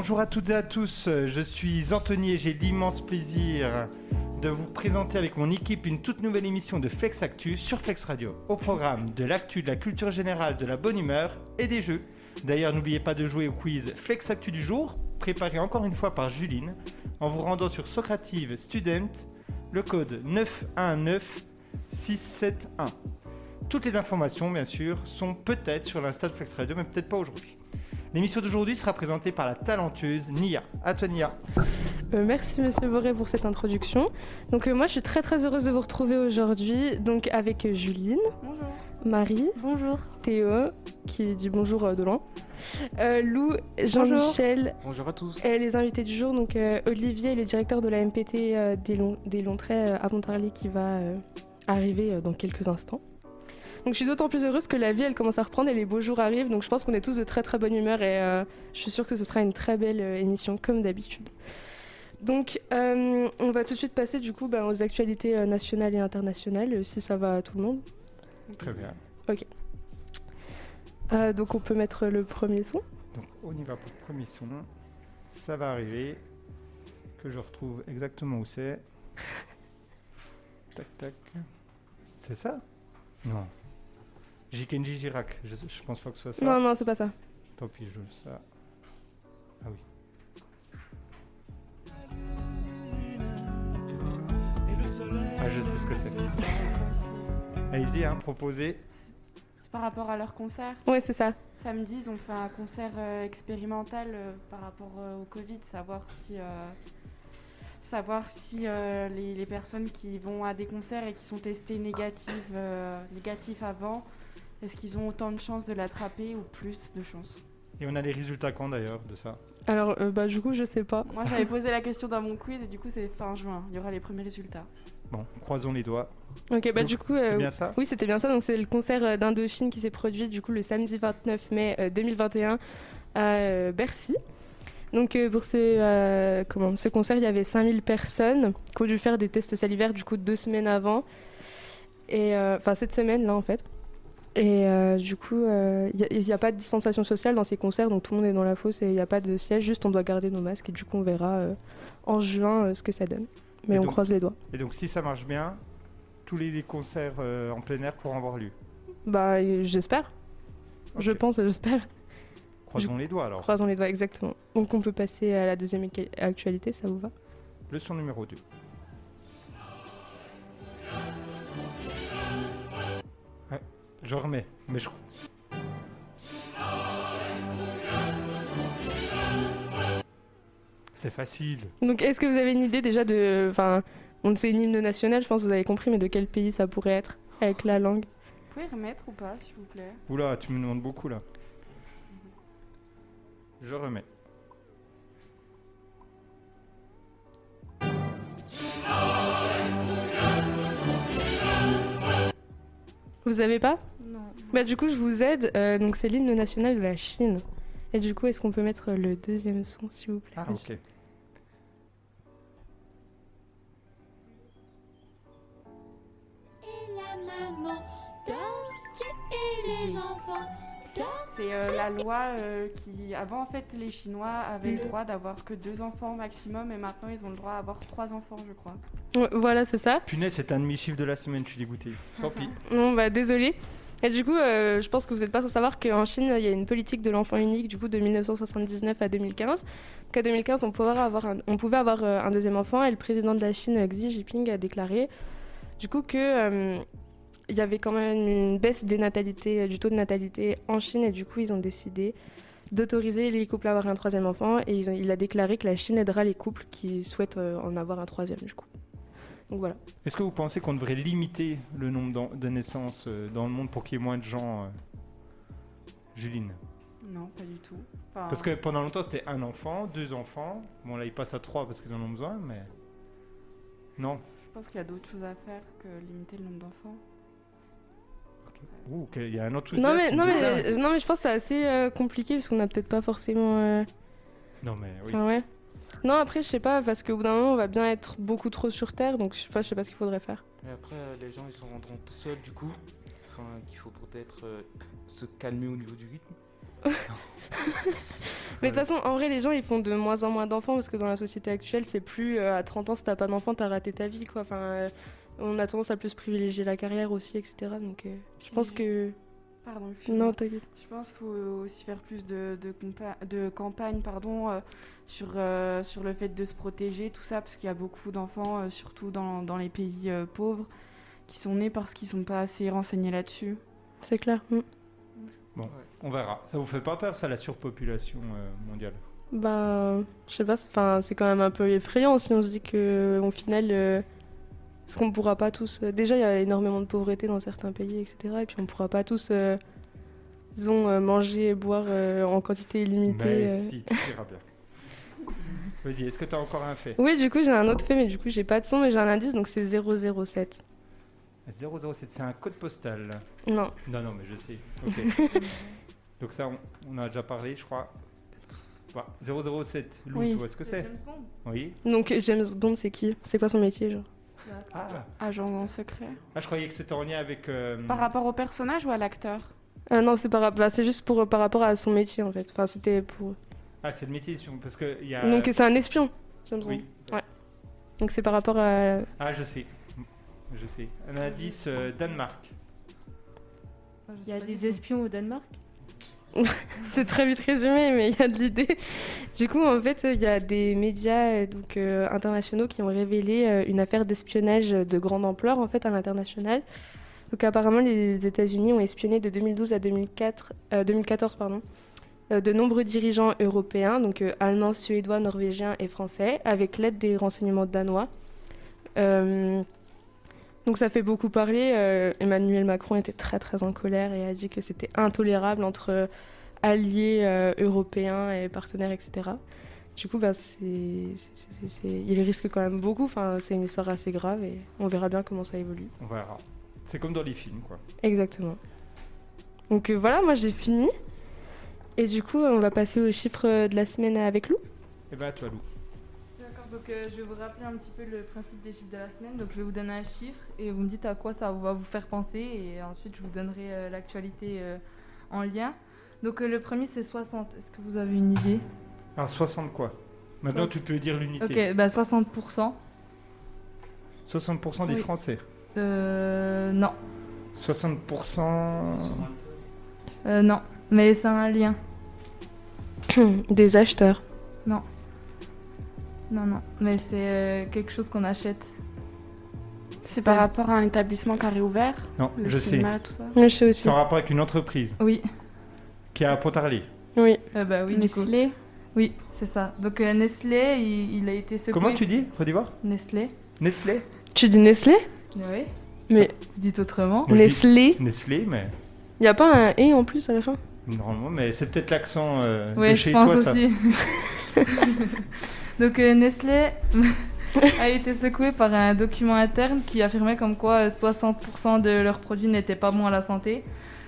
Bonjour à toutes et à tous, je suis Anthony et j'ai l'immense plaisir de vous présenter avec mon équipe une toute nouvelle émission de Flex Actu sur Flex Radio. Au programme de l'actu, de la culture générale, de la bonne humeur et des jeux. D'ailleurs, n'oubliez pas de jouer au quiz Flex Actu du jour, préparé encore une fois par Juline, en vous rendant sur Socrative Student, le code 919671. Toutes les informations, bien sûr, sont peut-être sur l'Insta de Flex Radio, mais peut-être pas aujourd'hui. L'émission d'aujourd'hui sera présentée par la talentueuse Nia. À toi, Nia. Euh, merci Monsieur Boré pour cette introduction. Donc euh, moi je suis très très heureuse de vous retrouver aujourd'hui donc avec Juline, Bonjour. Marie, Bonjour. Théo qui dit bonjour euh, de loin, euh, Lou, Jean-Michel Bonjour à tous. et les invités du jour donc euh, Olivier le directeur de la MPT euh, des, Long- des Lontrets euh, à Pontarlier qui va euh, arriver euh, dans quelques instants. Donc je suis d'autant plus heureuse que la vie elle commence à reprendre et les beaux jours arrivent donc je pense qu'on est tous de très très bonne humeur et euh, je suis sûre que ce sera une très belle euh, émission comme d'habitude. Donc, euh, on va tout de suite passer du coup ben, aux actualités nationales et internationales, si ça va à tout le monde. Très bien. Euh, donc, on peut mettre le premier son. Donc on y va pour le premier son. Ça va arriver. Que je retrouve exactement où c'est. tac tac. C'est ça? Non. Jikenji Girac. Je, je pense pas que ce soit ça. Non, non, c'est pas ça. Tant pis, je ça. Ah oui. Ah, je sais ce que c'est. Allez-y, hein, proposez. C'est par rapport à leur concert. Ouais, c'est ça. Samedi, ils ont fait un concert euh, expérimental euh, par rapport euh, au Covid, savoir si, euh, savoir si euh, les, les personnes qui vont à des concerts et qui sont testées négatives, euh, négatifs avant, est-ce qu'ils ont autant de chances de l'attraper ou plus de chances Et on a les résultats quand d'ailleurs de ça Alors, euh, bah, du coup, je sais pas. Moi, j'avais posé la question dans mon quiz et du coup, c'est fin juin. Il y aura les premiers résultats. Bon, croisons les doigts. Ok, bah, Donc, du coup. C'était euh, bien ça Oui, c'était bien ça. Donc, c'est le concert euh, d'Indochine qui s'est produit du coup le samedi 29 mai euh, 2021 à euh, Bercy. Donc, euh, pour ce, euh, comment, ce concert, il y avait 5000 personnes qui ont dû faire des tests salivaires du coup deux semaines avant. Et euh, enfin, cette semaine là en fait. Et euh, du coup, euh, il n'y a, pas de distanciation sociale dans ces concerts, donc tout le monde est dans la fosse et il n'y a pas de siège, juste on doit garder nos masques et du coup, on verra euh, en juin euh, ce que ça donne. Mais Et on donc- croise les doigts. Et donc si ça marche bien, tous les, les concerts euh, en plein air pourront avoir lieu. Bah, euh, j'espère. Je pense, j'espère. Croisons les doigts alors. Croisons les doigts, exactement. Donc on peut passer à la deuxième actualité, ça vous va? Le son numéro 2. Je remets, mais je... C'est facile. Donc est-ce que vous avez une idée déjà de... Enfin, on sait une hymne national, je pense que vous avez compris, mais de quel pays ça pourrait être avec la langue? Vous pouvez remettre ou pas, s'il vous plaît? Oula, tu me demandes beaucoup là. Je remets. Vous avez pas? Bah du coup je vous aide, Euh, donc c'est l'hymne national de la Chine. Et du coup est-ce qu'on peut mettre le deuxième son s'il vous plaît? Ah ok. Et la maman dort et les enfants dorment. C'est euh, la loi euh, qui, avant en fait, les Chinois avaient le droit d'avoir que deux enfants maximum et maintenant ils ont le droit d'avoir trois enfants, je crois. Ouais, Voilà c'est ça. Punaise, c'est un demi-chiffre de la semaine, je suis dégoûté. Tant pis. Bon bah désolé. Et du coup, euh, je pense que vous n'êtes pas sans savoir qu'en Chine, il y a une politique de l'enfant unique du coup de 1979 à 2015. Qu'à 2015, on pouvait avoir euh, un deuxième enfant et le président de la Chine, Xi Jinping, a déclaré du coup que euh, il y avait quand même une baisse des natalités, du taux de natalité en Chine et du coup, ils ont décidé d'autoriser les couples à avoir un troisième enfant et il a déclaré que la Chine aidera les couples qui souhaitent en avoir un troisième du coup. Donc voilà. Est-ce que vous pensez qu'on devrait limiter le nombre de naissances euh, dans le monde pour qu'il y ait moins de gens euh, Juline? Non, pas du tout. Enfin, Parce que pendant longtemps, c'était un enfant, deux enfants. Bon, là, ils passent à trois parce qu'ils en ont besoin, mais. Non. Je pense qu'il y a d'autres choses à faire que limiter le nombre d'enfants. Ouh, qu'il y a un enthousiasme. Non mais, non, mais, dingue. non mais je pense que c'est assez euh, compliqué parce qu'on n'a peut-être pas forcément... euh, Non, mais oui. Enfin ouais. Non après je sais pas parce qu'au bout d'un moment on va bien être beaucoup trop sur Terre donc je sais pas, je sais pas ce qu'il faudrait faire. Et après, euh, les gens ils s'en rendront tout seuls du coup. Enfin, qu'il faut peut-être euh, se calmer au niveau du rythme. Mais de toute façon, en vrai, les gens, ils font de moins en moins d'enfants parce que dans la société actuelle, c'est plus euh, à 30 ans, si t'as pas d'enfant, t'as raté ta vie, quoi. Enfin, euh, on a tendance à plus privilégier la carrière aussi, etc. Donc, euh, je pense que. Pardon, excuse-moi. Non, t'inquiète. Je pense qu'il faut aussi faire plus de, de, de campagne pardon, euh, sur, euh, sur le fait de se protéger, tout ça, parce qu'il y a beaucoup d'enfants, euh, surtout dans, dans les pays euh, pauvres, qui sont nés parce qu'ils sont pas assez renseignés là-dessus. C'est clair. mm. On verra. Ça vous fait pas peur, ça, la surpopulation euh, mondiale? Bah, je sais pas, c'est- enfin, c'est quand même un peu effrayant si on se dit que, au final, est-ce qu'on pourra pas tous. euh, déjà, il y a énormément de pauvreté dans certains pays, etc. Et puis, on pourra pas tous, euh, disons, euh, manger et boire euh, en quantité illimitée. Mais euh. si, tu iras bien. Vas-y, est-ce que tu as encore un fait? Oui, du coup, j'ai un autre fait, mais du coup, j'ai pas de son, mais j'ai un indice, donc c'est 007. 007, c'est un code postal. Non, Non, non, mais je sais. Ok. Donc ça, on, on en a déjà parlé, je crois. Bah, 007, Lou, Oui. tu vois ce que c'est? Oui. donc James Bond, c'est qui? C'est quoi son métier, genre? Ah. Agent en secret. Ah, je croyais que c'était en lien avec... euh, Par rapport au personnage ou à l'acteur? Ah Non, c'est par, bah, c'est juste pour, par rapport à son métier, en fait. Enfin, c'était pour. Ah, c'est le métier, parce que il y a... Donc, c'est un espion, James Bond. Oui. Donc, c'est par rapport à. Ah, je sais. Je sais. Un indice, euh, Danemark. Il y a des espions au Danemark? C'est très vite résumé, mais il y a de l'idée. Du coup, en fait, il y a des médias euh, donc, euh, internationaux qui ont révélé euh, une affaire d'espionnage de grande ampleur en fait, à l'international. Donc, apparemment, les États-Unis ont espionné de 2012 à 2004, euh, 2014 pardon, de nombreux dirigeants européens, donc allemands, suédois, norvégiens et français, avec l'aide des renseignements danois. Donc ça fait beaucoup parler. euh, Emmanuel Macron était très très en colère et a dit que c'était intolérable entre alliés euh, européens et partenaires, etc. Du coup, bah, c'est, c'est- c'est- c'est- il risque quand même beaucoup. Enfin, c'est une histoire assez grave et on verra bien comment ça évolue. On verra. C'est comme dans les films, quoi. Exactement. Donc euh, voilà, moi j'ai fini. Et du coup, on va passer aux chiffres de la semaine avec Lou. Et bah, toi, Lou. Donc euh, je vais vous rappeler un petit peu le principe des chiffres de la semaine. Donc je vais vous donner un chiffre et vous me dites à quoi ça va vous faire penser et ensuite je vous donnerai euh, l'actualité euh, en lien. Donc euh, le premier c'est 60. Est-ce que vous avez une idée? Alors, 60 quoi? Maintenant, tu peux dire l'unité. Ok, bah 60%. 60% des Oui. Français. Euh, non, 60%... Euh, non, mais c'est un lien. Des acheteurs. Non, non, mais c'est euh, quelque chose qu'on achète. C'est par rapport à un établissement qui a réouvert Non, Le je sais. tout ça Moi, je sais aussi. C'est en rapport avec une entreprise Oui, qui est à Pontarlier. Oui. euh, bah oui, du coup. Nestlé Oui, c'est ça. Donc euh, Nestlé, il, il a été secoué. Comment tu dis Redis-voir Nestlé. Nestlé Tu dis Nestlé Oui. Mais Vous dites autrement. Moi, je Nestlé, Nestlé, mais... il n'y a pas un et en plus à la fin Normalement, mais c'est peut-être l'accent euh, Oui, de je chez pense toi, ça. Donc euh, Nestlé a été secoué par un document interne qui affirmait comme quoi euh, 60% de leurs produits n'étaient pas bons à la santé.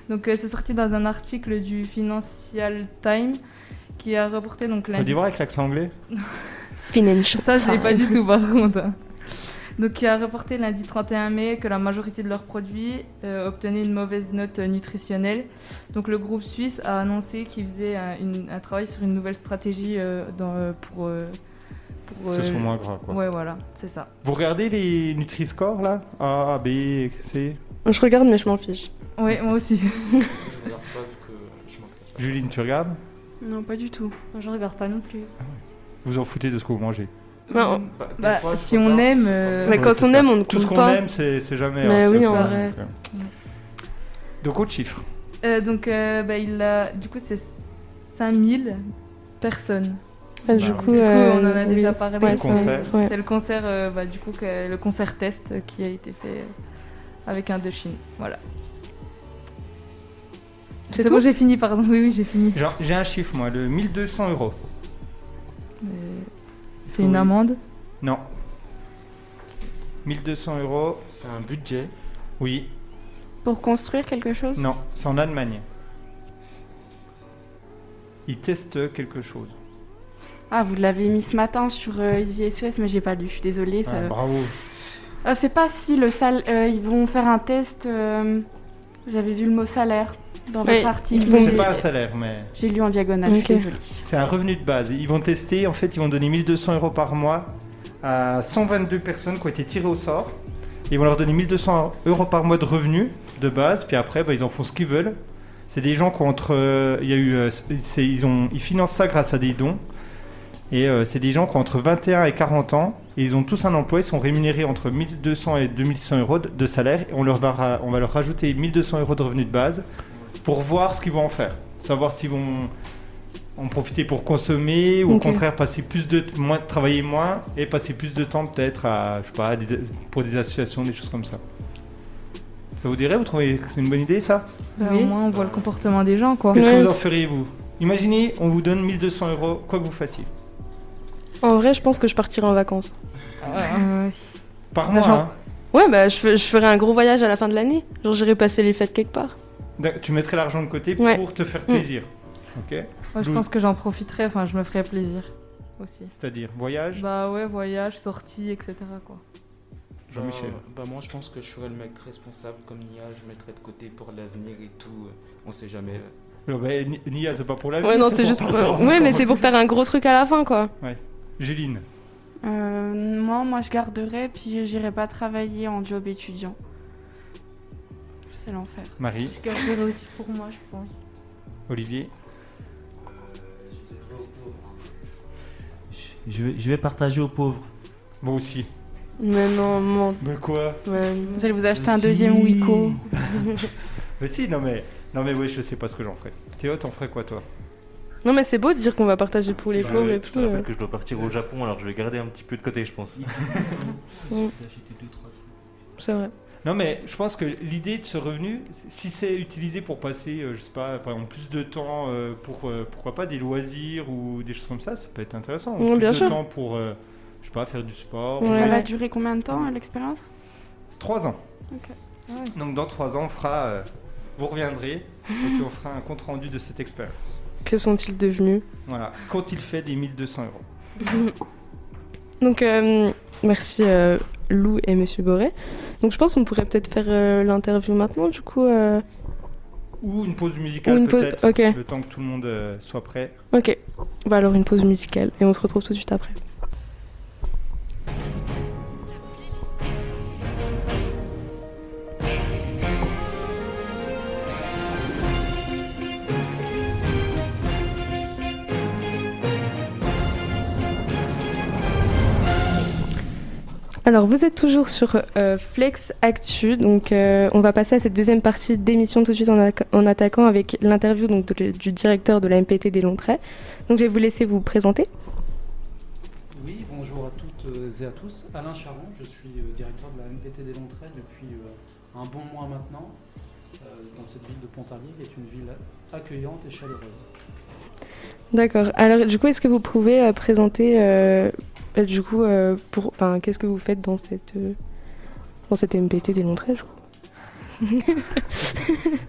Donc euh, c'est sorti dans un article du Financial Times qui a reporté donc lundi. Redis-voir avec l'accent anglais Financial. Ça, je l'ai pas du tout par contre. Donc, qui a reporté lundi 31 mai que la majorité de leurs produits euh, obtenaient une mauvaise note euh, nutritionnelle. Donc, le groupe suisse a annoncé qu'il faisait un, une- un travail sur une nouvelle stratégie euh, dans, euh, pour. Euh, pour, Ce euh, soit moins gras, quoi. Ouais, voilà, c'est ça. Vous regardez les Nutri-Score, là? A, B, C? Je regarde, mais je m'en fiche. Ouais, moi aussi. Juline, tu regardes? Non, pas du tout. Je regarde pas non plus. Vous en foutez de ce que vous mangez? Bah, Bah, si on aime. euh, Mais quand on ça. aime, on ne Tout ce compte qu'on pas. aime, c'est jamais... Mais hein, oui, c'est en ça, vrai. donc, euh. Donc, autre chiffre. euh, donc, euh, bah, il a. Du coup, c'est 5000 personnes. Ah, du Bah, coup, Du coup, euh, on en a oui. déjà parlé. C'est le concert. ouais. C'est le concert, euh, bah, du coup, que- le concert test qui a été fait euh, avec un de Chine. Voilà. C'est tout j'ai fini, pardon. Oui, oui, j'ai fini. J'ai un chiffre, moi, le 1200 euros. Euh, C'est une amende? Non. 1200 euros, C'est un budget. oui. Pour construire quelque chose? Non, c'est en Allemagne. Ils testent quelque chose. Ah, vous l'avez mis ce matin sur euh, Easy SOS, mais j'ai pas lu. Je suis désolée. Ça... Ah, bravo. Euh, c'est pas si le sal... euh, ils vont faire un test. euh, J'avais vu le mot salaire. dans votre article. vont- C'est pas un salaire, mais J'ai lu en diagonale, je suis désolée. c'est un revenu de base. Ils vont tester, en fait, ils vont donner 1200 euros par mois à 122 personnes qui ont été tirées au sort. Ils vont leur donner 1200 euros par mois de revenus de base, puis après, bah, ils en font ce qu'ils veulent. C'est des gens qui ont entre. euh, Il y a eu. euh, c'est- ils, ont, ils financent ça grâce à des dons. Et euh, c'est des gens qui ont entre 21 et 40 ans. Et ils ont tous un emploi. Ils sont rémunérés entre 1200 et 2100 euros de, de salaire. Et on, leur va, on va leur rajouter 1200 euros de revenus de base pour voir ce qu'ils vont en faire. Savoir s'ils vont en profiter pour consommer ou au contraire passer plus de moins travailler moins et passer plus de temps peut-être à je sais pas à des- pour des associations des choses comme ça. Ça vous dirait? Vous trouvez que c'est une bonne idée ça? Bah, Oui. Au moins, on voit le comportement des gens, quoi. Qu'est-ce que vous en feriez vous? Imaginez, on vous donne 1200 euros, quoi que vous fassiez. En vrai, je pense que je partirai en vacances. Euh, Par Bah, mois, genre- hein. Ouais, bah je, je ferai un gros voyage à la fin de l'année. Genre, j'irai passer les fêtes quelque part. Tu mettrais l'argent de côté Ouais. pour te faire Mm. plaisir. Ok moi, je Lou- pense que j'en profiterai, enfin, je me ferai plaisir aussi. C'est-à-dire voyage Bah ouais, voyage, sortie, etc. quoi. Jean-Michel. Bah, bah, moi je pense que je ferais le mec responsable comme Nia, je mettrais de côté pour l'avenir et tout, euh, on sait jamais. euh. Euh, bah, Ni- Nia, c'est pas pour la vie. Ouais, non, c'est juste pour. Ouais, mais c'est pour faire un gros truc à la fin, quoi. Juline. Euh, moi, moi, je garderai, puis j'irai pas travailler en job étudiant. C'est l'enfer. Marie. Je garderai aussi pour moi, je pense. Olivier. Je vais, je vais partager aux pauvres. Moi aussi. Mais non, mon... Mais quoi? Ouais, Vous allez vous acheter un Si. deuxième Wico. Mais si, non mais. Non mais oui, je sais pas ce que j'en ferais. Théo, t'en ferais quoi toi? Non, mais c'est beau de dire qu'on va partager pour les Bah, pauvres et je tout. te rappelle euh. que je dois partir au Japon, alors je vais garder un petit peu de côté, je pense. Acheter deux, trois trucs. C'est vrai. Non mais je pense que l'idée de ce revenu, si c'est utilisé pour passer, euh, je sais pas, par exemple plus de temps euh, pour euh, pourquoi pas des loisirs ou des choses comme ça, ça peut être intéressant. Ouais, plus bien de sûr. temps pour, je sais pas, faire du sport. Ouais. Ça va durer combien de temps, l'expérience? Trois ans. Ok. Donc dans trois ans, on fera, vous reviendrez et puis on fera un compte rendu de cette expérience. Que sont-ils devenus Voilà. Qu'ont-ils fait des 1200 euros Donc, euh, merci euh, Lou et Monsieur Boré. Donc, je pense qu'on pourrait peut-être faire euh, l'interview maintenant, du coup. Ou une pause musicale pause- peut-être, le temps que tout le monde soit prêt. Ok. Bah alors une pause musicale et on se retrouve tout de suite après. Alors vous êtes toujours sur euh, Flex Actu, donc euh, on va passer à cette deuxième partie d'émission tout de suite en, atta- en attaquant avec l'interview donc, de- du directeur de la MPT des Longs Traits. Donc je vais vous laisser vous présenter. Oui, bonjour à toutes euh, et à tous. Alain Charon, je suis directeur de la MPT des Longs Traits depuis euh, un bon mois maintenant, dans cette ville de Pontarlier, qui est une ville accueillante et chaleureuse. D'accord. Alors du coup, est-ce que vous pouvez présenter bah, du coup euh, qu'est-ce que vous faites dans cette euh, MPT des.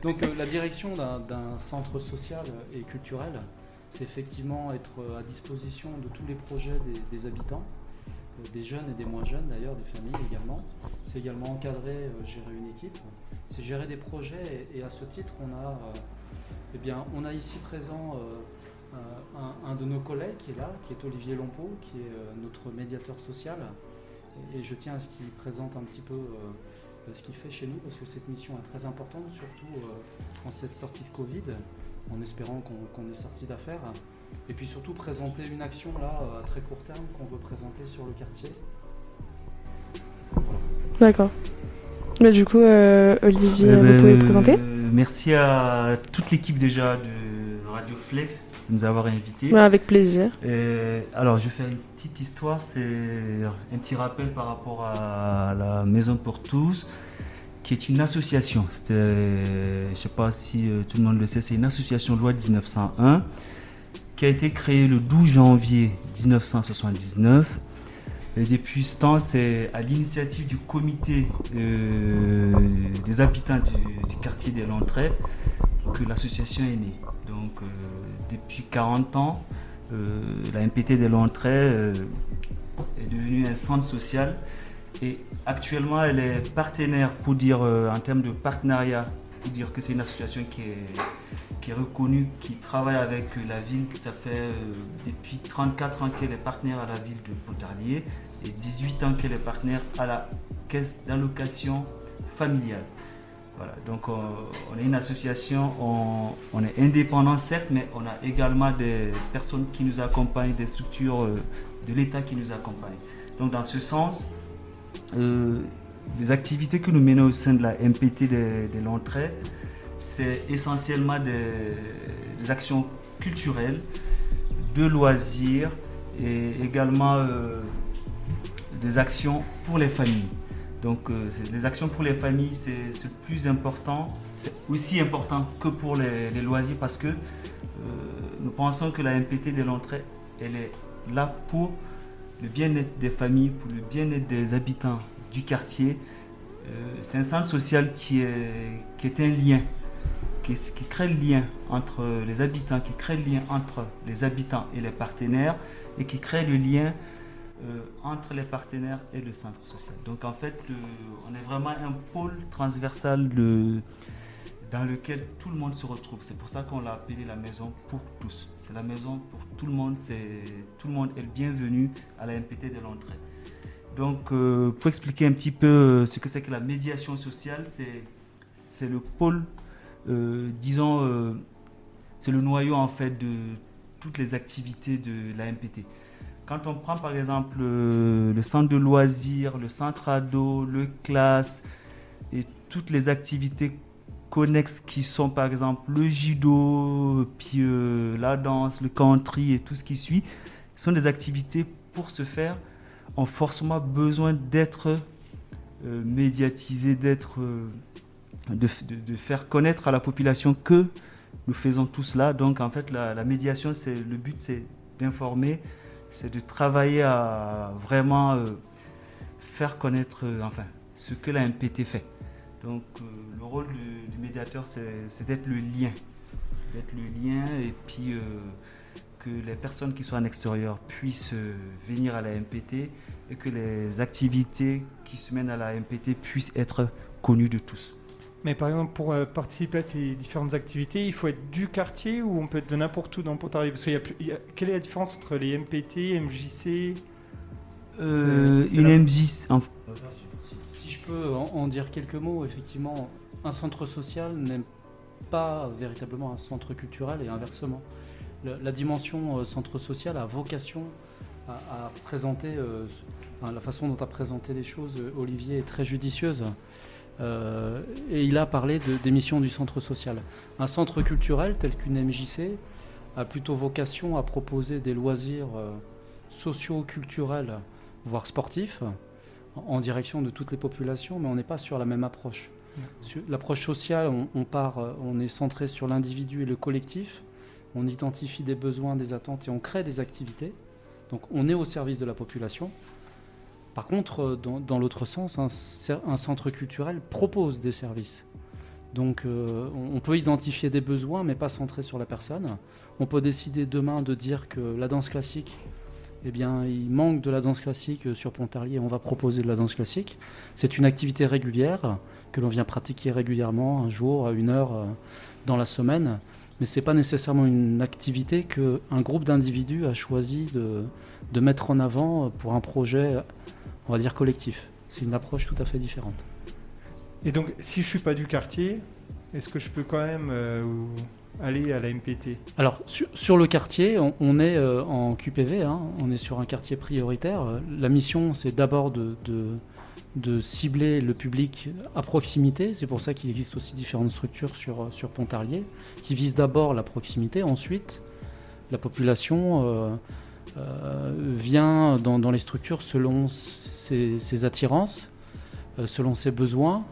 Donc euh, la direction d'un centre social et culturel, c'est effectivement être à disposition de tous les projets des, habitants, des jeunes et des moins jeunes d'ailleurs, des familles également. C'est également encadrer, gérer une équipe, c'est gérer des projets et, à ce titre on a, eh on a ici présent un, un de nos collègues qui est là, qui est Olivier Lompeau, qui est euh, notre médiateur social. Et, et je tiens à ce qu'il présente un petit peu euh, ce qu'il fait chez nous, parce que cette mission est très importante, surtout euh, en cette sortie de Covid, en espérant qu'on est sorti d'affaires. Et puis surtout présenter une action là euh, à très court terme qu'on veut présenter sur le quartier. D'accord. Bah, du coup, euh, Olivier, Eh vous ben, pouvez présenter euh, Merci à toute l'équipe déjà de Radio Flex de nous avoir invités. Bah, Avec plaisir. Euh, alors, je vais faire une petite histoire. C'est un petit rappel par rapport à la Maison pour tous, qui est une association. C'était, je ne sais pas si euh, tout le monde le sait, c'est une association loi 1901 qui a été créée le 12 janvier 1979. Et depuis ce temps, c'est à l'initiative du comité euh, des habitants du, du quartier des Lontrets que l'association est née. Donc, euh, depuis 40 ans, euh, la MPT des Lontrets euh, est devenue un centre social et actuellement, elle est partenaire, pour dire en termes de partenariat pour dire que c'est une association qui est, reconnue, qui travaille avec la ville. Ça fait depuis 34 ans qu'elle est partenaire à la ville de Pontarlier et 18 ans qu'elle est partenaire à la caisse d'allocation familiale. Voilà, donc euh, on est une association, on, est indépendant certes, mais on a également des personnes qui nous accompagnent, des structures euh, de l'État qui nous accompagnent. Donc dans ce sens, euh, les activités que nous menons au sein de la MPT de, l'entrée, c'est essentiellement des, actions culturelles, de loisirs et également des actions pour les familles. Donc euh, les actions pour les familles, c'est plus important, c'est aussi important que pour les, loisirs parce que euh, nous pensons que la MPT de l'entrée, elle est là pour le bien-être des familles, pour le bien-être des habitants du quartier. Euh, c'est un centre social qui est, un lien, qui, crée le lien entre les habitants, qui crée le lien entre les habitants et les partenaires, et qui crée le lien euh, entre les partenaires et le centre social. Donc en fait, le- on est vraiment un pôle transversal dans lequel tout le monde se retrouve. C'est pour ça qu'on l'a appelé la maison pour tous. C'est la maison pour tout le monde. Tout le monde est le bienvenu à la MPT de l'entrée. Donc, euh, pour expliquer un petit peu euh, ce que c'est que la médiation sociale, c'est le pôle, euh, disons, euh, c'est le noyau en fait de toutes les activités de la MPT. Quand on prend par exemple le centre de loisirs, le centre ado, le classe et toutes les activités connexes qui sont par exemple le judo, puis euh, la danse, le country et tout ce qui suit, sont des activités pour se faire ont forcément besoin d'être euh, médiatisées, d'être, euh, de faire connaître à la population que nous faisons tout cela. Donc en fait, la, la médiation, c'est le but, c'est d'informer, c'est de travailler à vraiment euh, faire connaître, euh, enfin, ce que la MPT fait. Donc euh, le rôle du, médiateur, c'est d'être le lien, d'être le lien et puis que les personnes qui sont en extérieur puissent venir à la MPT et que les activités qui se mènent à la MPT puissent être connues de tous. Mais par exemple, pour euh, participer à ces différentes activités, il faut être du quartier ou on peut être de n'importe où dans Pontarlier? Parce qu'il y a plus- il y a- quelle est la différence entre les MPT, MJC Euh, une la- MJ, en- Si, si je peux en, en dire quelques mots, effectivement, un centre social n'est pas véritablement un centre culturel et inversement. Le- la dimension euh, centre social a vocation à, à présenter, euh, enfin, la façon dont a présenté les choses, euh, Olivier, est très judicieuse. Euh, et il a parlé de- des missions du centre social. Un centre culturel tel qu'une MJC a plutôt vocation à proposer des loisirs euh, socio-culturels, voire sportifs, en- direction de toutes les populations, mais on n'est pas sur la même approche. L'approche sociale, on, on part, euh, on est centré sur l'individu et le collectif. On identifie des besoins, des attentes et on crée des activités. Donc on est au service de la population. Par contre, euh, dans, l'autre sens, un, centre culturel propose des services. Donc euh, on peut identifier des besoins, mais pas centré sur la personne. On peut décider demain de dire que la danse classique, eh bien, il manque de la danse classique sur Pontarlier, on va proposer de la danse classique. C'est une activité régulière que l'on vient pratiquer régulièrement, un jour, à une heure euh, dans la semaine. Mais ce n'est pas nécessairement une activité qu'un groupe d'individus a choisi de, de mettre en avant pour un projet, on va dire, collectif. C'est une approche tout à fait différente. Et donc, si je suis pas du quartier, est-ce que je peux quand même euh, aller à la MPT Alors, sur, sur le quartier, on, on est euh, en QPV, hein, on est sur un quartier prioritaire. Euh, La mission, c'est d'abord de, de- de cibler le public à proximité. C'est pour ça qu'il existe aussi différentes structures sur, sur Pontarlier, qui visent d'abord la proximité. Ensuite, la population euh, euh, vient dans, dans les structures selon ses, ses attirances, euh, selon ses besoins.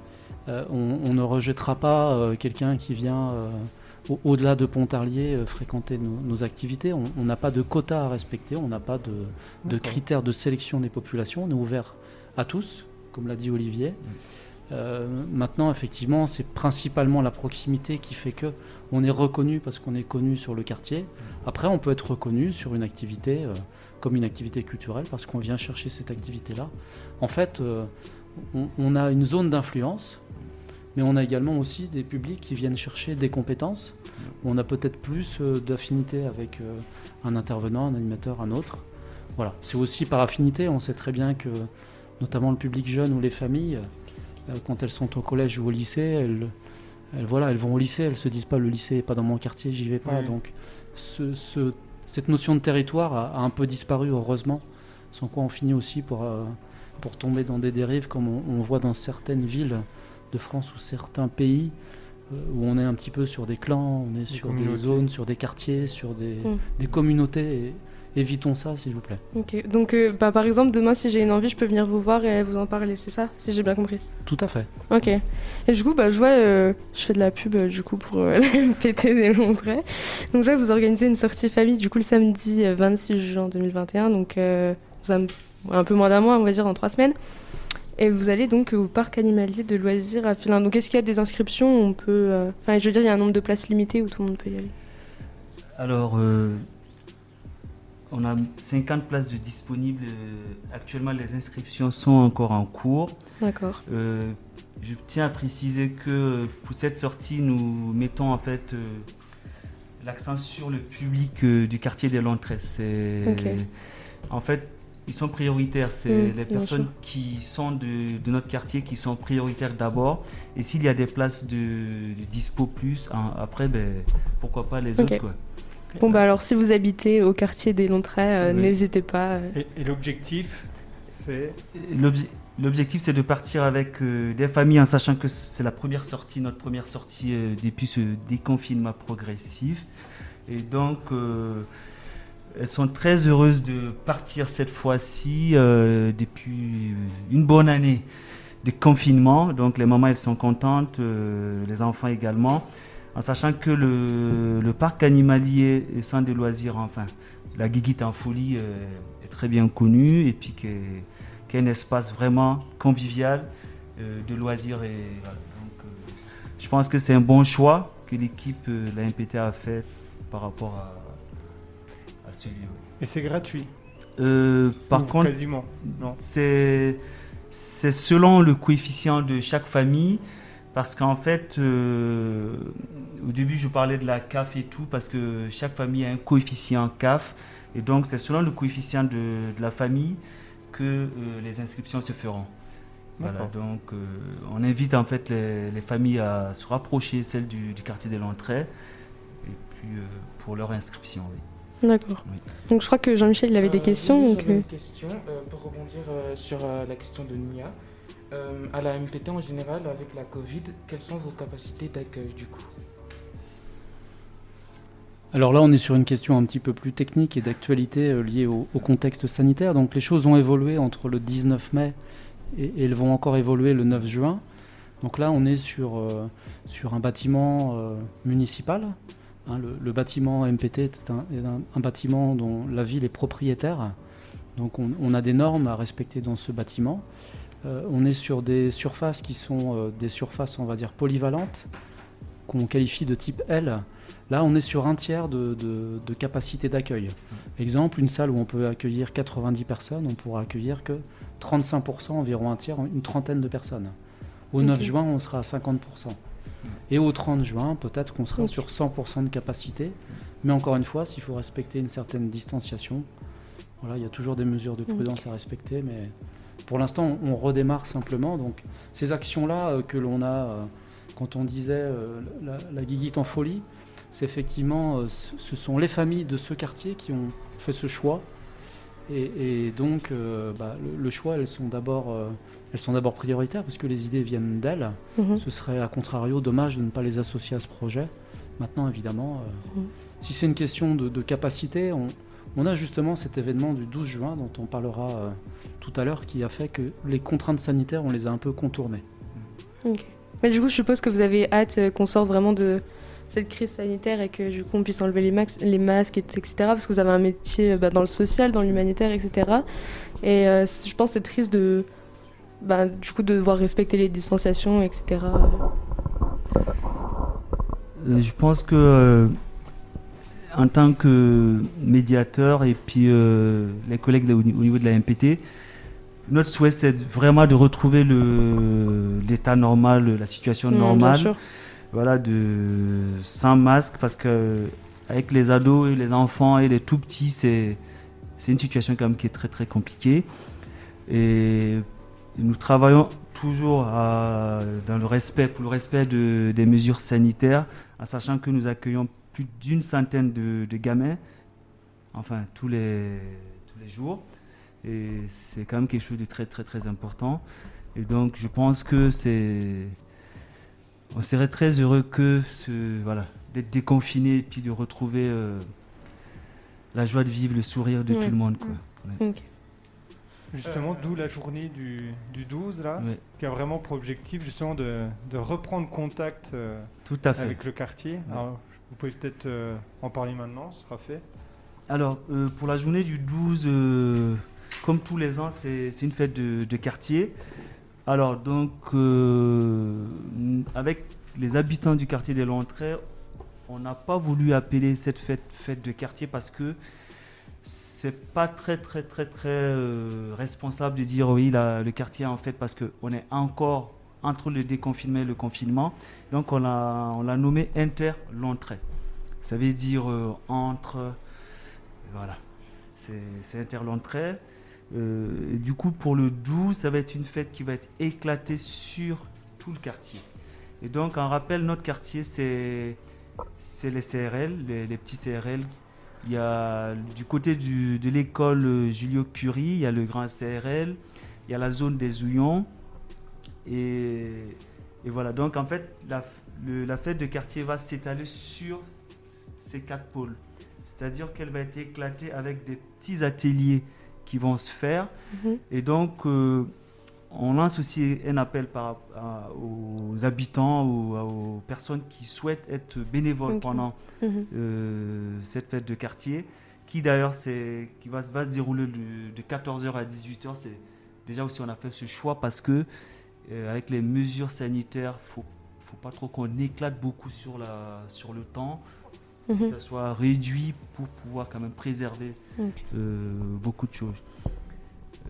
Euh, on, on ne rejettera pas euh, quelqu'un qui vient euh, au- au-delà de Pontarlier euh, fréquenter nos, nos activités. On n'a pas de quota à respecter, on n'a pas de, critères de sélection des populations. On est ouvert à tous, comme l'a dit Olivier. Euh, maintenant, effectivement, c'est principalement la proximité qui fait que on est reconnu parce qu'on est connu sur le quartier. Après, on peut être reconnu sur une activité euh, comme une activité culturelle parce qu'on vient chercher cette activité-là. En fait, euh, on, a une zone d'influence Mais on a également aussi des publics qui viennent chercher des compétences. On a peut-être plus d'affinité avec un intervenant, un animateur, un autre. Voilà, c'est aussi par affinité. On sait très bien que, notamment le public jeune ou les familles, quand elles sont au collège ou au lycée, elles, elles, voilà, elles vont au lycée, elles se disent pas le lycée n'est pas dans mon quartier, j'y vais pas. Donc ce- ce- cette notion de territoire a, a un peu disparu, heureusement, sans quoi on finit aussi pour, euh, pour tomber dans des dérives comme on, on voit dans certaines villes de France ou certains pays euh, où on est un petit peu sur des clans, on est sur des zones, sur des quartiers, sur des, Mm. des communautés. Et évitons ça, s'il vous plaît. Ok, donc euh, bah, par exemple, demain, si j'ai une envie, je peux venir vous voir et vous en parler, c'est ça Si j'ai bien compris? Tout à fait. Ok. Et du coup, bah, je vois, euh, je fais de la pub euh, du coup pour euh, la MPT des Montrets. Donc, je vois, vous organisez une sortie famille du coup le samedi euh, 26 juin 2021, donc euh, ça un peu moins d'un mois, on va dire, en trois semaines. Et vous allez donc au parc animalier de loisirs à Filin. Donc, est-ce qu'il y a des inscriptions? On peut. euh, Enfin, je veux dire, il y a un nombre de places limité où tout le monde peut y aller. Alors, euh, on a 50 places de disponibles. euh, Actuellement, les inscriptions sont encore en cours. D'accord. Euh, je tiens à préciser que pour cette sortie, nous mettons en fait euh, l'accent sur le public euh, du quartier des Londres. C'est Ok. en fait ils sont prioritaires. C'est Mm, les personnes qui sont de, de notre quartier qui sont prioritaires d'abord. Et s'il y a des places de, de dispo plus, hein, après, ben, pourquoi pas les autres. Quoi. Bon, bah alors, si vous habitez au quartier des Lontrets, euh, Oui. n'hésitez pas. euh. Et, et l'objectif, c'est? L'obje- L'objectif, c'est de partir avec euh, des familles en sachant que c'est la première sortie, notre première sortie euh, depuis ce déconfinement progressif. Et donc, euh, elles sont très heureuses de partir cette fois-ci euh, depuis une bonne année de confinement. Donc, les mamans, elles sont contentes, euh, les enfants également, en sachant que le, le parc animalier et centre de loisirs, enfin, la Guiguite en folie euh, est très bien connu et puis qui est un espace vraiment convivial euh, de loisirs. Et, voilà. Donc, euh, je pense que c'est un bon choix que l'équipe, la MPT, a fait par rapport à, à celui-là. Et c'est gratuit? Par Ou contre, quasiment, c'est selon le coefficient de chaque famille. Parce qu'en fait, euh, au début, je parlais de la CAF et tout, parce que chaque famille a un coefficient CAF. Et donc, c'est selon le coefficient de, de la famille que euh, les inscriptions se feront. Voilà, donc euh, on invite en fait les, les familles à se rapprocher, celles du, du quartier des Lentrées, et puis euh, pour leur inscription. Oui. D'accord. Oui. Donc, je crois que Jean-Michel, il avait des questions. oui, donc, euh, une question euh, pour rebondir euh, sur euh, la question de Nia. Euh, à la MPT en général, avec la Covid, quelles sont vos capacités d'accueil du coup? Alors là, on est sur une question un petit peu plus technique et d'actualité euh, liée au, contexte sanitaire. Donc les choses ont évolué entre le 19 mai et, elles vont encore évoluer le 9 juin. Donc là, on est sur, euh, sur un bâtiment euh, municipal. Hein, le, bâtiment MPT est un, bâtiment dont la ville est propriétaire. Donc on, on a des normes à respecter dans ce bâtiment. Euh, on est sur des surfaces qui sont euh, des surfaces, on va dire, polyvalentes, qu'on qualifie de type L. Là, on est sur un tiers de, de- de capacité d'accueil. Exemple, une salle où on peut accueillir 90 personnes, on pourra accueillir que 35%, environ un tiers, une trentaine de personnes. Au 9 Ok. juin, on sera à 50%. Et au 30 juin, peut-être qu'on sera sur 100% de capacité. Mais encore une fois, s'il faut respecter une certaine distanciation, voilà, il y a toujours des mesures de prudence à respecter. Mais pour l'instant, on, redémarre simplement. Donc, ces actions-là euh, que l'on a, euh, quand on disait euh, la, la guiguite en folie, c'est effectivement, ce sont les familles de ce quartier qui ont fait ce choix. Et, et donc, euh, bah, le, le choix, elles sont d'abord, euh, elles sont d'abord prioritaires parce que les idées viennent d'elles. Mhm. Ce serait à contrario dommage de ne pas les associer à ce projet. Maintenant, évidemment, euh, Mhm. si c'est une question de, de capacité, on, on a justement cet événement du 12 juin dont on parlera euh, tout à l'heure qui a fait que les contraintes sanitaires, on les a un peu contournées. Ok. Mais du coup, je suppose que vous avez hâte euh, qu'on sorte vraiment de cette crise sanitaire et que du coup on puisse enlever les, max- les masques, et- etc. Parce que vous avez un métier euh, bah, dans le social, dans l'humanitaire, etc. Et euh, je pense que c'est triste de, bah, du coup, de devoir respecter les distanciations, etc. Euh, je pense que euh, en tant que médiateur et puis euh, les collègues au ni- au niveau de la MPT, notre souhait, c'est vraiment de retrouver l'état normal, la situation Mm, normale. Voilà, de, sans masque, parce que avec les ados et les enfants et les tout petits, c'est c'est une situation quand même qui est très très compliquée. Et nous travaillons toujours à- dans le respect, pour le respect de- des mesures sanitaires, en sachant que nous accueillons plus d'une centaine de, de gamins, enfin tous les, tous les jours. Et c'est quand même quelque chose de très très très important. Et donc je pense que c'est... On serait très heureux que ce, voilà, d'être déconfiné et puis de retrouver euh, la joie de vivre, le sourire de Ouais. tout le monde. Quoi. Ouais. Justement, d'où la journée du, du 12, là, Ouais. qui a vraiment pour objectif justement de, de reprendre contact euh, Tout à fait. avec le quartier. Alors, vous pouvez peut-être euh, en parler maintenant, ce sera fait. Alors, euh, pour la journée du 12, euh, comme tous les ans, c'est une fête de, quartier. Alors, donc, avec les habitants du quartier des Lontrets, on n'a pas voulu appeler cette fête fête de quartier parce que c'est pas très, très, très, très responsable de dire oui, le quartier en fait, parce qu'on est encore entre le déconfinement et le confinement. Donc, on l'a on nommé. Ça veut dire euh, entre. Voilà. C'est- C'est Interlantrais. Euh, du coup, pour le 12, ça va être une fête qui va être éclatée sur tout le quartier. Et donc, en rappel, notre quartier, c'est c'est les CRL, les, petits CRL. Il y a du côté de l'école Julio Curie, il y a le grand CRL, il y a la zone des Houillons. Et, et voilà, donc en fait, la, le- la fête de quartier va s'étaler sur ces quatre pôles. C'est-à-dire qu'elle va être éclatée avec des petits ateliers qui vont se faire. Mhm. Et donc, euh, on lance aussi un appel par, à- aux habitants ou aux personnes qui souhaitent être bénévoles pendant Mhm. euh, cette fête de quartier, qui d'ailleurs qui va, se- va se dérouler de, de 14h à 18h. C'est déjà aussi on a fait ce choix parce que euh, avec les mesures sanitaires, faut faut pas trop qu'on éclate beaucoup sur la sur le temps, Mhm. que ça soit réduit pour pouvoir quand même préserver euh, beaucoup de choses.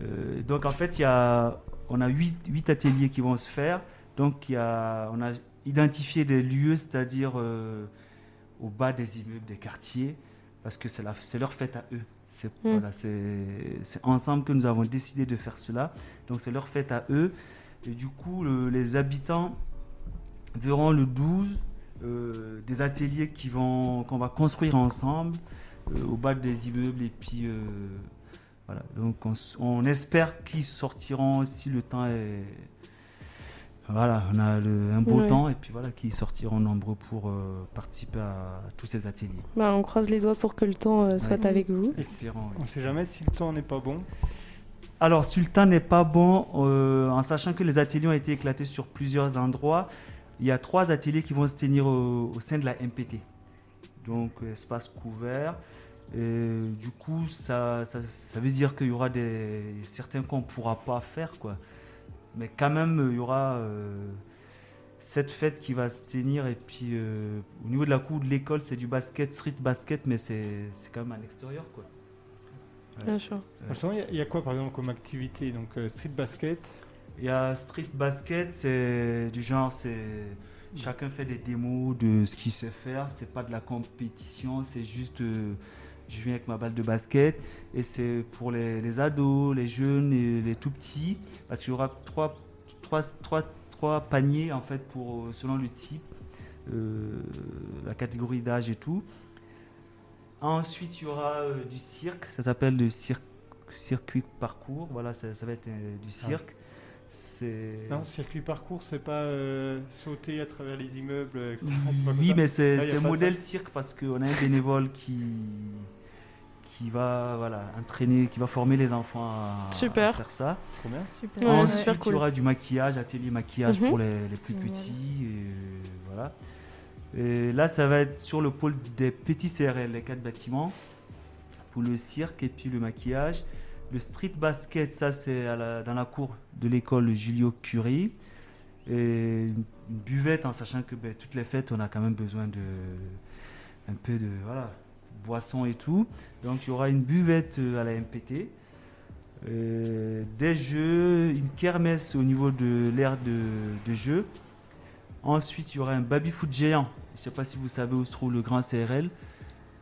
Euh, donc en fait, il y a, on a huit, huit ateliers qui vont se faire. Donc il y a, on a identifié des lieux, c'est-à-dire au bas des immeubles des quartiers, parce que c'est, leur fête à eux. C'est, voilà, c'est, c'est ensemble que nous avons décidé de faire cela. Donc c'est leur fête à eux. Et du coup, le- les habitants verront le 12 euh, des ateliers qui vont, qu'on va construire ensemble euh, au bas des immeubles. Et puis euh, voilà, donc on, espère qu'ils sortiront si le temps est. Voilà, on a le- un beau Ouais. temps et puis voilà, qu'ils sortiront nombreux pour euh, participer à tous ces ateliers. Bah, on croise les doigts pour que le temps euh, soit Ouais. avec vous. Espérons, oui. On ne sait jamais si le temps n'est pas bon. Alors, Sultan n'est pas bon, euh, en sachant que les ateliers ont été éclatés sur plusieurs endroits. Il y a trois ateliers qui vont se tenir au, sein de la MPT. Donc, euh, espace couvert. Du coup, ça, veut dire qu'il y aura des, certains qu'on ne pourra pas faire. Quoi. Mais quand même, euh, il y aura cette fête qui va se tenir. Et puis, au niveau de la cour de l'école, c'est du basket, street basket, mais c'est quand même à l'extérieur. Bien sûr. Justement, il y a- il y, a quoi par exemple comme activité? Donc euh, street basket? Il y a street basket, c'est du genre, c'est chacun fait des démos de ce qu'il sait faire. C'est pas de la compétition, c'est juste euh, je viens avec ma balle de basket et c'est pour les, les ados, les jeunes et les tout petits parce qu'il y aura trois, trois, trois, trois paniers en fait pour selon le type, euh, la catégorie d'âge et tout. Ensuite, il y aura euh, du cirque, ça s'appelle le cirque, circuit parcours. Voilà, ça, ça va être euh, du cirque. C'est Non, circuit parcours, c'est pas euh, sauter à travers les immeubles. etc. Oui, ça mais c'est Ah, modèle ça. cirque parce qu'on a un bénévole qui, qui va voilà, entraîner, qui va former les enfants à, Super. à faire ça. Super. Ouais, Ensuite, il cool. y aura du maquillage, atelier maquillage Mhm. pour les, les plus petits. Et voilà. Et là, ça va être sur le pôle des petits CRL, les quatre bâtiments, pour le cirque et puis le maquillage. Le street basket, ça c'est dans la cour de l'école Julio Curie. Et une buvette, en sachant que ben, toutes les fêtes, on a quand même besoin de un peu de et tout. Donc il y aura une buvette euh, à la MPT. Euh, des jeux, une kermesse au niveau de l'aire de, de jeu. Ensuite, il y aura un baby-foot géant. Je ne sais pas si vous savez où se trouve le grand CRL.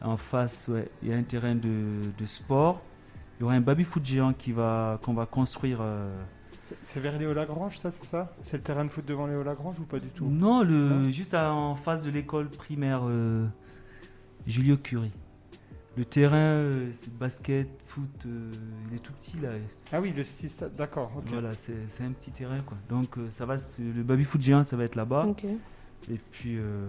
En face, ouais, il y a un terrain de, de sport. Il y aura un baby-foot géant qui va, qu'on va construire. euh, C'est- vers Léo Lagrange, ça, c'est ça? C'est le terrain de foot devant Léo Lagrange ou pas du tout? Non, le, Non juste à- en face de l'école primaire euh, Julio Curie. Le terrain, euh, c'est basket, foot, euh, il est tout petit là. Ah oui, le stade, d'accord. Voilà, c'est un petit terrain quoi. Donc euh, ça va, le baby foot géant, ça va être là-bas. Ok. Et puis euh,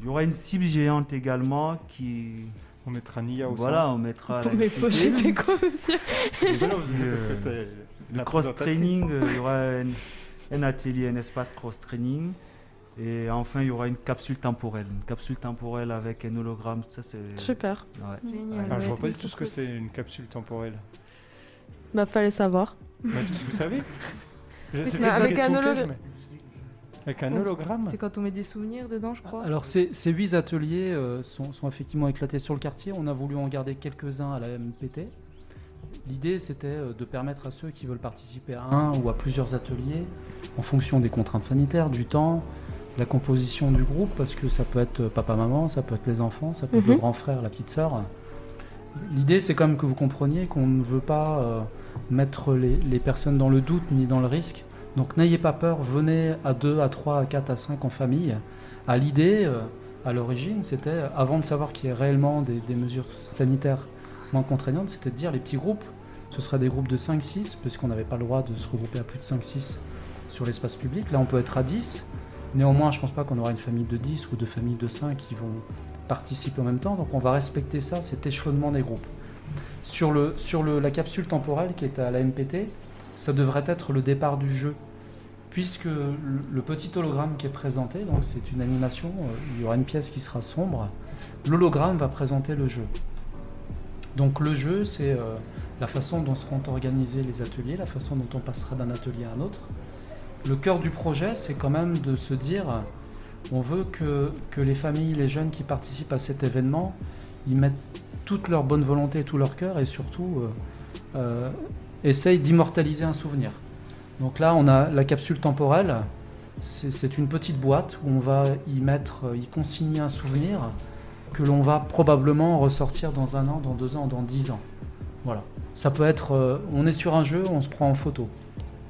il y aura une cible géante également qui. On mettra Nia au Voilà, centre. on mettra. la Mais FPT. j'ai fait quoi, monsieur euh, le la cross présentatrice. training, euh, il y aura un, un atelier, un espace cross training. Et enfin, il y aura une capsule temporelle. Une capsule temporelle avec un hologramme. Ça, c'est. Super. Ouais. Génial. Ah, je vois pas du tout ce que c'est une capsule temporelle. Bah, fallait savoir. Bah, vous savez c'est peut-être une avec un piège, holo- mais- Avec un hologramme C'est quand on met des souvenirs dedans, je crois. Alors ces, ces huit ateliers euh, sont, sont effectivement éclatés sur le quartier. On a voulu en garder quelques-uns à la MPT. L'idée c'était euh, de permettre à ceux qui veulent participer à un ou à plusieurs ateliers, en fonction des contraintes sanitaires, du temps, de la composition du groupe, parce que ça peut être papa-maman, ça peut être les enfants, ça peut être le Mhm. grand frère, la petite sœur. L'idée c'est quand même que vous compreniez qu'on ne veut pas euh, mettre les, les personnes dans le doute ni dans le risque. Donc n'ayez pas peur, venez à 2, à 3, à 4, à 5 en famille. À l'idée, euh, à l'origine, c'était, avant de savoir qu'il y ait réellement des, mesures sanitaires moins contraignantes, c'était de dire les petits groupes, ce seraient des groupes de 5-6, puisqu'on n'avait pas le droit de se regrouper à plus de 5-6 sur l'espace public. Là, on peut être à 10. Néanmoins, je ne pense pas qu'on aura une famille de 10 ou deux familles de 5 qui vont participer en même temps. Donc on va respecter ça, cet échelonnement des groupes. Sur, la capsule temporelle qui est à la MPT, ça devrait être le départ du jeu. Puisque le, petit hologramme qui est présenté, donc c'est une animation, euh, il y aura une pièce qui sera sombre, l'hologramme va présenter le jeu. Donc le jeu, c'est euh, la façon dont seront organisés les ateliers, la façon dont on passera d'un atelier à un autre. Le cœur du projet, c'est quand même de se dire, on veut que, les familles, les jeunes qui participent à cet événement, ils mettent toute leur bonne volonté, tout leur cœur et surtout euh, essayent d'immortaliser un souvenir. Donc là, on a la capsule temporelle. C'est une petite boîte où on va y mettre, euh, y consigner un souvenir que l'on va probablement ressortir dans un an, dans deux ans, dans dix ans. Voilà. Ça peut être, euh, on est sur un jeu, on se prend en photo.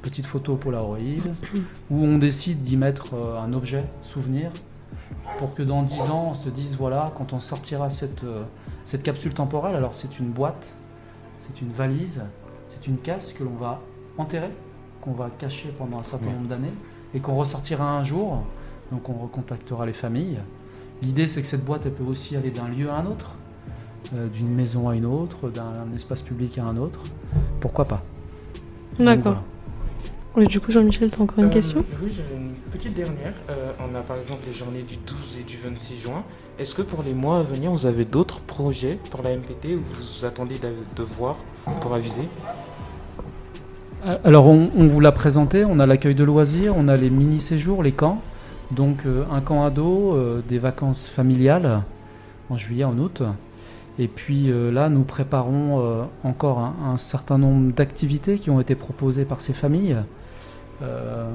Petite photo Polaroid, où on décide d'y mettre euh, un objet, souvenir, pour que dans 10 ans, on se dise, voilà, quand on sortira cette, euh, cette capsule temporelle, alors c'est une boîte, c'est une valise, c'est une caisse que l'on va enterrer, qu'on va cacher pendant un certain Ouais. nombre d'années, et qu'on ressortira un jour, donc on recontactera les familles. L'idée, c'est que cette boîte, elle peut aussi aller d'un lieu à un autre, euh, d'une maison à une autre, d'un espace public à un autre. Pourquoi pas? D'accord. du coup, Jean-Michel, t'as encore une Euh, question? Oui, j'avais une petite dernière. Euh, on a par exemple les journées du 12 et du 26 juin. Est-ce que pour les mois à venir, vous avez d'autres projets pour la MPT ou vous attendez de, de voir pour aviser? Euh, Alors, on, vous l'a présenté, on a l'accueil de loisirs, on a les mini-séjours, les camps. Donc, euh, un camp ado, euh, des vacances familiales en juillet, en août. Et puis euh, là, nous préparons euh, encore un, certain nombre d'activités qui ont été proposées par ces familles. Euh,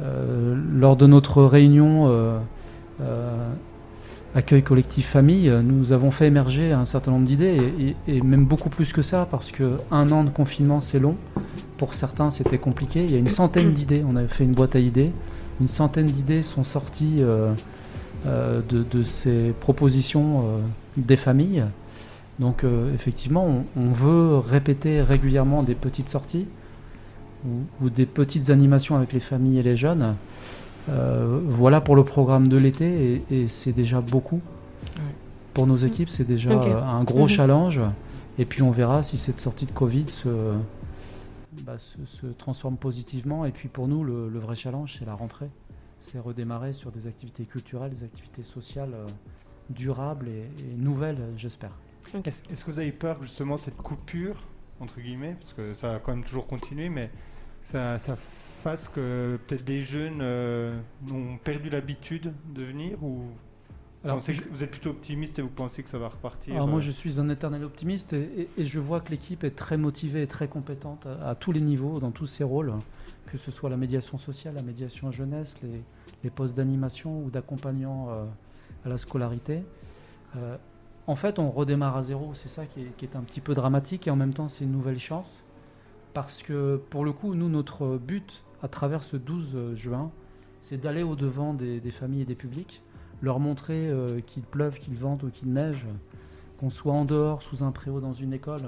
euh, lors de notre réunion euh, euh, accueil collectif famille, euh, nous avons fait émerger un certain nombre d'idées et, même beaucoup plus que ça parce que un an de confinement c'est long. Pour certains c'était compliqué. Il y a une centaine d'idées. On avait fait une boîte à idées. Une centaine d'idées sont sorties euh, euh, de, ces propositions des familles. Donc effectivement, on, veut répéter régulièrement des petites sorties ou des petites animations avec les familles et les jeunes. Euh, voilà pour le programme de l'été et, et c'est déjà beaucoup. Pour nos équipes, c'est déjà euh, un gros Mhm. challenge. Et puis on verra si cette sortie de Covid se, bah, se, se transforme positivement. Et puis pour nous, le, le vrai challenge, c'est la rentrée. C'est redémarrer sur des activités culturelles, des activités sociales euh, durables et, et nouvelles, j'espère. Est-ce que vous avez peur justement cette coupure, entre guillemets, parce que ça va quand même toujours continuer, mais ça, ça fasse que peut-être des jeunes euh, ont perdu l'habitude de venir ou Alors, Alors, je- vous êtes plutôt optimiste et vous pensez que ça va repartir Alors moi, euh, je suis un éternel optimiste et, et- et je vois que l'équipe est très motivée et très compétente à, à tous les niveaux, dans tous ses rôles, que ce soit la médiation sociale, la médiation jeunesse, les, les postes d'animation ou d'accompagnant euh, à la scolarité. Euh, en fait, on redémarre à zéro, c'est ça qui est, qui est un petit peu dramatique et en même temps, c'est une nouvelle chance. Parce que pour le coup, nous, notre but à travers ce 12 juin, c'est d'aller au-devant des, des familles et des publics, leur montrer euh, qu'il pleuve, qu'il vente ou qu'il neige, qu'on soit en dehors, sous un préau dans une école,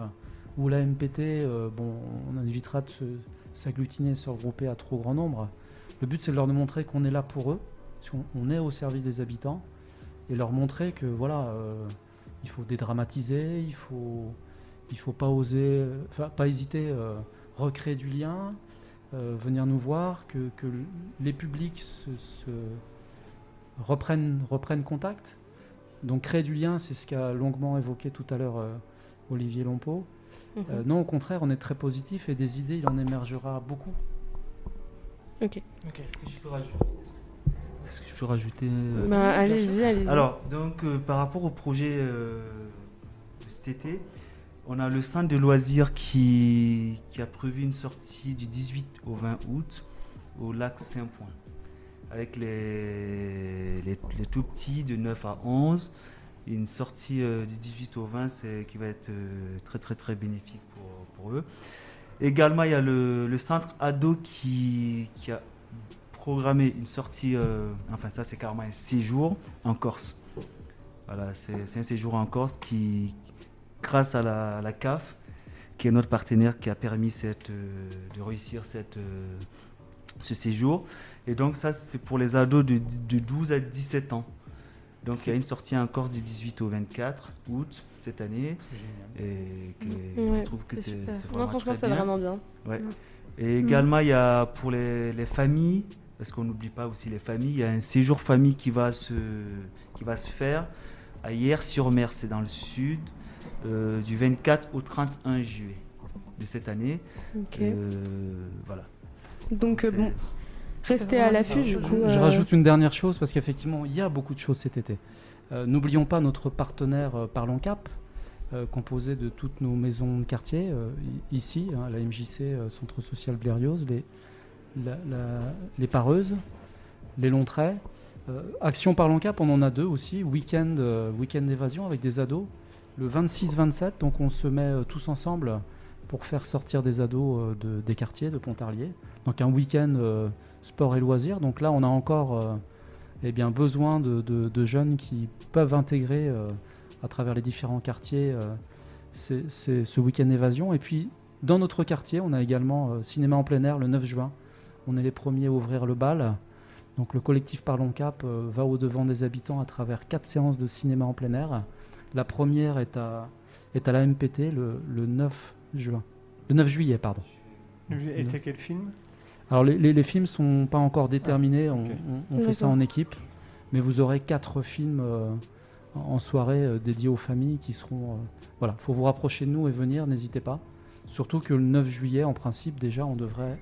ou la MPT, euh, bon, on évitera de se- s'agglutiner, se regrouper à trop grand nombre. Le but, c'est de leur montrer qu'on est là pour eux, qu'on on est au service des habitants, et leur montrer que voilà, euh, il faut dédramatiser, il faut, il faut pas oser, euh, pas hésiter, euh, recréer du lien, euh, venir nous voir, que, que les publics se, se reprennent, reprennent contact. Donc créer du lien, c'est ce qu'a longuement évoqué tout à l'heure euh, Olivier Lompeau. Mhm. Euh, non, au contraire, on est très positif et des idées, il en émergera beaucoup. Ok. Est-ce que je peux rajouter Est-ce que je peux rajouter Bah, allez-y, allez-y. Alors, donc, euh, par rapport au projet euh, de cet été, on a le centre de loisirs qui, a prévu une sortie du 18 au 20 août au lac Saint-Point avec les, tout petits de 9 à 11. Une sortie euh, du 18 au 20 c'est- qui va être euh, très très très bénéfique pour, eux. Également, il y a le, centre ado qui, a programmé une sortie, euh, enfin ça c'est carrément un séjour en Corse. Voilà, c'est un séjour en Corse qui, grâce à la, à la CAF, qui est notre partenaire qui a permis cette, euh, de réussir cette, euh, ce séjour. Et donc ça c'est pour les ados de, de 12 à 17 ans. Donc il y a une sortie en Corse du 18 au 24 août cette année. Et que- Ouais, je trouve que c'est Non, vraiment franchement, c'est vraiment bien. Ouais. Mm. Et également, il y a pour les, les familles, parce qu'on n'oublie pas aussi les familles, il y a un séjour famille qui va se, qui va se faire à Hier-sur-Mer, c'est dans le sud, euh, du 24 au 31 juillet de cette année. Euh, voilà. Donc, euh, bon, restez à l'affût, du Je- coup. Je rajoute une dernière chose parce qu'effectivement, il y a beaucoup de choses cet été. Euh, N'oublions pas notre partenaire euh, Parlons Cap, euh, composé de toutes nos maisons de quartier, euh, ici, hein, la MJC, euh, Centre Social Blérios, les, la- la- les Pareuses, les Longs Traits. Euh, Action Parlons Cap, on en a deux aussi, week-end euh, week-end d'évasion avec des ados. Le 26-27, donc on se met euh, tous ensemble pour faire sortir des ados euh, de- des quartiers de Pontarlier. Donc un week-end euh, sport et loisirs. Donc là, on a encore eh besoin de, jeunes qui peuvent intégrer à travers les différents quartiers ce week-end évasion. Et puis, dans notre quartier, on a également cinéma en plein air le 9 juin. On est les premiers à ouvrir le bal. Donc le collectif Parlons Cap va au-devant des habitants à travers quatre séances de cinéma en plein air. La première est à, est à la MPT le, le 9 juin. Le 9 juillet, pardon. Et c'est quel film? Alors les, les, les films sont pas encore déterminés, on, ok. on- on fait ça en équipe, mais vous aurez quatre films euh, en soirée euh, dédiés aux familles qui seront... euh, voilà, faut vous rapprocher de nous et venir, n'hésitez pas. Surtout que le 9 juillet, en principe, déjà, on devrait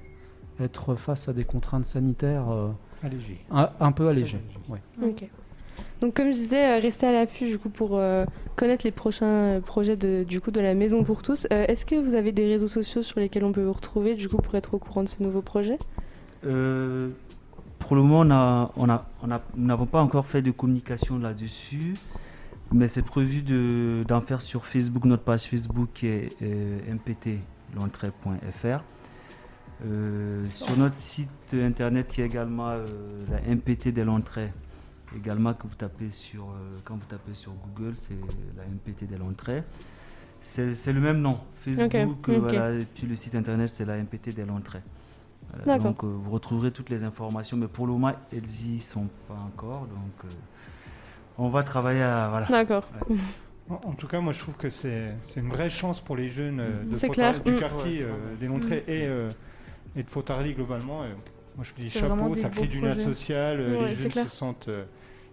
être face à des contraintes sanitaires euh, Allégées. un, un peu allégées. ouais. Donc comme je disais, euh, restez à l'affût du coup pour euh, connaître les prochains euh, projets de, du coup de la Maison pour tous. Est-ce que vous avez des réseaux sociaux sur lesquels on peut vous retrouver du coup pour être au courant de ces nouveaux projets? Pour le moment, on on a- on a- nous n'avons pas encore fait de communication là-dessus, mais c'est prévu de- d'en faire sur Facebook, notre page Facebook est. Euh, sur notre site internet qui est également la MPT des Lontrées, également que vous tapez sur, euh, quand vous tapez sur Google, c'est la MPT des Lontrées. C'est c'est le même nom, Facebook, Ok, euh, et puis le site internet c'est la MPT. Voilà, D'accord. donc euh, vous retrouverez toutes les informations, mais pour le moment elles y sont pas encore, donc euh, on va travailler à voilà. D'accord. Ouais. En, tout cas, moi je trouve que c'est c'est une vraie chance pour les jeunes euh, de du Mm. quartier euh, des Lontrées et, euh, et de Pontarlier globalement. Et moi je dis chapeau, ça crée du lien social, Ouais, les jeunes clair. se sentent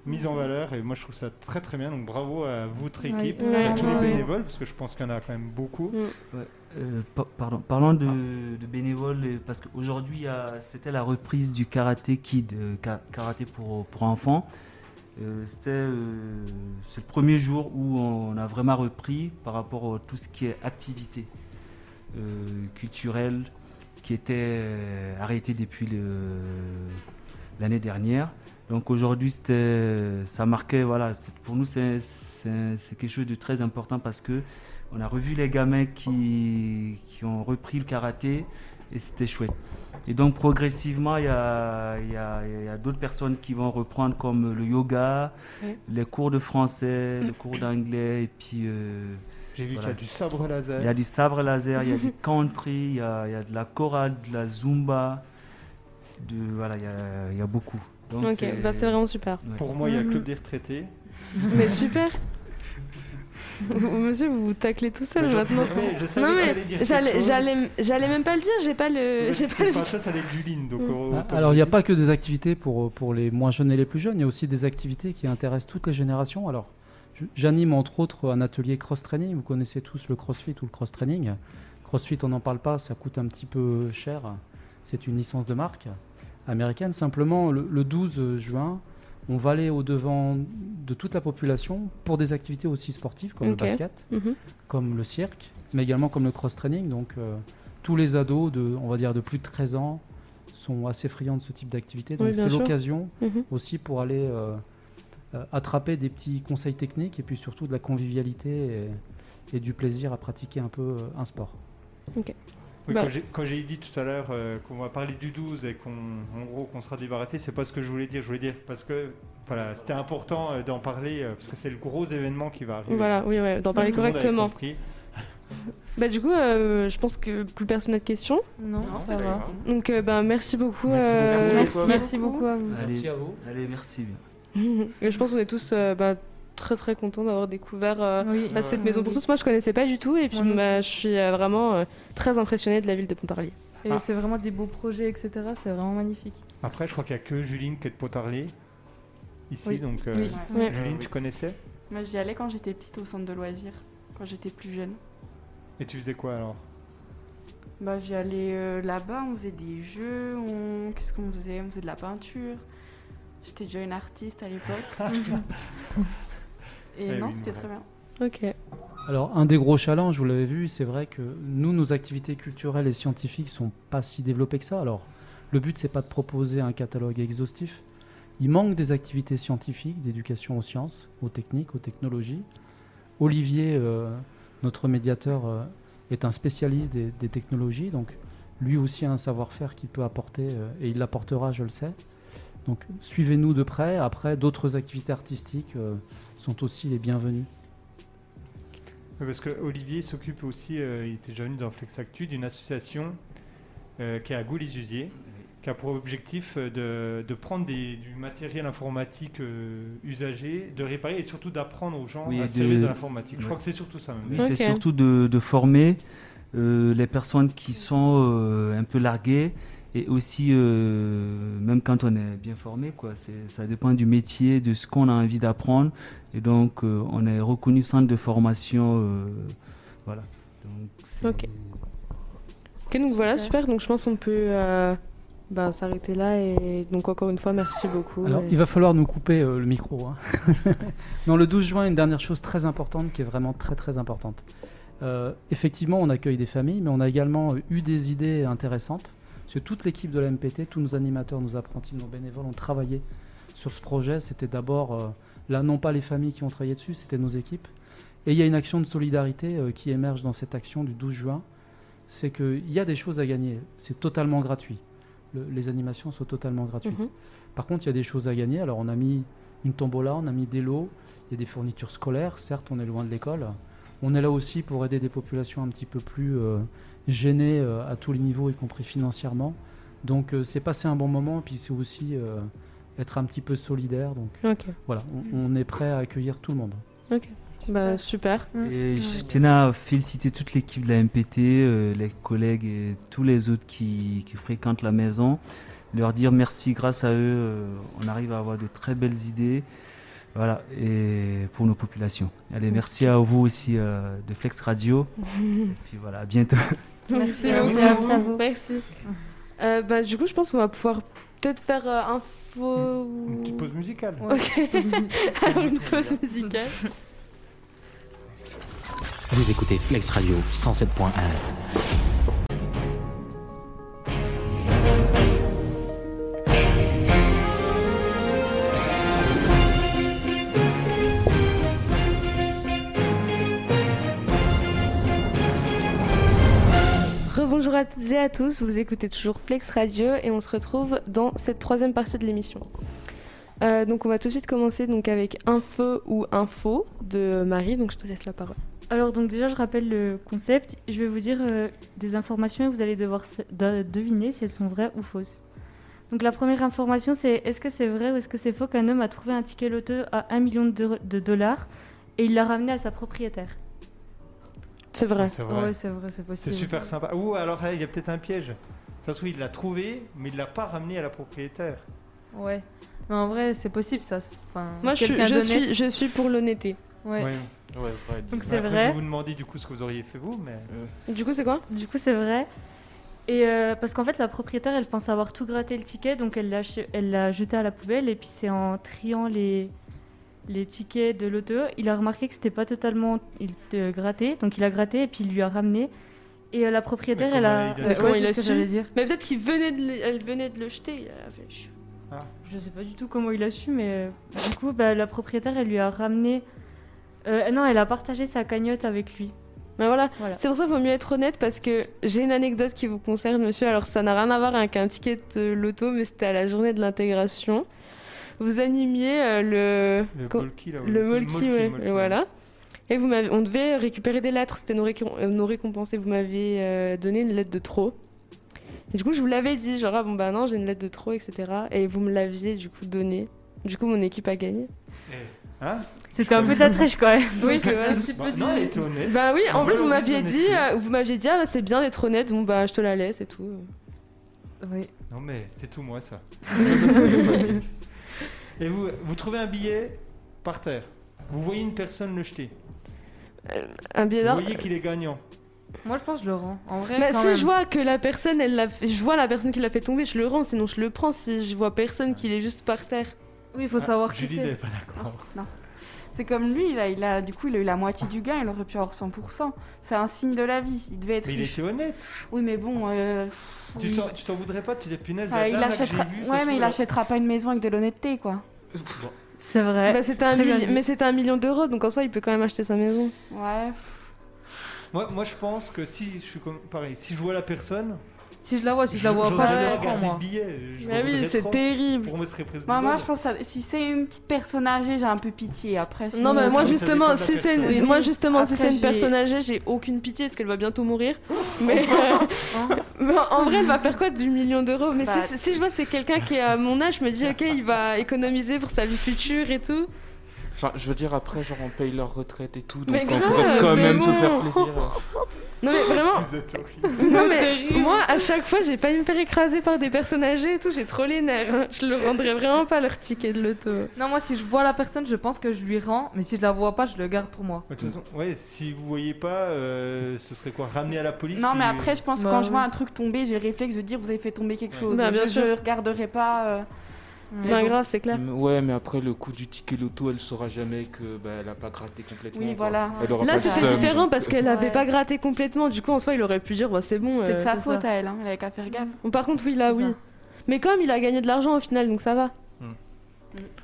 euh, mis en valeur et moi je trouve ça très très bien. Donc bravo à votre équipe, ouais, à tous les ouais. bénévoles parce que je pense qu'il y en a quand même beaucoup. Mm. Euh, pa- pardon, parlant de, de bénévoles, euh, parce qu'aujourd'hui c'était la reprise du karaté kid, euh, ka- karaté pour, pour enfants. Euh, C'était euh, c'est le premier jour où on a vraiment repris par rapport à tout ce qui est activité euh, culturelle qui était arrêtée depuis l'année dernière. Donc aujourd'hui, ça marquait, voilà, pour nous, c'est quelque chose de très important parce que on a revu les gamins qui, qui ont repris le karaté et c'était chouette. Et donc progressivement, il y a, il y a- il y a d'autres personnes qui vont reprendre comme le yoga, les cours de français, le cours d'anglais et puis... euh, J'ai vu voilà. qu'il y a du sabre laser. Il y a du sabre laser, il y a du country, il y a, il y a de la chorale, de la zumba, de, voilà, il y a, il y a beaucoup. Donc, Ok, bah, c'est vraiment super. ouais. Pour moi, il y a le Mhm. club des retraités. Mais super Monsieur, vous vous taclez tout seul Mais maintenant. je savais non mais j'allais, même pas le dire. J'ai pas le, j'ai pas C'était le. pas ça, ça allait être Juline. Donc, Mm. Ah, Alors, il n'y a pas que des activités pour, pour les moins jeunes et les plus jeunes, il y a aussi des activités qui intéressent toutes les générations. Alors, j'anime entre autres un atelier cross-training. Vous connaissez tous le crossfit ou le cross-training. Crossfit, on n'en parle pas, ça coûte un petit peu cher. C'est une licence de marque américaine. Simplement, le, le 12 juin, on va aller au-devant de toute la population pour des activités aussi sportives comme le basket, Mhm. comme le cirque, mais également comme le cross-training. Donc, euh, tous les ados de, on va dire, de plus de 13 ans sont assez friands de ce type d'activité. Donc, Oui, c'est l'occasion Mhm. aussi pour aller euh, euh, attraper des petits conseils techniques et puis surtout de la convivialité et, et du plaisir à pratiquer un peu un sport. Oui, Bah. quand j'ai- dit tout à l'heure euh, qu'on va parler du 12 et qu'on en gros qu'on sera débarrassé, c'est pas ce que je voulais dire. Je voulais dire parce que voilà, c'était important euh, d'en parler euh, parce que c'est le gros événement qui va arriver. Voilà, oui, ouais, d'en parler correctement. Bah du coup, euh, je pense que plus personne n'a de questions. Non, Non, ça va. Donc euh, ben merci beaucoup. Merci euh, beaucoup. Merci, beaucoup. merci beaucoup à vous. Allez, Merci à vous. allez, merci. Je pense qu'on est tous euh, bah, très très contents d'avoir découvert euh, Oui. bah, cette maison pour tous. Moi, je connaissais pas du tout et puis bah, je suis euh, vraiment euh, très impressionnée de la ville de Pontarlier. Et Ah. c'est vraiment des beaux projets, etc. C'est vraiment magnifique. Après, je crois qu'il y a que Juline qui est de Potarlé ici, Oui. donc. euh, Oui. Ouais. Ouais. Juline, tu connaissais? Moi, j'y allais quand j'étais petite au centre de loisirs, quand j'étais plus jeune. Et tu faisais quoi alors? Bah, j'y allais euh, là-bas, on faisait des jeux, on... qu'est-ce qu'on faisait? On faisait de la peinture. J'étais déjà une artiste à l'époque. Et Eh non, oui, c'était très bien. Ok. Alors, un des gros challenges, vous l'avez vu, c'est vrai que nous, nos activités culturelles et scientifiques sont pas si développées que ça. Alors, le but, c'est pas de proposer un catalogue exhaustif. Il manque des activités scientifiques, d'éducation aux sciences, aux techniques, aux technologies. Olivier, euh, notre médiateur, euh, est un spécialiste des, des technologies, donc lui aussi a un savoir-faire qu'il peut apporter, euh, et il l'apportera, je le sais. Donc, suivez-nous de près. Après, d'autres activités artistiques euh, sont aussi les bienvenues. Oui, Parce que Olivier s'occupe aussi, euh, il était déjà venu dans Flex Actu, d'une association euh, qui est à Gaulle-les-Usiers, qui a pour objectif euh, de, de prendre des- du matériel informatique euh, usagé, de réparer et surtout d'apprendre aux gens Oui, à servir de l'informatique. Je crois que c'est surtout ça même. Oui, c'est surtout de, de former euh, les personnes qui sont euh, un peu larguées et aussi, euh, même quand on est bien formé, quoi, c'est- ça dépend du métier, de ce qu'on a envie d'apprendre. Et donc, euh, on est reconnu centre de formation. euh, voilà. Donc, Ok. Ok, donc voilà, Super. super. Donc je pense qu'on peut euh, bah, s'arrêter là et donc encore une fois, merci beaucoup. Alors, et- il va falloir nous couper euh, le micro. hein. non, le 12 juin, une dernière chose très importante qui est vraiment très très importante. Euh, effectivement, on accueille des familles, mais on a également eu des idées intéressantes. Parce que toute l'équipe de la MPT, tous nos animateurs, nos apprentis, nos bénévoles ont travaillé sur ce projet. C'était d'abord, euh, là, non pas les familles qui ont travaillé dessus, c'était nos équipes. Et il y a une action de solidarité euh, qui émerge dans cette action du 12 juin. C'est qu'il y a des choses à gagner. C'est totalement gratuit. Le- les animations sont totalement gratuites. Mhm. Par contre, il y a des choses à gagner. Alors, on a mis une tombola, on a mis des lots, il y a des fournitures scolaires. Certes, on est loin de l'école. On est là aussi pour aider des populations un petit peu plus euh, gênées euh, à tous les niveaux, y compris financièrement. Donc, euh, c'est passer un bon moment, puis c'est aussi euh, être un petit peu solidaire. Donc, voilà, on, on est prêt à accueillir tout le monde. ok. Bah, super. Et je tenais à féliciter toute l'équipe de la MPT, euh, les collègues et tous les autres qui, qui fréquentent la maison. Leur dire merci, grâce à eux, euh, on arrive à avoir de très belles idées. Voilà, et pour nos populations. Allez, merci à vous aussi euh, de Flex Radio. Et puis voilà, à bientôt. Merci, Merci beaucoup. à vous. Merci. Euh, bah, du coup, je pense qu'on va pouvoir peut-être faire euh, un info Une petite pause musicale. Ok. Alors une pause musicale. Vous écoutez Flex Radio 107.1. à toutes et à tous, vous écoutez toujours Flex Radio et on se retrouve dans cette troisième partie de l'émission. Euh, donc on va tout de suite commencer donc avec info ou info de Marie, donc je te laisse la parole. Alors donc déjà je rappelle le concept, je vais vous dire euh, des informations et vous allez devoir deviner si elles sont vraies ou fausses. Donc la première information c'est est-ce que c'est vrai ou est-ce que c'est faux qu'un homme a trouvé un ticket loto à 1 million de dollars et il l'a ramené à sa propriétaire? C'est vrai. C'est vrai. Ouais, c'est vrai, c'est C'est possible. super sympa. Ou alors il y a peut-être un piège. Ça se trouve, il l'a trouvé, mais il l'a pas ramené à la propriétaire. Ouais. Mais en vrai, c'est possible ça. Enfin, Moi je, suis- quelqu'un je d'honnête- suis, je suis pour l'honnêteté. Ouais. Ouais. Ouais, vrai. Donc c'est après, vrai. Je vais vous demander du coup ce que vous auriez fait vous, mais. Du coup c'est quoi? Du coup, c'est vrai. Et euh, parce qu'en fait, la propriétaire, elle pense avoir tout gratté le ticket, donc elle l'a, ch- elle l'a jeté à la poubelle. Et puis, c'est en triant les, les tickets de l'auto, il a remarqué que c'était pas totalement il, euh, gratté, donc il a gratté et puis il lui a ramené. Et euh, la propriétaire, elle a. comment il a su ouais, il a ce que su j'allais dire. Mais peut-être qu'il venait de, le- elle venait de le jeter. il a fait chou. Je sais pas du tout comment il a su, mais euh, du coup, bah, la propriétaire, elle lui a ramené. euh, non, elle a partagé sa cagnotte avec lui. Mais voilà, Voilà. c'est pour ça qu'il vaut mieux être honnête parce que j'ai une anecdote qui vous concerne, monsieur. Alors, ça n'a rien à voir avec un ticket de loto, mais c'était à la journée de l'intégration. Vous animiez euh, le. Le co- Molki, là. le Molki, Molki, ouais, Molki, voilà. Et vous m'avez, on devait récupérer des lettres, c'était nos, euh, nos récompenses. Et vous m'aviez euh, donné une lettre de trop. Et du coup, je vous l'avais dit, genre, ah, bon, bah non, j'ai une lettre de trop, etc. Et vous me l'aviez, du coup, donné. Du coup, mon équipe a gagné. Hein? C'était un peu sa triche quand même. Oui, c'est vrai. Bah, Non, elle était honnête. Bah oui, en plus, vous m'aviez dit, euh, vous m'aviez dit, ah, bah, c'est bien d'être honnête, bon, bah, je te la laisse et tout. Oui. Non, mais c'est tout moi ça. Et vous, vous trouvez un billet par terre. Vous voyez une personne le jeter. Un billet Vous d'or. voyez qu'il est gagnant. Moi, je pense que je le rends. En vrai, Mais quand si même. je vois que la personne, elle l'a fait- je vois la personne qui l'a fait tomber, je le rends, sinon je le prends si je vois personne qui est juste par terre. Oui, il faut Ah, savoir qui Julie n'est c'est. pas d'accord. C'est comme lui, il a, il a, du coup, il a eu la moitié du gain, il aurait pu avoir 100%. C'est un signe de la vie. Il devait être Mais il était honnête. Oui, mais bon. euh, Tu oui. t'en- tu t'en voudrais pas Tu dis punaise, Ah, la il là que achètera... Ouais, mais il achètera pas une maison avec de l'honnêteté, quoi. C'est vrai. Bah, c'était un. Mais c'était un million d'euros, donc en soi, il peut quand même acheter sa maison. Ouais. Moi, moi, je pense que si je suis comme pareil, si je vois la personne, Si je la vois, si je la vois pas, je la prends, moi. Mais oui, c'est terrible. Pour moi, ce serait presque. Moi, je pense que si c'est une petite personne âgée, j'ai un peu pitié. Après, Non, mais moi justement, si c'est une... moi justement, si c'est une personne âgée, j'ai aucune pitié parce qu'elle va bientôt mourir. Mais, euh, mais en vrai, elle va faire quoi du million d'euros? Mais Bah, si, si je vois c'est quelqu'un qui est à mon âge, je me dis ok, il va économiser pour sa vie future et tout. Enfin, je veux dire, après, genre, on paye leur retraite et tout, donc Mais on grave, pourrait quand même se faire plaisir. Non mais vraiment, Vous êtes horrible. non mais moi à chaque fois j'ai failli me faire écraser par des personnes âgées et tout, j'ai trop les nerfs. hein. Je le rendrais vraiment pas leur ticket de loto. Non, moi, si je vois la personne, je pense que je lui rends. Mais si je la vois pas, je le garde pour moi. De toute façon, ouais, si vous voyez pas, euh, ce serait quoi Ramener à la police Non, puis- mais après, je pense que Bah quand je vois un truc tomber, j'ai le réflexe de dire vous avez fait tomber quelque Ouais. chose. Bah, bien je, sûr. je regarderai pas. euh, Mais bon. grave, c'est clair. Ouais, mais après, le coût du ticket loto, elle saura jamais que bah, elle a pas gratté complètement. Oui, voilà. Là c'était différent donc, parce qu'elle avait Ouais. pas gratté complètement. Du coup en soi il aurait pu dire bah c'est bon. C'était de euh, sa faute ça. à elle, hein. elle avait qu'à faire gaffe. Bon, Par contre oui là oui. ça. Mais comme il a gagné de l'argent au final donc ça va.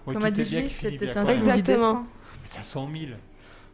Ouais, Comme tout a est dit bien Julie, que Philippe c'était un Exactement. Mais c'est à 100 000.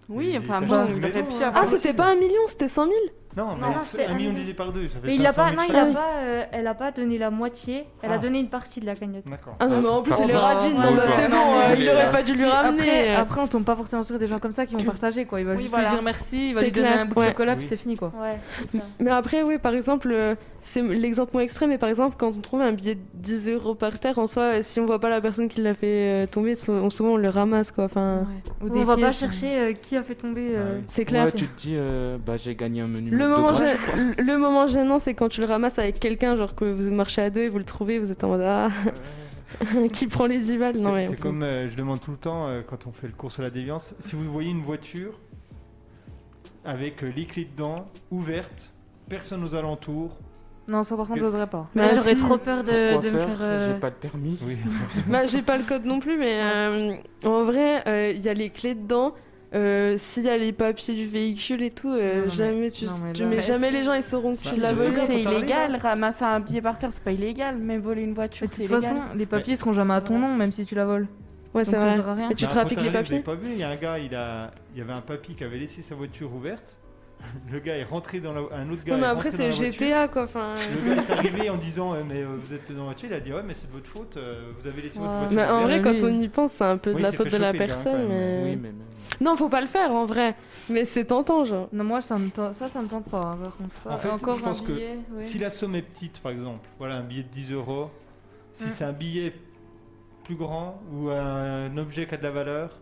Oui, enfin bon, il aurait pu hein. avoir. Ah c'était pas un million, c'était 100 000 Non, Non, mais non, c'est un million divisé par deux, ça fait Mais il a 500 pas, 000 non, il a pas, euh, elle a pas donné la moitié, elle Ah. a donné une partie de la cagnotte. D'accord. Ah non mais en plus leur a dit non bah c'est non, bon, euh, il est aurait pas dû lui ramener. Après, après, on tombe pas forcément sur des gens comme ça qui vont partager quoi. Il va Oui, juste voilà. lui dire merci, il va lui donner clair, un bout de chocolat, puis c'est fini quoi. Ouais, c'est ça. Mais après oui par exemple euh, c'est l'exemple moins extrême mais par exemple quand on trouve un billet de 10 euros par terre en soi euh, si on voit pas la personne qui l'a fait euh, tomber on- souvent on le ramasse quoi. Enfin Ou On va pas pièces, chercher euh, qui a fait tomber. euh, Ouais. c'est clair. Ouais, tu te dis, euh, bah, j'ai gagné un menu. Le moment, le- gênant, c'est quand tu le ramasses avec quelqu'un, genre que vous marchez à deux et vous le trouvez, vous êtes en mode Ah, qui prend les 10 balles? Non, C'est mais. c'est comme euh, je demande tout le temps euh, quand on fait le cours sur la déviance, si vous voyez une voiture avec euh, les clés dedans, ouverte, personne aux alentours, Non, ça par contre, j'oserais pas. Mais Bah, j'aurais si. trop peur de, de me faire faire. euh, J'ai pas de permis. Oui. Bah, j'ai pas le code non plus, mais euh, en vrai, euh, il y a les clés dedans. Euh, S'il y a les papiers du véhicule et tout, euh, Non, mais- jamais tu, non, mais tu mets Bah, jamais c'est- les gens ils sauront que tu l'as volé. c'est illégal, hein. ramasser un billet par terre, c'est pas illégal, même voler une voiture, Mais de c'est toute illégal. façon, les papiers seront jamais à ton nom, même si tu la voles. Ouais, Donc c'est ça vrai. sert à rien. Mais tu Mais trafiques les papiers il y a un gars, il, a... il y avait un papy qui avait laissé sa voiture ouverte. Le gars est rentré dans la... un autre gars. Non, mais après, c'est. GTA quoi. Le gars est arrivé en disant euh, Mais euh, vous êtes dans la voiture Il a dit Ouais, mais c'est de votre faute, euh, vous avez laissé votre voiture. mais en vrai, quand on y pense, c'est un peu de la faute de la personne. mais- Oui, mais. Non, faut pas le faire en vrai. Mais c'est tentant, genre. Non, moi, ça, me tente- ça, ça me tente pas, hein, par contre. Ça, En fait, encore je pense que. Si la somme est petite, par exemple, voilà un billet de 10 euros, si Mm. c'est un billet plus grand ou un objet qui a de la valeur,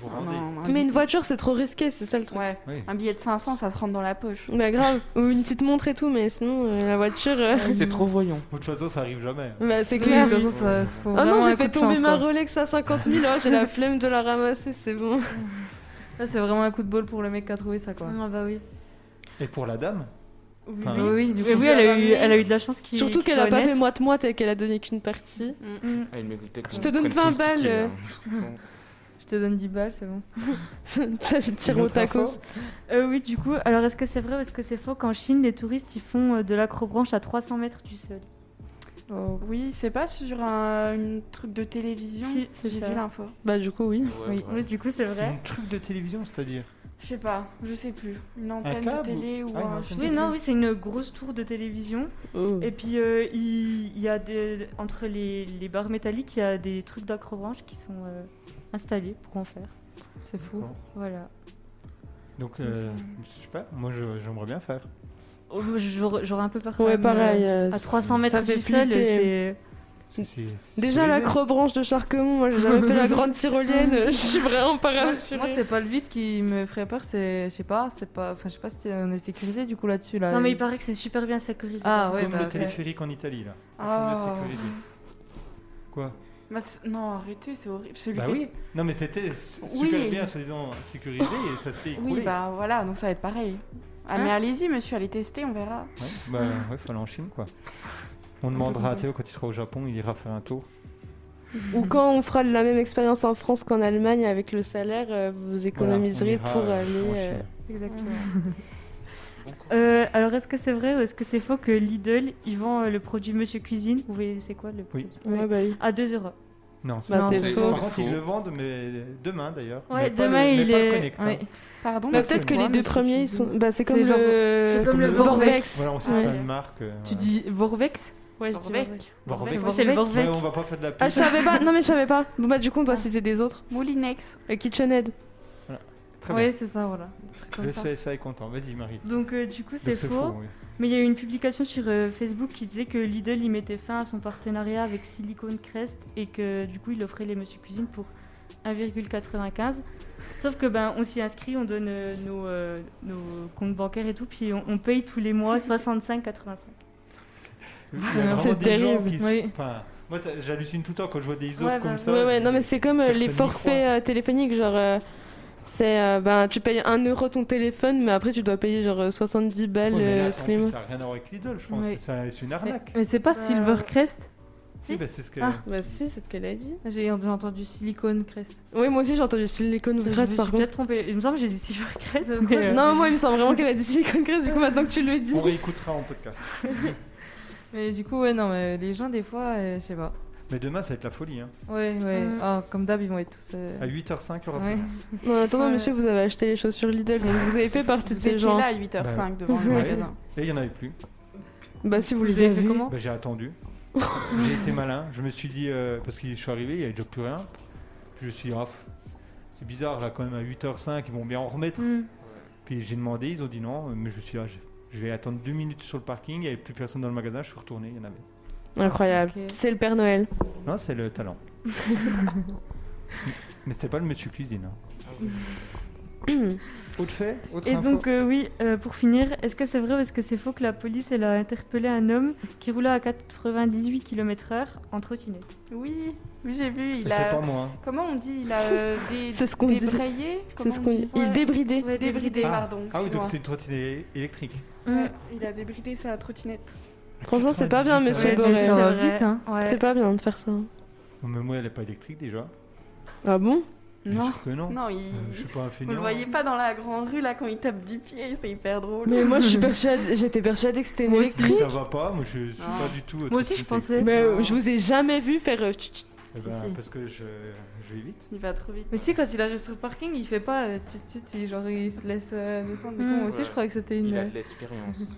vous Non, rendez. non, un Mais une voiture, c'est trop risqué, c'est ça le truc. Ouais, Oui. un billet de 500, ça se rentre dans la poche. Bah grave. Ou une petite montre et tout, mais sinon, euh, la voiture. euh, C'est trop voyant. De toute façon, ça arrive jamais. Bah c'est Oui, clair. de toute façon, ça, faut Oh non, j'ai fait tomber chance, ma. Rolex à 50 000, oh, j'ai la flemme de la ramasser, c'est bon. Là, c'est vraiment un coup de bol pour le mec qui a trouvé ça, quoi. Ah bah oui. Et pour la dame Oui, Enfin, oui. Oui, du coup, oui, elle a, eu, elle a eu de la chance qu'il Surtout qu'elle a soit pas fait moite-moite et qu'elle a donné qu'une partie. Mm. Ah, il méritait qu'on Je te donne prenne tout 20 le ticket, balles, hein. Je te donne 10 balles, c'est bon. je tire au tacos. Euh, oui, du coup, alors est-ce que c'est vrai ou est-ce que c'est faux qu'en Chine, les touristes ils font euh, de l'acrobranche à 300 mètres du sol? Oh, Oui, c'est pas sur un une truc de télévision? Si, J'ai vu l'info. Bah du coup, oui. Ouais, Oui. ouais. Du coup, c'est vrai. Un truc de télévision, c'est-à-dire? Je sais pas, je sais plus. Une antenne de télé ou Ah, un. je sais Oui, plus. non, oui, c'est une grosse tour de télévision. Oh. Et puis, euh, il il y, a des, entre les, les barres métalliques, il y a des trucs d'acrobranche qui sont euh, installés pour en faire. C'est fou. Voilà. Donc, euh, super, moi je- j'aimerais bien faire. Oh, J'aurais un peu peur. Ouais, même, pareil. euh, euh, À 300 ça mètres du sol, c'est. Déjà sécurisé. l'acrobranche de Charquemont, moi j'ai jamais fait la grande tyrolienne, je suis vraiment pas rassurée. moi, c'est pas le vide qui me ferait peur, c'est, je sais pas, c'est pas, enfin, je sais pas si on est sécurisé du coup là-dessus là. Non, mais il paraît que c'est super bien sécurisé. Ah ouais, Comme bah, le téléphérique en Italie, là. Ah. Quoi? Bah, non, arrêtez, c'est horrible. Celui Bah qui- oui Non, mais c'était Oui. super bien, soi-disant sécurisé et ça s'est écroulé. Oui, bah voilà, donc ça va être pareil. Ah, Hein mais allez-y, monsieur, allez tester, on verra. Ouais, bah ouais, faut aller en Chine, quoi. On demandera à Théo quand il sera au Japon, il ira faire un tour. Ou quand on fera la même expérience en France qu'en Allemagne avec le salaire, euh, vous économiserez Voilà, on ira, pour euh, aller. euh. Exactement. Euh, alors, est-ce que c'est vrai ou est-ce que c'est faux que Lidl, il vend euh, le produit Monsieur Cuisine? Vous voyez, c'est quoi le Oui. Ouais, bah oui. À 2 euros. Non, Bah, pas c'est vrai. faux. Par contre, ils le vendent, mais demain d'ailleurs. Ouais, Mais pas demain, le, mais il pas est- le hein. Pardon? Bah, mais peut-être que les deux premiers, ils sont. Bah, c'est comme C'est genre- le. c'est comme le Vorvex. Voilà, on sait Ouais. pas une marque. euh, Tu dis Vorvex? Ouais, Vorvec. Vorvec. C'est le Vorvec. Ouais, Vorvec. on va pas faire de la pub. Ah, je savais pas. Non, mais je savais pas. Bon, bah, du coup, on doit citer des autres. Moulinex. Euh, KitchenAid. Très bien. Oui, c'est ça, voilà. Comme Le ça. CSA est content. Vas-y, Marie. Donc, euh, du coup, Donc c'est faux. faux. oui. Mais il y a eu une publication sur euh, Facebook qui disait que Lidl, il mettait fin à son partenariat avec Silicon Crest et que du coup, il offrait les Monsieur Cuisine pour 1,95. Sauf que ben, on s'y inscrit, on donne euh, nos, euh, nos comptes bancaires et tout, puis on, on paye tous les mois 65,85. Il y a vraiment C'est gens terrible. Oui. enfin, moi, ça- j'hallucine tout le temps quand je vois des offres Ouais, comme bah, ça. Ouais, ouais, non, mais c'est comme euh, les forfaits euh, téléphoniques, genre. Euh, c'est euh, ben tu payes 1 euro ton téléphone mais après tu dois payer genre euh, 70 balles Ouais, mais là, euh, tous les mois. ça n'a rien à voir avec Lidl, je pense. Oui. C'est une Mais, arnaque. mais c'est pas Silvercrest Si, bah, c'est ce que. Ah bah si c'est ce qu'elle a dit. J'ai entendu Silicon Crest. Oui moi aussi j'ai entendu Silicon Je me Crest suis par contre. peut-être trompée. Il me semble que j'ai dit Silver Crest. Mais, euh, Non moi il me semble vraiment qu'elle a dit Silicon Crest du coup maintenant que tu le dis. On réécoutera en podcast. Mais du coup, ouais, non, mais les gens, des fois, euh, je sais pas. Mais demain, ça va être la folie. Hein. Ouais, ouais. Mm. Ah, comme d'hab, ils vont être tous. euh, À 8h05, il y aura Ouais. plus. Non, en attendant Ouais. monsieur vous avez acheté les chaussures Lidl donc vous avez fait partie de Vous ces étiez gens. là à 8h05 devant le Ouais. magasin. Et il n'y en avait plus. Bah si vous Vous les avez avez fait vus. comment Bah, j'ai attendu. j'ai été malin. Je me suis dit, euh, parce que je suis arrivé, il n'y avait déjà plus rien. Puis je me suis dit, ah, c'est bizarre, là, quand même, à 8h05, ils vont bien en remettre. Mm. Puis j'ai demandé, ils ont dit non. Mais je me suis dit, ah, je, je vais attendre deux minutes sur le parking. Il n'y avait plus personne dans le magasin. Je suis retourné, il y en avait. Incroyable. C'est le Père Noël. Non, c'est le talent. Mais c'était pas le monsieur cuisine. hein. Autre fait Autre Et info donc, euh, oui, euh, pour finir, est-ce que c'est vrai ou est-ce que c'est faux que la police elle a interpellé un homme qui roulait à 98 km/h en trottinette? Oui, oui j'ai vu, il a... pas moi. hein. Comment on dit Il a euh, des... C'est ce qu'on dit. débrayé C'est ce on qu'on dit? Il Ouais. débridait. Débridé, Ah. pardon. Ah oui, donc c'est une trottinette électrique. Ouais, il a débridé sa trottinette. Franchement, c'est pas bien, 98, monsieur Boré. Ça va vrai. vite, hein. Ouais. C'est pas bien de faire ça. Mais moi, elle est pas électrique déjà. Ah bon? Bien Non. sûr que non. Non, il... Euh, je suis pas Vous le voyez pas dans la grande rue là quand il tape du pied, c'est hyper drôle. Mais moi, je suis persuadée, j'étais persuadée que c'était une Moi aussi. électrique. Ça va pas, moi je suis pas du tout. Moi aussi, je pensais. Mais euh, je vous ai jamais vu faire. euh, tch, tch. Eh Si, ben, si. Parce que je, je vais vite. Il va trop vite. Mais si, quand il arrive sur le parking, il fait pas euh, tut, genre il se laisse euh, descendre. Du coup, Mm. moi aussi, Ouais. je croyais que c'était une. Il a euh, de l'expérience.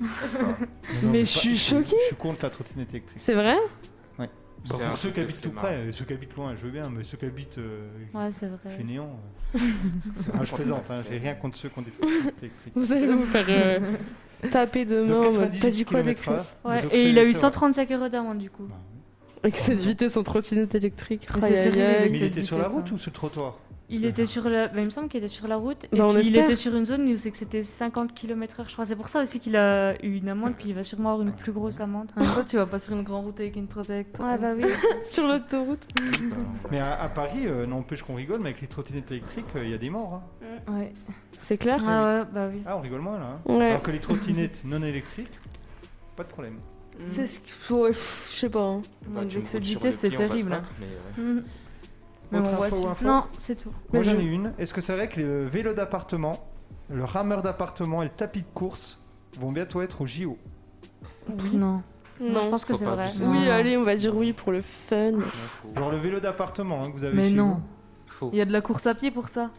Mais je suis choquée. Je suis contre la trottinette électrique. C'est vrai? Un pour ceux qui habitent tout près, euh, ceux qui habitent loin, je veux bien, mais ceux qui habitent euh, Ouais, c'est vrai. fainéants. euh, ah, je plaisante, hein, j'ai rien contre ceux qui ont des trottinettes électriques. Vous allez vous faire euh, taper de main. en Donc mode, T'as 98 dit quoi d'écrit Ouais, et il a eu c'est vrai. 135 euros d'amende du coup. Avec cette vitesse en trottinette électrique. Mais il était sur la route hein. ou sur le trottoir Il était sur la. bah, il me semble qu'il était sur la route. Et Bah, puis il était sur une zone où c'est que c'était 50 km/h, je crois. C'est pour ça aussi qu'il a eu une amende, puis il va sûrement avoir une plus grosse amende. En temps, tu vas pas sur une grande route avec une trottinette. Ouais, bah oui. Sur l'autoroute. Mais à, à Paris, euh, n'empêche qu'on rigole, mais avec les trottinettes électriques, euh, il y a des morts. hein. Ouais. C'est clair Ah ouais, bah oui. Ah, on rigole moins là. hein. Ouais. Alors que les trottinettes non électriques, pas de problème. C'est ce qu'il faut. ouais, pff, Je sais pas. hein. Bah, tu me sur vitesse, le c'est pied, on va se terrible. hein. battre, mais ouais. Mhm. Mais Autre info info Non, c'est tout. Moi Mais j'en je- ai une. Est-ce que c'est vrai que le vélo d'appartement, le rameur d'appartement et le tapis de course vont bientôt être au JO Non. Je Non. pense que Faut c'est pas vrai. abuser. Oui, Non. allez, on va dire oui pour le fun. Genre le vélo d'appartement hein, que vous avez Mais chez non. Faux. Il y a de la course à pied pour ça.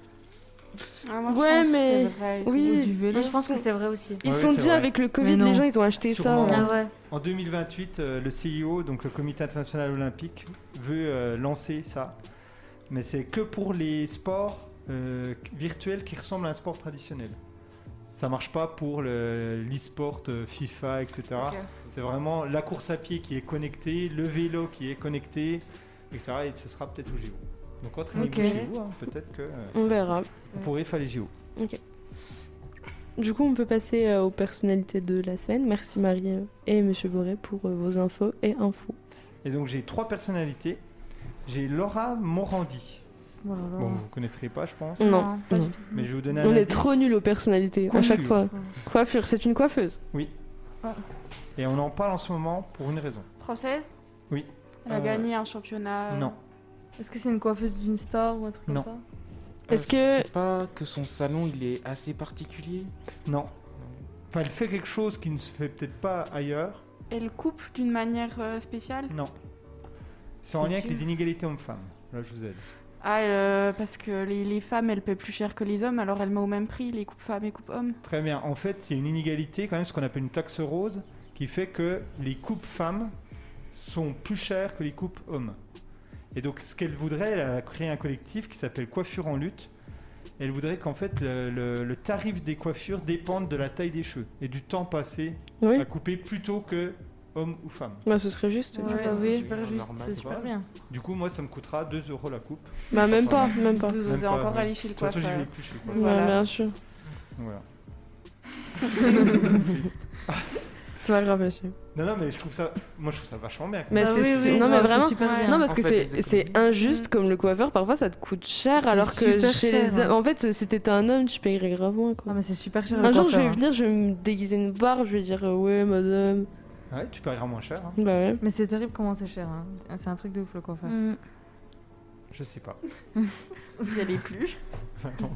Ah, moi, Ouais, mais- vrai, ils oui. du vélo. Je pense que c'est vrai aussi. Ils Ouais, se sont dit vrai. avec le Covid, les gens ils ont acheté Sûrement. ça. Ah hein. ouais. En 2028, euh, le CIO, donc le Comité international olympique, veut euh, lancer ça. Mais c'est que pour les sports euh, virtuels qui ressemblent à un sport traditionnel. Ça marche pas pour le- l'e-sport, euh, FIFA, etc. C'est vraiment la course à pied qui est connectée, le vélo qui est connecté, etc. Et ce sera peut-être au JO. Donc entraînez-vous Ok. chez vous, hein, peut-être que euh, On verra. vous pourrez faire les JO. Du coup, on peut passer euh, aux personnalités de la semaine. Merci Marie euh, et Monsieur Boré pour euh, vos infos et infos. Et donc j'ai trois personnalités. J'ai Laura Morandi. Voilà. Bon, vous connaîtrez pas, je pense. Non, pas non. du tout. Mais je vais vous donner un On est indice. trop nuls aux personnalités à Coiffure. chaque fois. Coiffure, c'est une coiffeuse. Oui. Ah. Et on en parle en ce moment pour une raison. Française? Oui. Elle a Euh, gagné un championnat? Non. Est-ce que c'est une coiffeuse d'une star ou un truc comme Non. ça Est-ce Euh, que- C'est pas que son salon il est assez particulier Non. Enfin, elle fait quelque chose qui ne se fait peut-être pas ailleurs. Elle coupe d'une manière euh, spéciale Non. C'est en lien avec les inégalités hommes-femmes. Là, je vous aide. Ah, euh, parce que les, les femmes, elles paient plus cher que les hommes, alors elle met au même prix les coupes femmes et coupes hommes. Très bien. En fait, il y a une inégalité, quand même, ce qu'on appelle une taxe rose, qui fait que les coupes femmes sont plus chères que les coupes hommes. Et donc, ce qu'elle voudrait, elle a créé un collectif qui s'appelle Coiffure en lutte. Elle voudrait qu'en fait, le, le- le tarif des coiffures dépende de la taille des cheveux et du temps passé Oui. à couper plutôt que homme ou femme. Bah, ce serait juste. Ouais, c'est super juste, Normal, c'est super voilà. bien. Du coup, moi, ça me coûtera 2 euros la coupe. Bah, même pas, même pas. Vous osez encore ouais. aller chez le De toute façon, j'y coiffeur. vais plus chez le coiffeur. Voilà. bien sûr. Voilà. C'est pas grave, monsieur. Non, non, mais je trouve ça, moi, je trouve ça vachement bien. Mais Bah c'est oui, su- oui. non mais c'est vraiment super bien. non parce En que c'est c'est injuste comme le coiffeur parfois ça te coûte cher C'est alors que super chez cher, les hein. en fait si t'étais un homme tu payerais grave moins quoi. Ah, mais c'est super cher. un le jour je vais hein. venir je vais me déguiser une barbe je vais dire euh, ouais madame Ouais, tu paieras moins cher. hein. bah ouais Mais c'est terrible comment c'est cher. hein. C'est un truc de ouf le coiffeur. Mm. Je sais pas. Vous y allez plus. Non.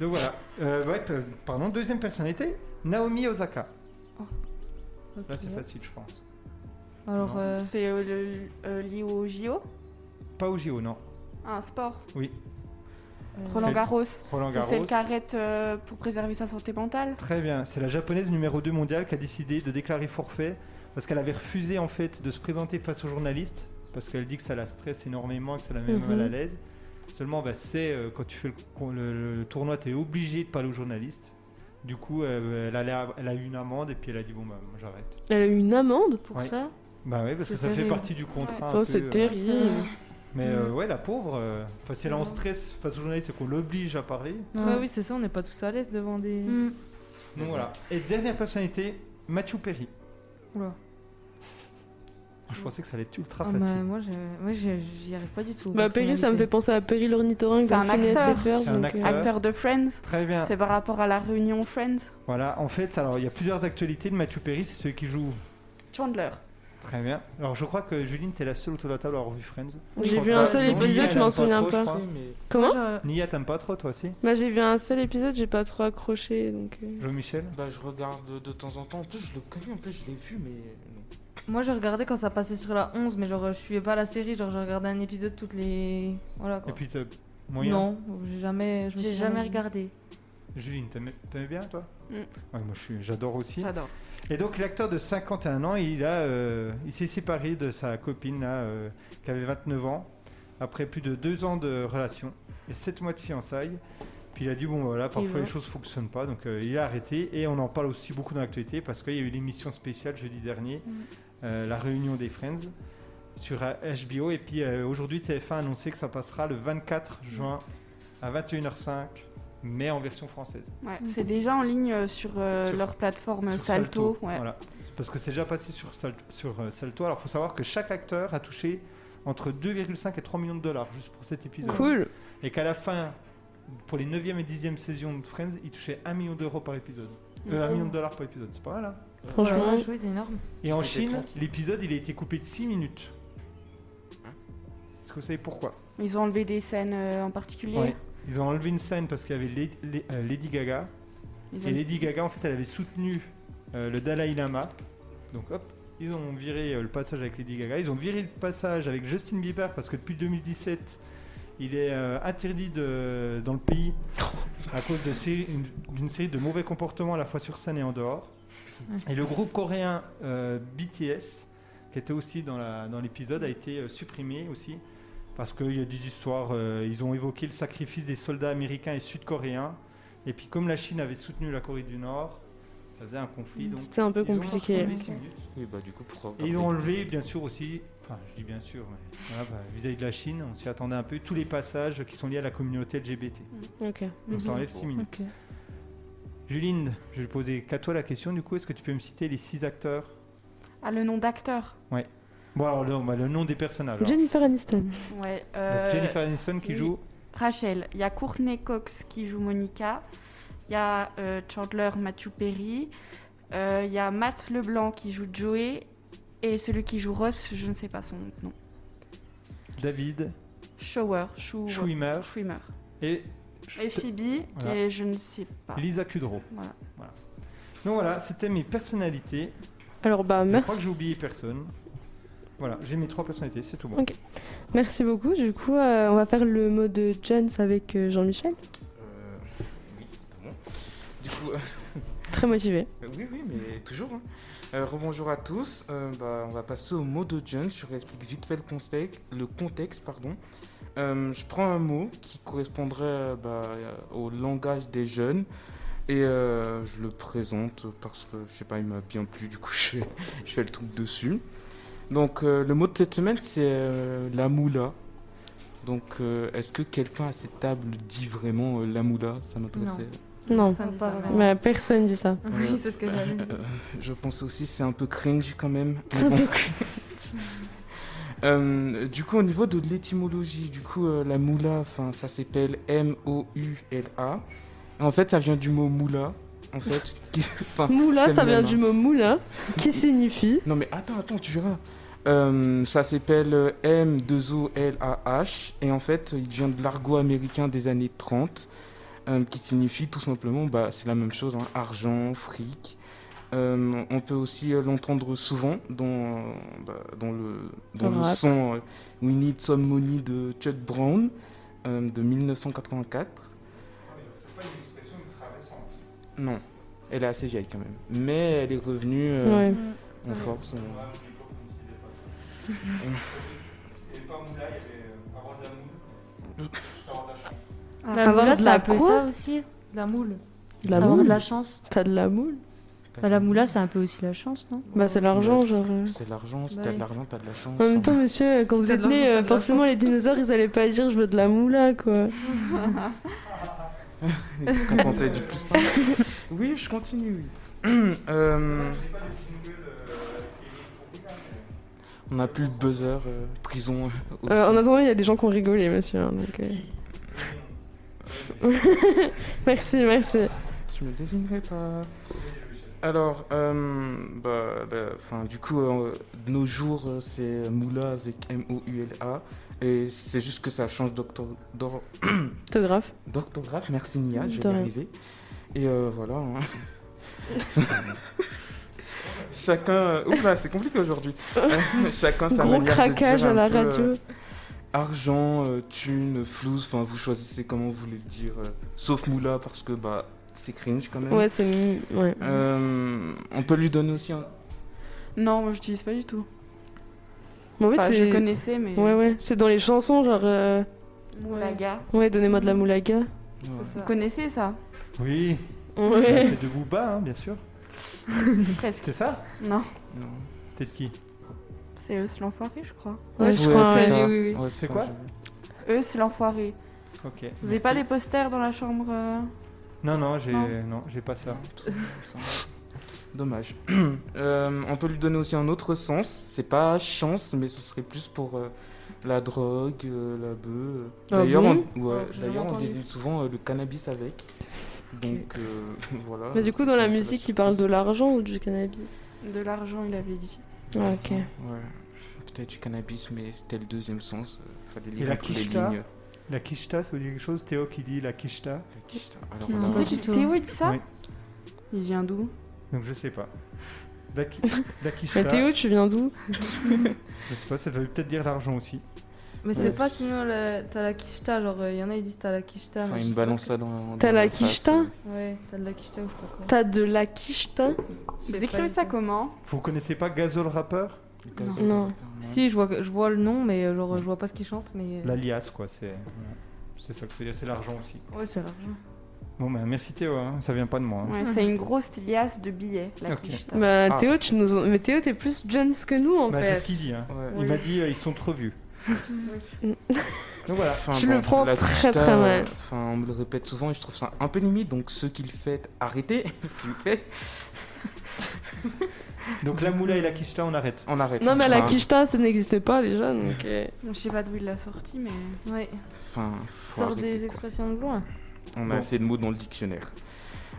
Donc voilà. Euh, ouais, pardon, deuxième personnalité, Naomi Osaka. Ok. Là, c'est facile, je pense. Alors, euh, C'est euh, le- euh, lié au JO Pas au JO, non. Un sport Oui, Roland Garros. Roland C'est Garros. celle qui arrête euh, pour préserver sa santé mentale. Très bien. C'est la japonaise numéro 2 mondiale qui a décidé de déclarer forfait parce qu'elle avait refusé en fait de se présenter face aux journalistes parce qu'elle dit que ça la stresse énormément et que ça la met Mhm. mal à l'aise. Seulement, bah, c'est euh, quand tu fais le, con- le- le tournoi, tu es obligé de parler aux journalistes. Du coup, elle, a, elle a eu une amende et puis elle a dit bon bah moi j'arrête. elle a eu une amende Pour Ouais. ça? Bah oui, parce que C'est ça fait terrible. partie du contrat. un ça peu, c'est euh, terrible Mais euh, ouais, la pauvre, euh, enfin, si elle est en Mhm. stress face aux journalistes, c'est qu'on l'oblige à parler. ouais, oui, c'est ça, on n'est pas tous à l'aise devant des. Mm. Donc voilà. Et dernière personnalité, Matthew Perry. Oula. Je pensais que ça allait être ultra Ah, bah, facile. moi, je... ouais, je- j'y arrive pas du tout. bah Perry ça me fait penser à Perry l'ornithorynque C'est un acteur. C'est un donc, euh, acteur. Acteur de Friends. Très bien. C'est par rapport à la réunion Friends. Voilà, en fait, alors il y a plusieurs actualités de Matthew Perry. C'est celui qui joue Chandler. Très bien. Alors je crois que Juline, t'es la seule autour de la table à avoir vu Friends. J'ai vu un seul épisode, je m'en souviens pas. Comment Moi, Nia, t'aimes pas trop toi aussi Bah j'ai vu un seul épisode, j'ai pas trop accroché donc. euh. Jean-Michel Bah, je regarde de temps en temps. En plus, je le connais, en plus, je l'ai vu, mais. Moi, je regardais quand ça passait sur la 11, mais genre, je suivais pas la série. Genre, je regardais un épisode toutes les. Voilà quoi. Et puis t'as moyen Non, j'ai jamais. J'ai suis jamais regardé. Juline, t'aimais bien toi? Mm. Ouais, Moi j'adore aussi. J'adore. Et donc l'acteur de 51 ans, il, a, euh, il s'est séparé de sa copine là, euh, qui avait 29 ans, après plus de deux ans de relation et 7 mois de fiançailles. Puis il a dit bon voilà, parfois les choses ne fonctionnent pas, donc euh, il a arrêté. Et on en parle aussi beaucoup dans l'actualité parce qu'il y a eu l'émission spéciale jeudi dernier, euh, la réunion des Friends sur euh, HBO. Et puis euh, aujourd'hui TF1 a annoncé que ça passera le 24 juin à 21h05, mais en version française. Ouais, c'est déjà en ligne euh, sur, euh, Sur- leur plateforme sur Salto. ouais. Voilà. Parce que c'est déjà passé sur, Sal- sur euh, Salto. Alors, il faut savoir que chaque acteur a touché entre 2,5 et 3 millions de dollars juste pour cet épisode. Cool. Et qu'à la fin, pour les 9e et 10e saisons de Friends, il touchait 1 million d'euros par épisode. Euh, 1 Mhm. million de dollars par épisode, c'est pas mal, hein Franchement. Ouais, ouais, c'est énorme. Et en Chine, l'épisode, il a été coupé de 6 minutes. Est-ce que vous savez pourquoi? Ils ont enlevé des scènes euh, en particulier. Ouais. Ils ont enlevé une scène parce qu'il y avait Lady, Lady- euh, Lady Gaga. Ils Et ont- Lady Gaga, en fait, elle avait soutenu euh, le Dalai Lama. Donc hop, ils ont viré euh, le passage avec Lady Gaga. Ils ont viré le passage avec Justin Bieber parce que depuis 2017, il est euh, interdit de, dans le pays à cause série- d'une série de mauvais comportements à la fois sur scène et en dehors. Et le groupe coréen euh, BTS, qui était aussi dans la- dans l'épisode, a été euh, supprimé aussi. Parce qu'il y a des histoires, euh, ils ont évoqué le sacrifice des soldats américains et sud-coréens. Et puis comme la Chine avait soutenu la Corée du Nord, ça faisait un conflit. Donc C'était un peu ils ont compliqué. enlevé six minutes. Oui, bah, du coup, pourquoi Et ils ont enlevé bien sûr aussi, enfin je dis bien sûr, mais voilà, bah, vis-à-vis de la Chine, on s'y attendait un peu, tous les passages qui sont liés à la communauté LGBT. Ok. Donc ça enlève 6 minutes. Juline, je vais poser qu'à toi la question du coup, est-ce que tu peux me citer les six acteurs? Ah, le nom d'acteur? Ouais. Bon alors le, bah, le nom des personnages. alors. Jennifer Aniston. Ouais. Donc, euh, Jennifer Aniston qui oui. joue Rachel. Il y a Courtney Cox qui joue Monica. Il y a euh, Chandler Matthew Perry. Euh, Il y a Matt Leblanc qui joue Joey. Et celui qui joue Ross, je ne sais pas son nom. David Shower. Schwimmer Schwimmer. et Et Phoebe, qui Voilà. est je ne sais pas. Lisa Kudrow. Voilà. Donc voilà, c'était mes personnalités. Alors bah Je merci. crois que j'ai oublié personne. Voilà, j'ai mes trois personnalités, c'est tout bon. Ok. Merci beaucoup. Du coup, euh, on va faire le mot de Jones avec euh, Jean-Michel. Euh, oui, c'est bon. Du coup, euh, Très motivé. oui, oui, mais toujours. hein. Euh, rebonjour à tous. Euh, bah, on va passer au mot de John. Je explique vite fait le contexte. Le contexte pardon. Euh, je prends un mot qui correspondrait euh, bah, euh, au langage des jeunes et euh, je le présente parce que je sais pas, il m'a bien plu. Du coup, je fais, je fais le truc dessus. Donc, euh, le mot de cette semaine, c'est euh, la moula. Donc, euh, est-ce que quelqu'un à cette table dit vraiment euh, la moula? Ça m'intéressait. Non. Ça dit ça, personne dit ça. Oui, c'est ce que j'allais dire. Euh, je pense aussi c'est un peu cringe quand même. C'est un peu Euh, du coup, au niveau de l'étymologie, du coup, euh, la moula, enfin, ça s'appelle M-O-U-L-A. En fait, ça vient du mot moula. En fait, qui- enfin, Moula, ça vient même, du hein. mot moula, qui signifie. Non, mais attends, attends, tu verras. Euh, ça s'appelle euh, M-2-O-L-A-H. Et en fait, il vient de l'argot américain des années 30, euh, qui signifie tout simplement, bah, c'est la même chose, hein, argent, fric. Euh, on peut aussi euh, l'entendre souvent dans, euh, bah, dans le, dans Le son euh, We Need Some Money de Chuck Brown euh, de 1984. Non, elle est assez vieille quand même. Mais elle est revenue euh, Ouais. en force. euh. Ah, La Avoir de la un peu quoi ça aussi? La moule. De la Avoir moule. de la chance? T'as de la moule Bah, la moula, c'est un peu aussi la chance, non? Bah, c'est l'argent, genre. euh. C'est l'argent, si Bah t'as oui. de l'argent, t'as de la chance. En même temps, monsieur, quand Si vous êtes de né, euh, de forcément, les dinosaures, ils allaient pas dire je veux de la moula, quoi. Ils se contentaient du plus simple. Oui, je continue. Euh, on n'a plus le buzzer, euh, prison. euh. Euh, en attendant, il y a des gens qui ont rigolé, monsieur. hein, donc, euh. merci, merci. Je me désignerai pas. Alors, euh, bah, bah, du coup, euh, de nos jours, euh, c'est Moula avec M-O-U-L-A. Et c'est juste que ça change d'octo- d'or- Orthographe. d'orthographe. Merci Nia, je De rien. arriver. Et euh, voilà. hein. Chacun. Oula, c'est compliqué aujourd'hui. Chacun sa Gros manière de craquage dire à la peu, radio. argent, thune, flouze, enfin vous choisissez comment vous voulez le dire. sauf Moula parce que bah c'est cringe quand même. Ouais, c'est. Ouais. Euh, on peut lui donner aussi un. Non, moi j'utilise pas du tout. En fait, Enfin, je c'est- connaissais, mais. Ouais, ouais. C'est dans les chansons, genre. euh, Moulaga. Ouais, donnez-moi de la moulaga. Vous connaissez ça? Oui. Ouais. Bah, c'est de Booba, hein, bien sûr. Presque. C'était ça? Non, Non. C'était de qui? C'est eux, c'est l'enfoiré, je crois. Ouais, je crois. c'est ouais. ça. oui, oui. Ouais, C'est quoi? c'est l'enfoiré. Ok. Vous avez merci. pas les posters dans la chambre euh Non, non, j'ai Non. non, j'ai pas ça. Dommage. Euh, on peut lui donner aussi un autre sens. C'est pas chance, mais ce serait plus pour euh, la drogue, euh, la bœuf. Ah D'ailleurs, bon on, ouais, j'ai jamais d'ailleurs, on désigne souvent euh, le cannabis avec. Donc euh, voilà. Mais du coup, dans la musique, il parle de l'argent ou du cannabis? De l'argent, il avait dit. Ah, ok. Ouais. Peut-être du cannabis, mais c'était le deuxième sens. fallait Et lire la entre les lignes. La quicheta, ça veut dire quelque chose? Théo qui dit la quicheta La quicheta. Alors, Non. Pas du tout. Théo, il dit ça? Oui. Il vient d'où? Donc je sais pas. La, qui- la quicheta. Mais Théo, tu viens d'où? Je sais pas, ça veut peut-être dire l'argent aussi. Mais c'est Ouais. pas sinon la- t'as la quicheta, genre il y en a ils disent t'as la quicheta. Enfin, mais il je me sais balance pas ça dans. T'as la quicheta euh, Ouais, t'as de la quicheta ou je sais pas quoi. T'as de la quicheta Je Vous écrivez ça comment? Vous connaissez pas Gazole rappeur? Non. non. Si, je vois, je vois le nom, mais euh, genre je vois pas ce qu'il chante, mais. euh, L'alias, quoi. C'est c'est ça que c'est c'est l'argent aussi. Ouais, c'est l'argent. Bon, bah merci Théo, hein, ça vient pas de moi. hein. Ouais, c'est une grosse liasse de billets, la. Bah, Ah. Théo, tu nous en- Mais Théo, t'es plus Jones que nous, en Bah, c'est ce fait. qu'il dit. Hein. Ouais. Il Oui. m'a dit euh, ils sont trop vus. Donc voilà. Enfin, Je le prends la très, quicheta, très mal. Enfin, on me le répète souvent et je trouve ça un peu limite. Donc ceux qui le faites, arrêtez, s'il vous plaît. Donc la moula et la quicheta, on arrête. On arrête. Non, mais la quicheta, ça n'existe pas déjà, donc. euh, Je sais pas d'où il l'a sorti, mais. Ouais, Enfin, sort des quoi. expressions de loin. On a Bon. assez de mots dans le dictionnaire.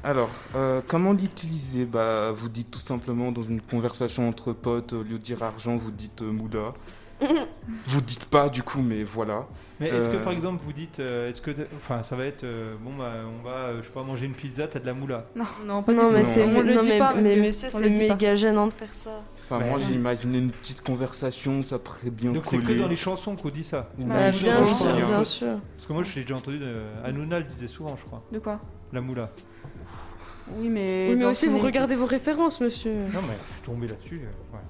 Alors, euh, comment l'utiliser? Bah, Vous dites tout simplement dans une conversation entre potes, au lieu de dire argent, vous dites euh, moula. vous dites pas du coup, mais voilà. Mais est-ce que Euh, par exemple vous dites, euh, est-ce que, enfin ça va être, euh, bon bah on va, euh, je sais pas, manger une pizza, t'as de la moula. Non, pas Non, du mais tout. c'est On le non, dit mais, pas, mais monsieur. monsieur, On c'est méga gênant de faire ça. Enfin, moi non. j'ai imaginé une petite conversation, ça pourrait bien Donc c'est que dans les chansons qu'on dit ça. Bah, Bah, bien sûr, bien sûr. Parce que moi j'ai déjà entendu, de... Hanouna le disait souvent, je crois, De quoi? La moula. Oui, mais. Oui, mais aussi, vous regardez vos références, monsieur. Non mais je suis tombé là-dessus. euh, ouais.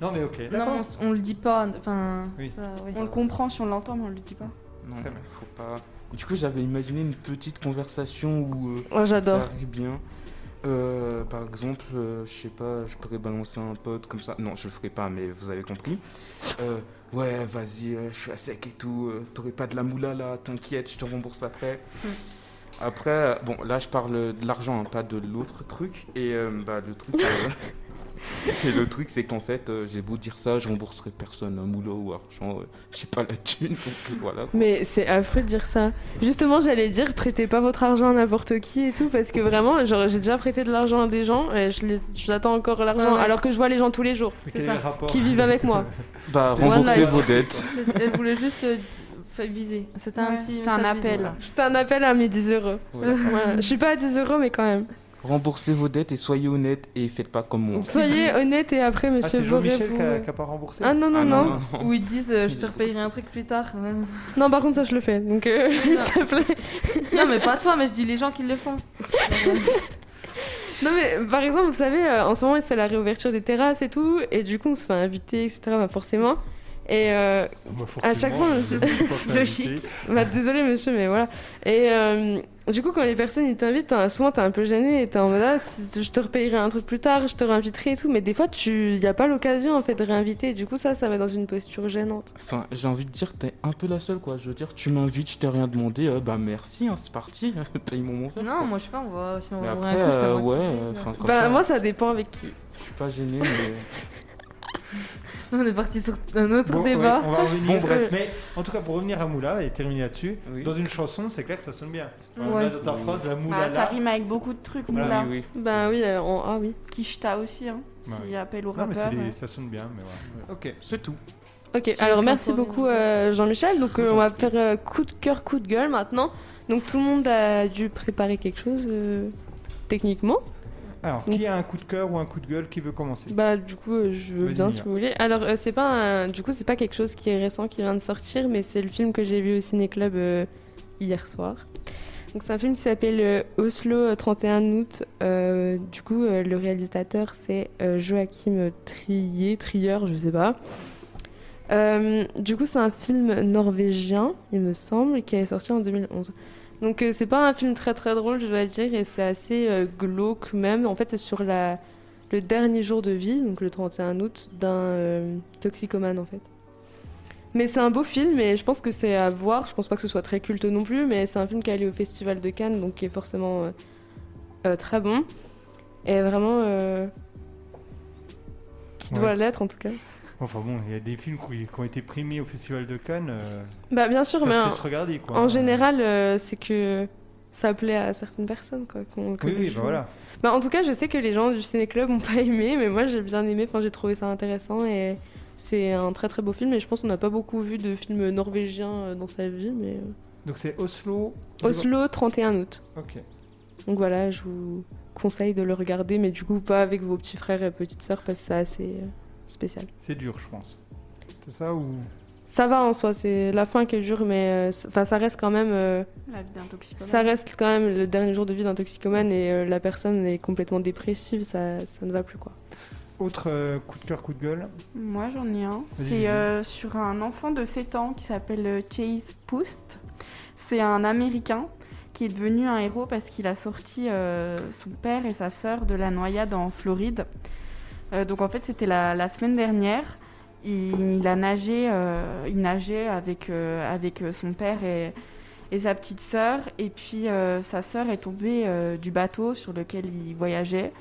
Non mais ok. Non, on, s- on le dit pas. Enfin, Oui. c'est pas- oui. On le comprend si on l'entend, mais on le dit pas. Non, Très bien. faut pas. Du coup, j'avais imaginé une petite conversation où euh, Oh, j'adore. ça arrive bien. Euh, par exemple, euh, je sais pas, je pourrais balancer un pote comme ça. Non, je le ferai pas, mais vous avez compris. Euh, ouais, vas-y, euh, je suis à sec et tout. euh, T'aurais pas de la moula là, t'inquiète, je te rembourse après. Hmm. Après, euh, bon, là je parle de l'argent, hein, pas de l'autre truc. Et euh, bah, le truc. euh, Et le truc, c'est qu'en fait, euh, j'ai beau dire ça, je rembourserai personne, un moula ou argent. euh, j'ai pas la thune, donc euh, voilà. quoi. Mais c'est affreux de dire ça. Justement, j'allais dire, prêtez pas votre argent à n'importe qui et tout, parce que vraiment, genre, j'ai déjà prêté de l'argent à des gens, et je les- j'attends encore l'argent, Ouais, ouais. alors que je vois les gens tous les jours, Mais c'est quel est ça. le rapport qui vivent avec moi. Bah, One life. vos dettes. Elle voulait juste euh, fa- viser. C'était un Ouais, petit. c'était un message appel. C'était un appel à mes 10 euros. Voilà. Je suis pas à 10 euros, mais quand même. Remboursez vos dettes et soyez honnête et faites pas comme moi. Soyez honnête et après, Ah monsieur c'est Jean-Michel Boré, qui a, a pas remboursé Ah non, non, Ah, non. Où ils disent euh, je te repayerai un truc plus tard. Non, par contre, ça, je le fais. Donc, euh, s'il te plaît. non, mais pas toi, mais je dis les gens qui le font. Non, mais par exemple, vous savez, euh, en ce moment, c'est la réouverture des terrasses et tout, et du coup, on se fait inviter, etc. Bah, forcément. Et euh, Moi, à chaque fois, je on- Logique. Bah, désolé monsieur, mais voilà. Et euh, du coup, quand les personnes ils t'invitent, t'as- souvent t'es un peu gêné et t'es en mode ah, je te repayerai un truc plus tard, je te réinviterai et tout. Mais des fois, tu y a pas l'occasion en fait de réinviter. Du coup, ça, ça met dans une posture gênante. Enfin, j'ai envie de dire que t'es un peu la seule, quoi. Je veux dire, tu m'invites, je t'ai rien demandé, euh, bah merci, hein, c'est parti, paye-moi mon verre. Non, quoi. moi je sais pas, on va, si on Mais va après, un coup, euh, ouais, paye, enfin, Bah, ça, moi, ça dépend avec qui. je suis pas gêné, mais On est parti sur un autre Bon, débat. ouais, on va revenir. Bon, bref. Mais en tout cas, pour revenir à Moula et terminer là-dessus, Oui. dans une chanson, c'est clair que ça sonne bien. Ouais. Dans ta phrase, la Bah, Moula ça rime avec beaucoup de trucs, Voilà. Moula. Oui, oui. Bah oui, euh, en A, oui. Kishta aussi, hein. Ouais. S'il appelle au Non, mais rappeur. des- euh. ça sonne bien, mais voilà. Ok. C'est tout. Ok, alors merci beaucoup euh, euh, Jean-Michel. Donc euh, on va faire euh, coup de cœur, coup de gueule maintenant. Donc tout le monde a dû préparer quelque chose euh, techniquement. Alors, qui a un coup de cœur ou un coup de gueule? Qui veut commencer? Bah du coup euh, je veux bien si vous voulez. Alors euh, c'est pas un- du coup c'est pas quelque chose qui est récent qui vient de sortir, mais c'est le film que j'ai vu au ciné club euh, hier soir. Donc c'est un film qui s'appelle euh, Oslo euh, 31 août. Du coup le réalisateur c'est Joachim Trier, Trier, je sais pas. Du coup c'est un film norvégien, il me semble, qui est sorti en 2011. Donc euh, c'est pas un film très très drôle, je dois dire, et c'est assez euh, glauque même. En fait, c'est sur la, le dernier jour de vie, donc le 31 août, d'un euh, toxicomane en fait. Mais c'est un beau film et je pense que c'est à voir. Je pense pas que ce soit très culte non plus, mais c'est un film qui est allé au Festival de Cannes, donc qui est forcément très bon. Et vraiment. qui doit l'être en tout cas. Enfin bon, il y a des films qui, qui ont été primés au Festival de Cannes. euh, Bah bien sûr, ça mais se en, laisse regarder, quoi. en général, euh, c'est que ça plaît à certaines personnes. Quoi, Oui, oui, bah voilà. Bah, en tout cas, je sais que les gens du ciné-club n'ont pas aimé, mais moi j'ai bien aimé. Enfin, j'ai trouvé ça intéressant et c'est un très très beau film. Et je pense qu'on n'a pas beaucoup vu de films norvégiens euh, dans sa vie, mais Donc c'est Oslo. Oslo 31 août. Ok. Donc voilà, je vous conseille de le regarder, mais du coup pas avec vos petits frères et petites sœurs parce que c'est assez spécial. C'est dur, je pense. C'est ça ou? Ça va en soi, c'est la fin qui est dure, mais euh, ça reste quand même. euh, La vie d'un toxicomane. ça reste quand même le dernier jour de vie d'un toxicomane et euh, la personne est complètement dépressive, ça, ça ne va plus quoi. autre euh, coup de cœur, coup de gueule? Moi, j'en ai un. C'est euh, sur un enfant de 7 ans qui s'appelle Chase Post. C'est un Américain qui est devenu un héros parce qu'il a sorti euh, son père et sa sœur de la noyade en Floride. Euh, donc en fait, c'était la, semaine dernière. Il, a nagé, euh, il nageait avec, euh, avec son père et, sa petite sœur. Et puis sa sœur est tombée du bateau sur lequel il voyageait.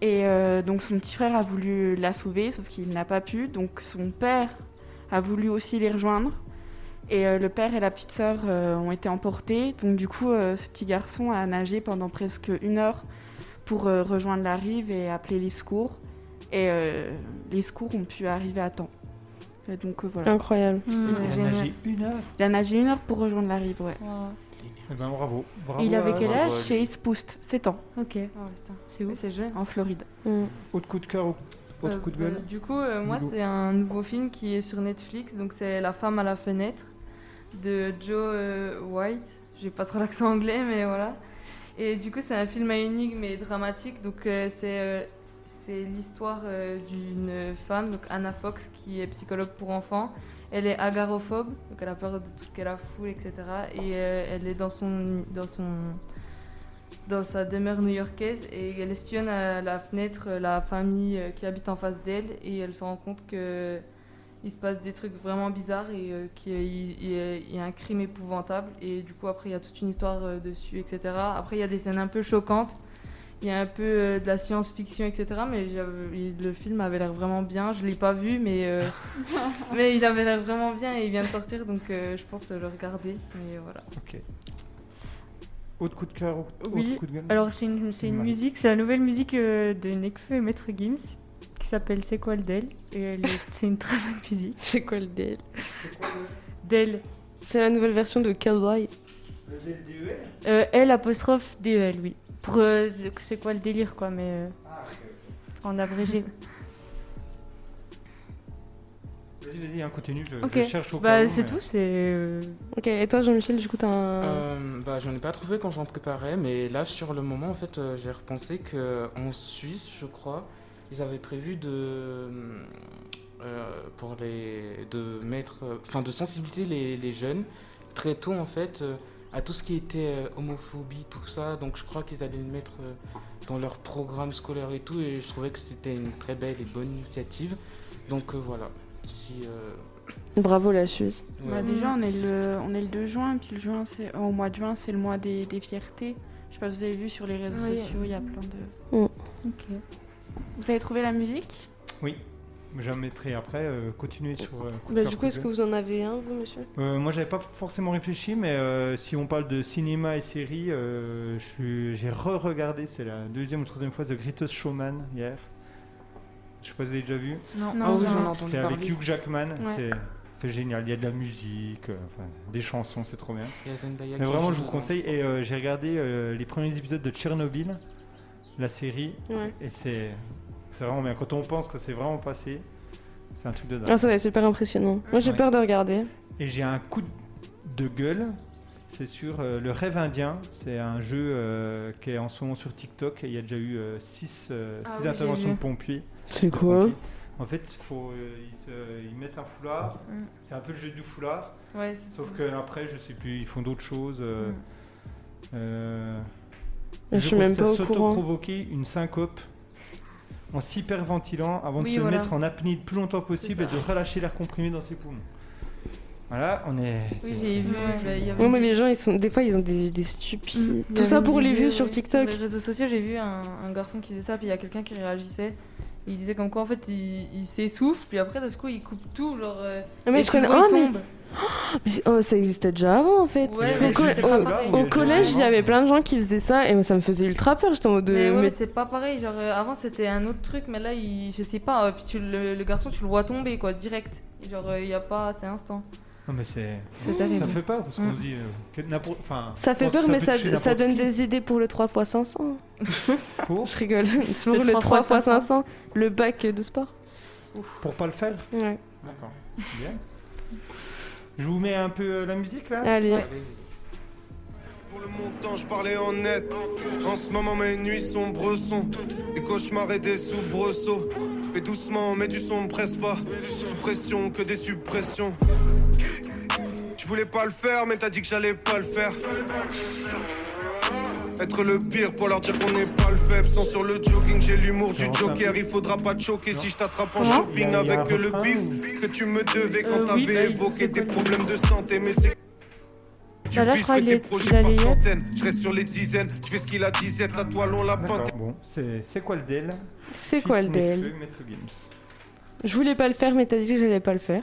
Et donc son petit frère a voulu la sauver, sauf qu'il n'a pas pu. Donc son père a voulu aussi les rejoindre. Et le père et la petite sœur ont été emportés. Donc du coup, ce petit garçon a nagé pendant presque une heure pour rejoindre la rive et appeler les secours. Et euh, les secours ont pu arriver à temps. Et donc euh, voilà. Incroyable. Il a nagé une heure Il a nagé une heure pour rejoindre la rive, ouais. Eh ben bravo. bravo il avait quel âge. Chase Poust, 7 ans. Ok. C'est Mais c'est jeune. En Floride. Mm. Autre coup de cœur ou autre Euh, coup de gueule Du coup, euh, moi, c'est un nouveau film qui est sur Netflix. Donc, c'est La femme à la fenêtre de Joe euh, White. J'ai pas trop l'accent anglais, mais voilà. Et du coup, c'est un film à énigme et dramatique. Donc, euh, c'est euh, c'est l'histoire euh, d'une femme, donc Anna Fox, qui est psychologue pour enfants. Elle est agarophobe, donc elle a peur de tout ce qu'est la foule, etc. Et euh, elle est dans son, dans son dans sa demeure new-yorkaise et elle espionne à la fenêtre euh, la famille qui habite en face d'elle et elle se rend compte que il se passe des trucs vraiment bizarres et qu'il y a- a- a un crime épouvantable et du coup après il y a toute une histoire dessus etc après il y a des scènes un peu choquantes il y a un peu euh, de la science-fiction etc mais il- le film avait l'air vraiment bien je l'ai pas vu mais euh, mais il avait l'air vraiment bien et il vient de sortir donc euh, je pense le regarder mais voilà Ok. Autre coup de cœur ou autre Oui, coup de gueule alors c'est une, c'est une musique, c'est la nouvelle musique euh, de Nekfeu et Maître Gims qui s'appelle C'est quoi le Del? Et elle est- c'est une très bonne musique. C'est quoi le DL Del. C'est la nouvelle version de Cowboy. Euh, L apostrophe D-E-L, oui. Pour c'est- quoi le délire, quoi, mais euh, en abrégé. Vas-y, vas-y, hein, continue. Je, Ok. je cherche au bah, c'est mais- tout, c'est. euh, Ok, et toi Jean-Michel, du coup t'as un... Euh, bah, j'en ai pas trouvé quand j'en préparais, mais là, sur le moment, en fait, euh, j'ai repensé que en Suisse, je crois, ils avaient prévu de, euh, pour les, de mettre, enfin, de sensibiliser les, les jeunes très tôt, en fait, euh, à tout ce qui était euh, homophobie, tout ça. Donc, je crois qu'ils allaient le mettre euh, dans leur programme scolaire et tout, et je trouvais que c'était une très belle et bonne initiative. Donc, euh, voilà. Si, euh, Bravo la Suisse. ouais. Bah, déjà, on est, le, on est le 2 juin, puis le juin, c'est, au mois de juin, c'est le mois des, des fiertés. Je sais pas, vous avez vu sur les réseaux Oui. sociaux, il y a plein de. Mm. Ok. Vous avez trouvé la musique? Oui. J'en mettrai après. euh, continuez sur. euh, Bah, du coup est-ce que vous en avez un, vous, monsieur? Euh, moi, j'avais pas forcément réfléchi, mais euh, si on parle de cinéma et séries, euh, je suis- j'ai re-regardé, c'est la deuxième ou troisième fois, The Greatest Showman hier. Je sais pas si vous avez déjà vu. Non, Ah oui, j'en ai entendu C'est avec. Hugh Jackman, Ouais. c'est- génial. Il y a de la musique, euh, enfin, des chansons, c'est trop bien. Il y a Zendaya Mais vraiment, je vous conseille. Et euh, j'ai regardé euh, les premiers épisodes de Tchernobyl, la série, Ouais. et c'est c'est vraiment bien. Quand on pense que c'est vraiment passé, c'est un truc de dingue. Ah, ça va être super impressionnant. Moi, j'ai Ouais. peur de regarder. Et j'ai un coup de gueule. C'est sur euh, le rêve indien. C'est un jeu euh, qui est en ce moment sur TikTok. Et il y a déjà eu 6 Ah oui, j'ai interventions de pompiers. C'est quoi pompiers. En fait, faut, euh, ils, se- ils mettent un foulard. Mm. C'est un peu le jeu du foulard. Ouais, Sauf ça. que après, je sais plus, ils font d'autres choses. euh, Mm. euh, Je suis même pas au courant. provoquer une syncope en s'hyperventilant avant Oui, de se voilà. mettre en apnée le plus longtemps possible et de relâcher l'air comprimé dans ses poumons. Voilà, on est. Oui, j'ai vu. Ouais. bah, Ouais, mais les gens, ils sont... des fois, ils ont des idées stupides. Mm. Y Tout ça pour les vues sur TikTok. Sur les réseaux sociaux, j'ai vu un, un garçon qui faisait ça, puis il y a quelqu'un qui réagissait. Il disait comme quoi en fait il, il s'essouffle, puis après d'un coup il coupe tout, genre. euh, Ah, mais je connais- oh, mais- tombe. Mais oh, ça existait déjà avant en fait. Ouais, Parce mais qu'au c'était co- pas au- pareil. au collège, il y avait plein de gens qui faisaient ça et ça me faisait ultra peur. J'étais en mode de. Mais ouais, mais- mais c'est pas pareil. Genre euh, avant c'était un autre truc, mais là il, je sais pas. euh, puis tu, le, le garçon tu le vois tomber quoi, direct. Genre euh, il y a pas, c'est instant. Non, mais c'est. Ça fait peur parce qu'on Mm. se dit. euh, que enfin, Ça fait peur, mais ça, donne qui. des idées pour le 3 x 500. Pour Je rigole. Pour Le le 3 3 x 500, le bac de sport. Pour pas le faire Ouais. D'accord. Bien. Je vous mets un peu euh, la musique là Allez. Ouais. Pour le montant, je parlais en net. En ce moment, mes nuits sombres sont des cauchemars et des soubresauts. Mais doucement, mais du son me presse pas. Sous pression, que des suppressions. Je voulais pas le faire, mais t'as dit que j'allais pas le faire. Être le pire pour leur dire qu'on n'est pas le faible. Sans sur le jogging, j'ai l'humour du joker. Il faudra pas te choquer si je t'attrape en a- shopping avec le bif que tu me devais quand Euh, t'avais bah, évoqué pas problèmes de santé. Mais c'est tu Bah là, fais tes projets par centaines. Je reste sur les dizaines, je fais ce qu'il a disette, la toile on la peinte. Bon, c'est c'est quoi le DEL C'est quoi le DL Nekfeu. Je voulais pas le faire, mais t'as dit que j'allais pas le faire.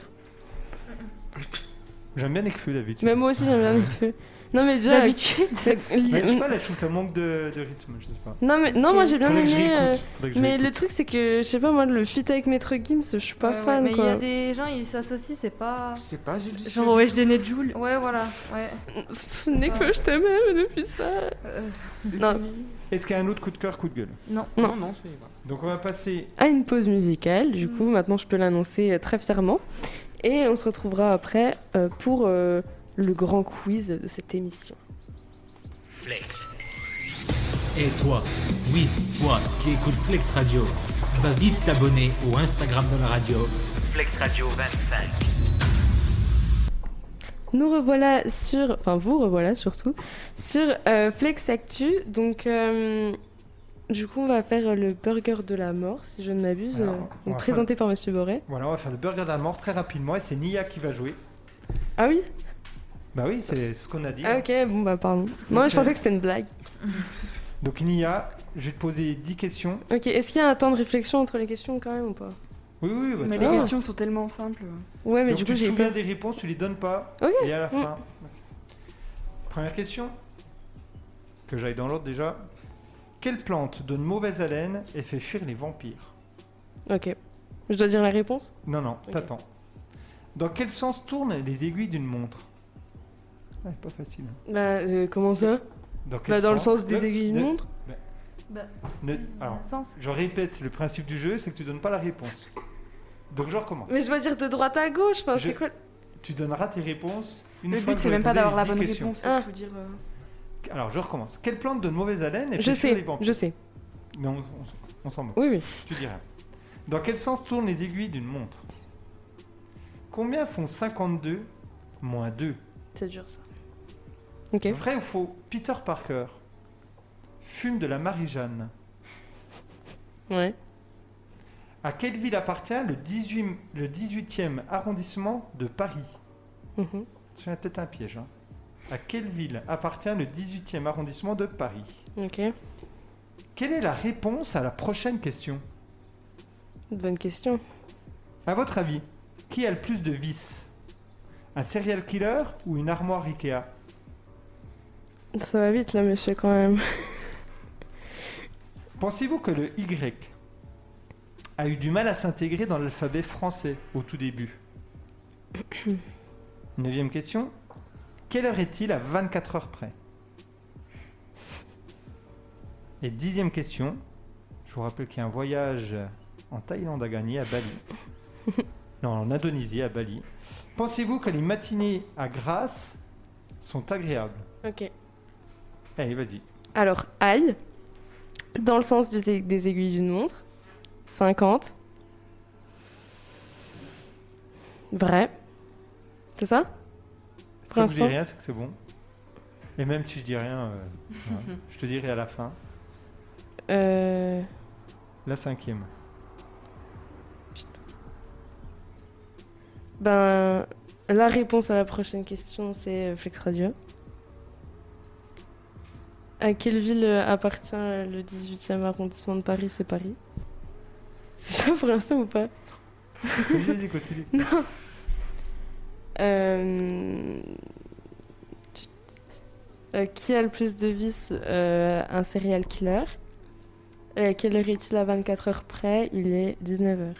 J'aime bien Nekfeu d'habitude. Mais moi aussi, j'aime bien le feu. Non, mais déjà. D'habitude. le- Ouais, je sais pas, là, je trouve que ça manque de, de rythme, je sais pas. Non, mais non, moi j'ai bien Faudrait je aimé. euh, je Mais le truc, c'est que, je sais pas, moi, le feat avec Maître Gims, je suis pas Ouais, ouais, fan mais il y quoi. a des gens ils s'associent, c'est pas. Je sais pas, j'ai dit Genre Wesh Denet Joule. Ouais voilà, ouais. Nekfeu, je t'aimais mais depuis ça. Euh, Non. Est-ce qu'il y a un autre coup de cœur, coup de gueule? Non. Non. Non, non, c'est. voilà. Donc on va passer. à une pause musicale. Du coup, maintenant, je peux l'annoncer euh, très fièrement. Et on se retrouvera après euh, pour euh, le grand quiz de cette émission. Flex. Et toi, oui, toi qui écoutes Flex Radio, va vite t'abonner au Instagram de la radio. Flex Radio 25. Nous revoilà sur, enfin vous revoilà surtout, sur euh, Flex Actu. Donc, euh, du coup, on va faire le burger de la mort, si je ne m'abuse, Alors, euh, on donc va présenté par Monsieur Boré. Voilà, on va faire le burger de la mort très rapidement et c'est Nia qui va jouer. Ah oui? Bah oui, c'est ce qu'on a dit. Ah ok, bon bah pardon. Moi, je pensais que c'était une blague. Donc Nia, je vais te poser 10 questions. Ok, est-ce qu'il y a un temps de réflexion entre les questions quand même ou pas? Oui, oui, bah, Mais tu les vois. questions sont tellement simples. Ouais, mais Donc du tu coup, te j'ai souviens des réponses, tu les donnes pas. Ok. Et à la Mm. fin. Première question. Que j'aille dans l'ordre déjà. Quelle plante donne mauvaise haleine et fait fuir les vampires? Ok. Je dois dire la réponse? Non, non, Ok. t'attends. Dans quel sens tournent les aiguilles d'une montre? Ouais, pas facile. hein. Bah, euh, comment ça? Dans, quel Bah, dans le sens des aiguilles ne- d'une montre Bah, ne- alors, sens. je répète, le principe du jeu, c'est que tu donnes pas la réponse. Donc je recommence. Mais je dois dire de droite à gauche, enfin, Je- c'est quoi Tu donneras tes réponses une Le fois but, que c'est j'aurai même pas posé d'avoir les la 10 bonne questions. réponse, Ah. de tout dire. euh, Alors, je recommence. Quelle plante donne mauvaise haleine et Je les sais, vampires je sais. Mais on, on s- on s'en moque. Oui, oui. Tu diras. Dans quel sens tournent les aiguilles d'une montre? Combien font 52 moins 2 C'est dur ça. Vrai ou faux Peter Parker fume de la Marie-Jeanne. Ouais. À quelle ville appartient le, 18, le 18e arrondissement de Paris? Mhm. C'est peut-être un piège. hein. À quelle ville appartient le 18e arrondissement de Paris? Ok. Quelle est la réponse à la prochaine question? Bonne question. À votre avis, qui a le plus de vices? Un serial killer ou une armoire Ikea? Ça va vite là, monsieur, quand même. Pensez-vous que le Y a eu du mal à s'intégrer dans l'alphabet français au tout début? Neuvième question. Quelle heure est-il à 24 heures près? Et dixième question. Je vous rappelle qu'il y a un voyage en Thaïlande à gagner, à Bali. non, en Indonésie, à Bali. Pensez-vous que les matinées à Grasse sont agréables? Ok. Allez, vas-y. Alors, aïe, dans le sens du- des aiguilles d'une montre. 50. Vrai. C'est ça? Que je dis rien, c'est que c'est bon. Et même si je dis rien, euh, je te dirai à la fin. Euh, La cinquième. Ben, la réponse à la prochaine question, c'est euh, Flex Radio. À quelle ville euh, appartient euh, le 18e arrondissement de Paris? C'est Paris. C'est ça pour l'instant ou pas? Vas-y, vas-y, continue. Non. Euh, euh, qui a le plus de vices Euh, Un serial killer? Quelle heure est-il à 24 heures près? Il est 19h.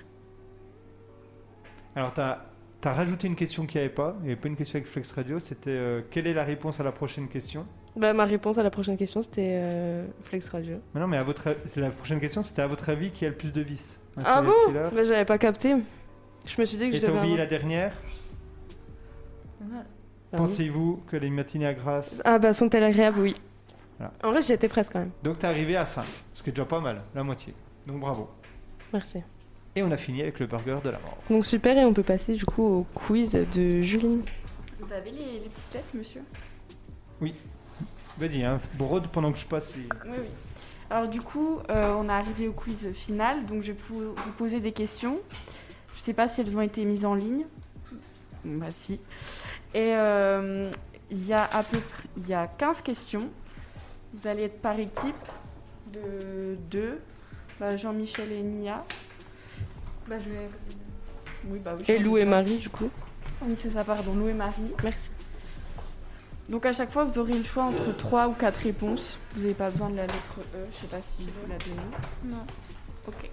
Alors, tu as, rajouté une question qu'il n'y avait pas. Il n'y avait pas une question avec Flex Radio. C'était quelle est la réponse à la prochaine question? Bah, ma réponse à la prochaine question, c'était euh, Flex Radio. Mais non, mais à votre, c'est la prochaine question, c'était à votre avis qui a le plus de vices Un Ah serial bon? killer? Bah, J'avais pas capté. Je me suis dit que Et je t'as devais oublié avoir- la dernière? Oui. Pensez-vous que les matinées à Grasse. Ah bah sont-elles agréables? Oui. Voilà. En vrai, j'y étais presque quand même. Donc, t'es arrivé à 5, ce qui est déjà pas mal, la moitié. Donc, bravo. Merci. Et on a fini avec le burger de la mort. Donc super, et on peut passer du coup au quiz de Juline. Vous avez les, les petites lettres, monsieur? Oui. Vas-y, hein, brode pendant que je passe les. Oui, oui. Alors du coup, euh, on est arrivé au quiz final, donc je vais vous poser des questions. Je sais pas si elles ont été mises en ligne. Bah si. Et euh, il y a à peu près, il y a 15 questions. Vous allez être par équipe de deux. Bah, Jean-Michel et Nia. Bah, je vais. Oui, bah oui. Et Lou et. Marie du coup. Oui, c'est ça, pardon. Lou et Marie. Merci. Donc à chaque fois, vous aurez le choix entre 3 ou 4 réponses. Vous n'avez pas besoin de la lettre E. Je sais pas si vous la donnez. Non. Ok.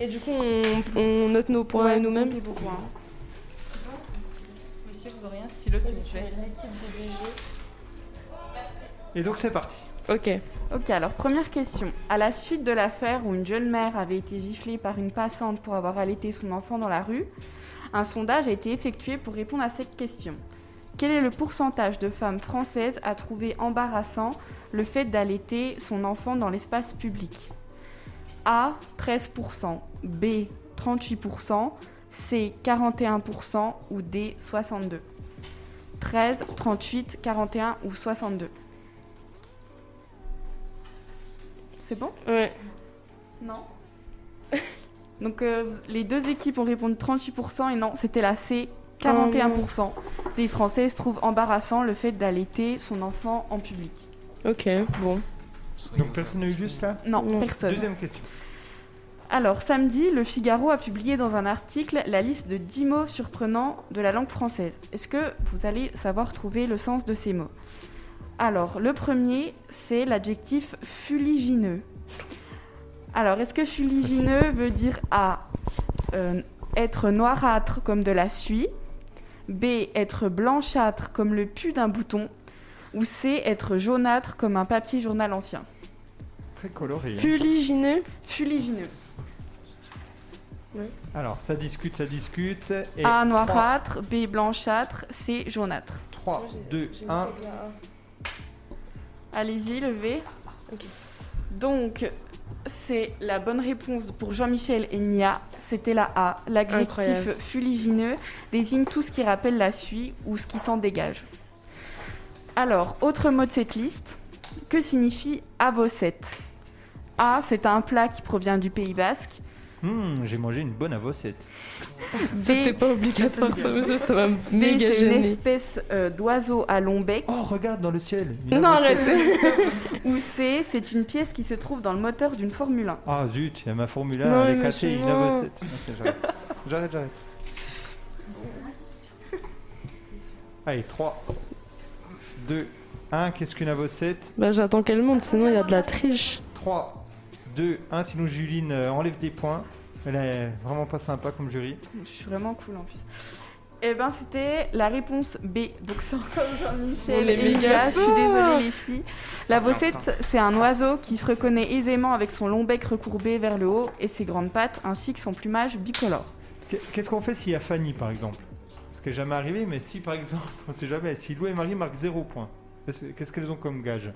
Et du coup, on, on note nos points Ouais, nous-mêmes. points. Monsieur, vous aurez un stylo s'il vous plaît. Et donc, c'est parti. Ok. Ok, alors première question. À la suite de l'affaire où une jeune mère avait été giflée par une passante pour avoir allaité son enfant dans la rue, un sondage a été effectué pour répondre à cette question. Quel est le pourcentage de femmes françaises à trouver embarrassant le fait d'allaiter son enfant dans l'espace public? A 13%, B 38%, C 41% ou D 62 13, 38, 41 ou 62 C'est bon? Ouais. Non. Donc euh, les deux équipes ont répondu 38% et non, c'était la C, 41%. Des Françaises trouvent embarrassant le fait d'allaiter son enfant en public. Ok, bon. Donc, personne n'a eu juste là Non, personne. Deuxième question. Alors, samedi, le Figaro a publié dans un article la liste de 10 mots surprenants de la langue française. Est-ce que vous allez savoir trouver le sens de ces mots? Alors, le premier, c'est l'adjectif fuligineux. Alors, est-ce que fuligineux veut dire A. euh, être noirâtre comme de la suie B. Être blanchâtre comme le pu d'un bouton Ou C. Être jaunâtre comme un papier journal ancien? Très coloré. hein. Fuligineux Fuligineux. Alors, ça discute, ça discute. Et A noirâtre, B blanchâtre, C jaunâtre. 3, 2, 1. Allez-y, levez. Donc, c'est la bonne réponse pour Jean-Michel et Nia. C'était la A. L'adjectif fuligineux désigne tout ce qui rappelle la suie ou ce qui s'en dégage. Alors, autre mot de cette liste. Que signifie avocette? A, c'est un plat qui provient du Pays Basque. Hmm, J'ai mangé une bonne avocette. C'était pas obligatoire ça, monsieur, ça m'a méga c'est une espèce euh, d'oiseau à long bec. Oh, regarde dans le ciel. Non, arrête. Ou C, c'est une pièce qui se trouve dans le moteur d'une Formule 1. Ah zut, il y a ma Formule 1, Non, elle est cassée, une avocette. J'arrête, j'arrête. Allez, 3, 2, 1. Qu'est-ce qu'une avocette? Bah j'attends qu'elle monte, sinon il y a de la triche. 3, 2, 1. Sinon, Juline euh, enlève des points. Elle est vraiment pas sympa comme jury. Je suis vraiment cool en plus. Eh ben c'était la réponse B. Donc c'est encore Jean-Michel et méga Léa. Je suis désolée les filles. La bossette, c'est un oiseau qui se reconnaît aisément avec son long bec recourbé vers le haut et ses grandes pattes, ainsi que son plumage bicolore. Qu'est- Qu'est-ce qu'on fait s'il y a Fanny, par exemple? Ce qui n'est jamais arrivé, mais si, par exemple, on sait jamais, si Lou et Marie marquent 0 points, qu'est-ce qu'elles ont comme gage?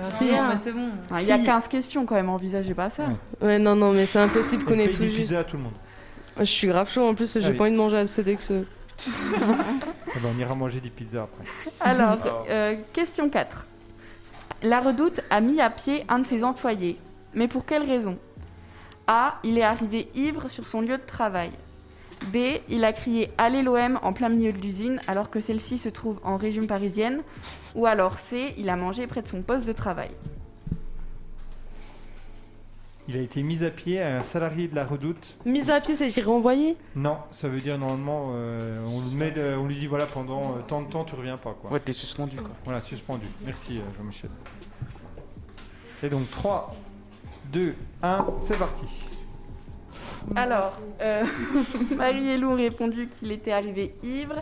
Hein. mais c'est bon. Ah, Il y a Si. 15 questions quand même, envisagez pas ça. Ouais. Ouais, non, non, mais c'est impossible qu'on On ait tout juste. à tout le monde. Je suis grave chaud en plus, j'ai Allez. pas envie de manger à Cedex. Eh ben, on ira manger des pizzas après. Alors, euh, question 4. La Redoute a mis à pied un de ses employés. Mais pour quelle raison? A. Il est arrivé ivre sur son lieu de travail. B. Il a crié Allez l'OM en plein milieu de l'usine alors que celle-ci se trouve en région parisienne. Ou alors C. Il a mangé près de son poste de travail. Il a été mis à pied à un salarié de la redoute. Mise à pied, c'est qu'il renvoyé? Non, ça veut dire normalement, euh, on, le met de- on lui dit voilà, pendant euh, tant de temps, tu reviens pas. Quoi. Ouais, t'es suspendu quoi. Voilà, suspendu. Merci euh, Jean-Michel. Et donc 3, 2, 1, c'est parti. Alors, euh, Marie et Lou ont répondu qu'il était arrivé ivre.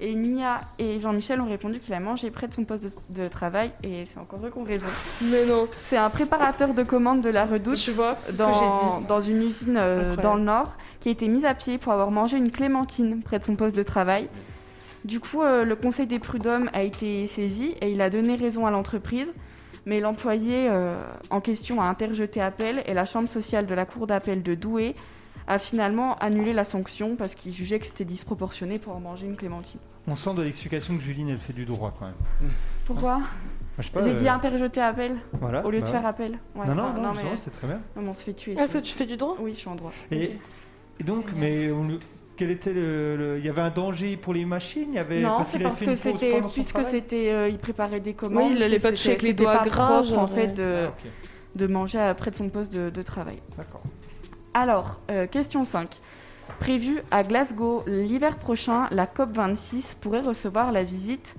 Et Nia et Jean-Michel ont répondu qu'il a mangé près de son poste de, de travail. Et c'est encore eux qui ont raison. Mais non. C'est un préparateur de commandes de la Redoute vois, dans, une usine euh, dans le Nord qui a été mis à pied pour avoir mangé une clémentine près de son poste de travail. Du coup, euh, le conseil des prud'hommes a été saisi et il a donné raison à l'entreprise. Mais l'employé euh, en question a interjeté appel et la chambre sociale de la cour d'appel de Douai a finalement annulé la sanction parce qu'il jugeait que c'était disproportionné pour en manger une clémentine. On sent de l'explication que Juline, elle fait du droit quand même. Pourquoi J'ai euh, dit interjeter appel voilà, au lieu de bah faire ouais. appel. Ouais, non, non, enfin, non, c'est très bien. non, mais on se fait tuer. Ah, sinon. ça, tu fais du droit? Oui, je suis en droit. Et, et donc, mais on quel était le, le- Il y avait un danger pour les machines? Il y avait, Non, parce c'est qu'il avait parce que c'était puisque c'était euh, il préparait des commandes. il allait pas toucher avec les doigts pas gras, en fait de, Ah, de manger à- près de son poste de, de travail. D'accord. Alors, euh, question 5. Prévu à Glasgow l'hiver prochain, la COP26 pourrait recevoir la visite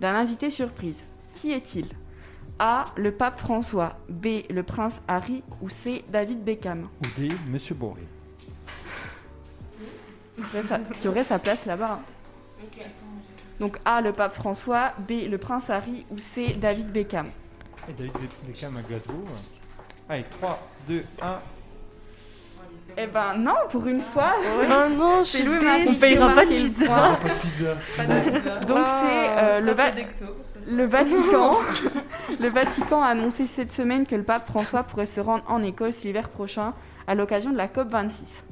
d'un invité surprise. Qui est-il? A. Le pape François. B. Le prince Harry. Ou C. David Beckham. Ou des Monsieur Boré. Qui aurait sa, qui aurait sa place là-bas. Donc A. Le pape François. B. Le prince Harry. Ou C. David Beckham. Et David Beckham à Glasgow. Allez, 3, 2, 1. Eh ben non, pour une fois. Oh non, je C'est suis Louis Marie déçue. qui a marqué le point. Pas de pizza. Pas de pizza. Donc c'est euh, le, Va- le Vatican. le Vatican a annoncé cette semaine que le pape François pourrait se rendre en Écosse l'hiver prochain à l'occasion de la COP 26.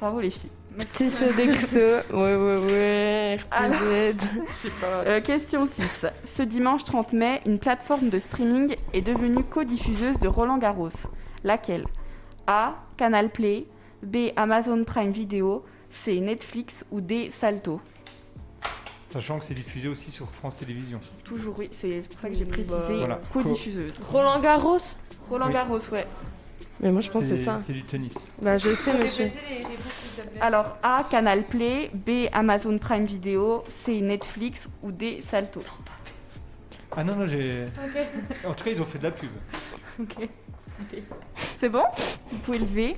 Bravo les filles. Petit Sodexo. Ouais, ouais, ouais. Alors. RPZ. Euh, question 6. Ce dimanche 30 mai, une plateforme de streaming est devenue co-diffuseuse de Roland Garros. Laquelle? A. Canal Play. B. Amazon Prime Video. C. Netflix. Ou D. Salto. Sachant que c'est diffusé aussi sur France Télévisions. Toujours oui, c'est pour ça que j'ai précisé Voilà. co-diffuseuse. Roland Garros Roland Oui. Garros, ouais. Mais moi, je pense que c'est ça. C'est du tennis. Bah, je sais, monsieur. Alors A, Canal Play, B, Amazon Prime Video, C, Netflix ou D, Salto. Ah non, non, j'ai. En tout cas, ils ont fait de la pub. Ok. C'est bon? Vous pouvez lever.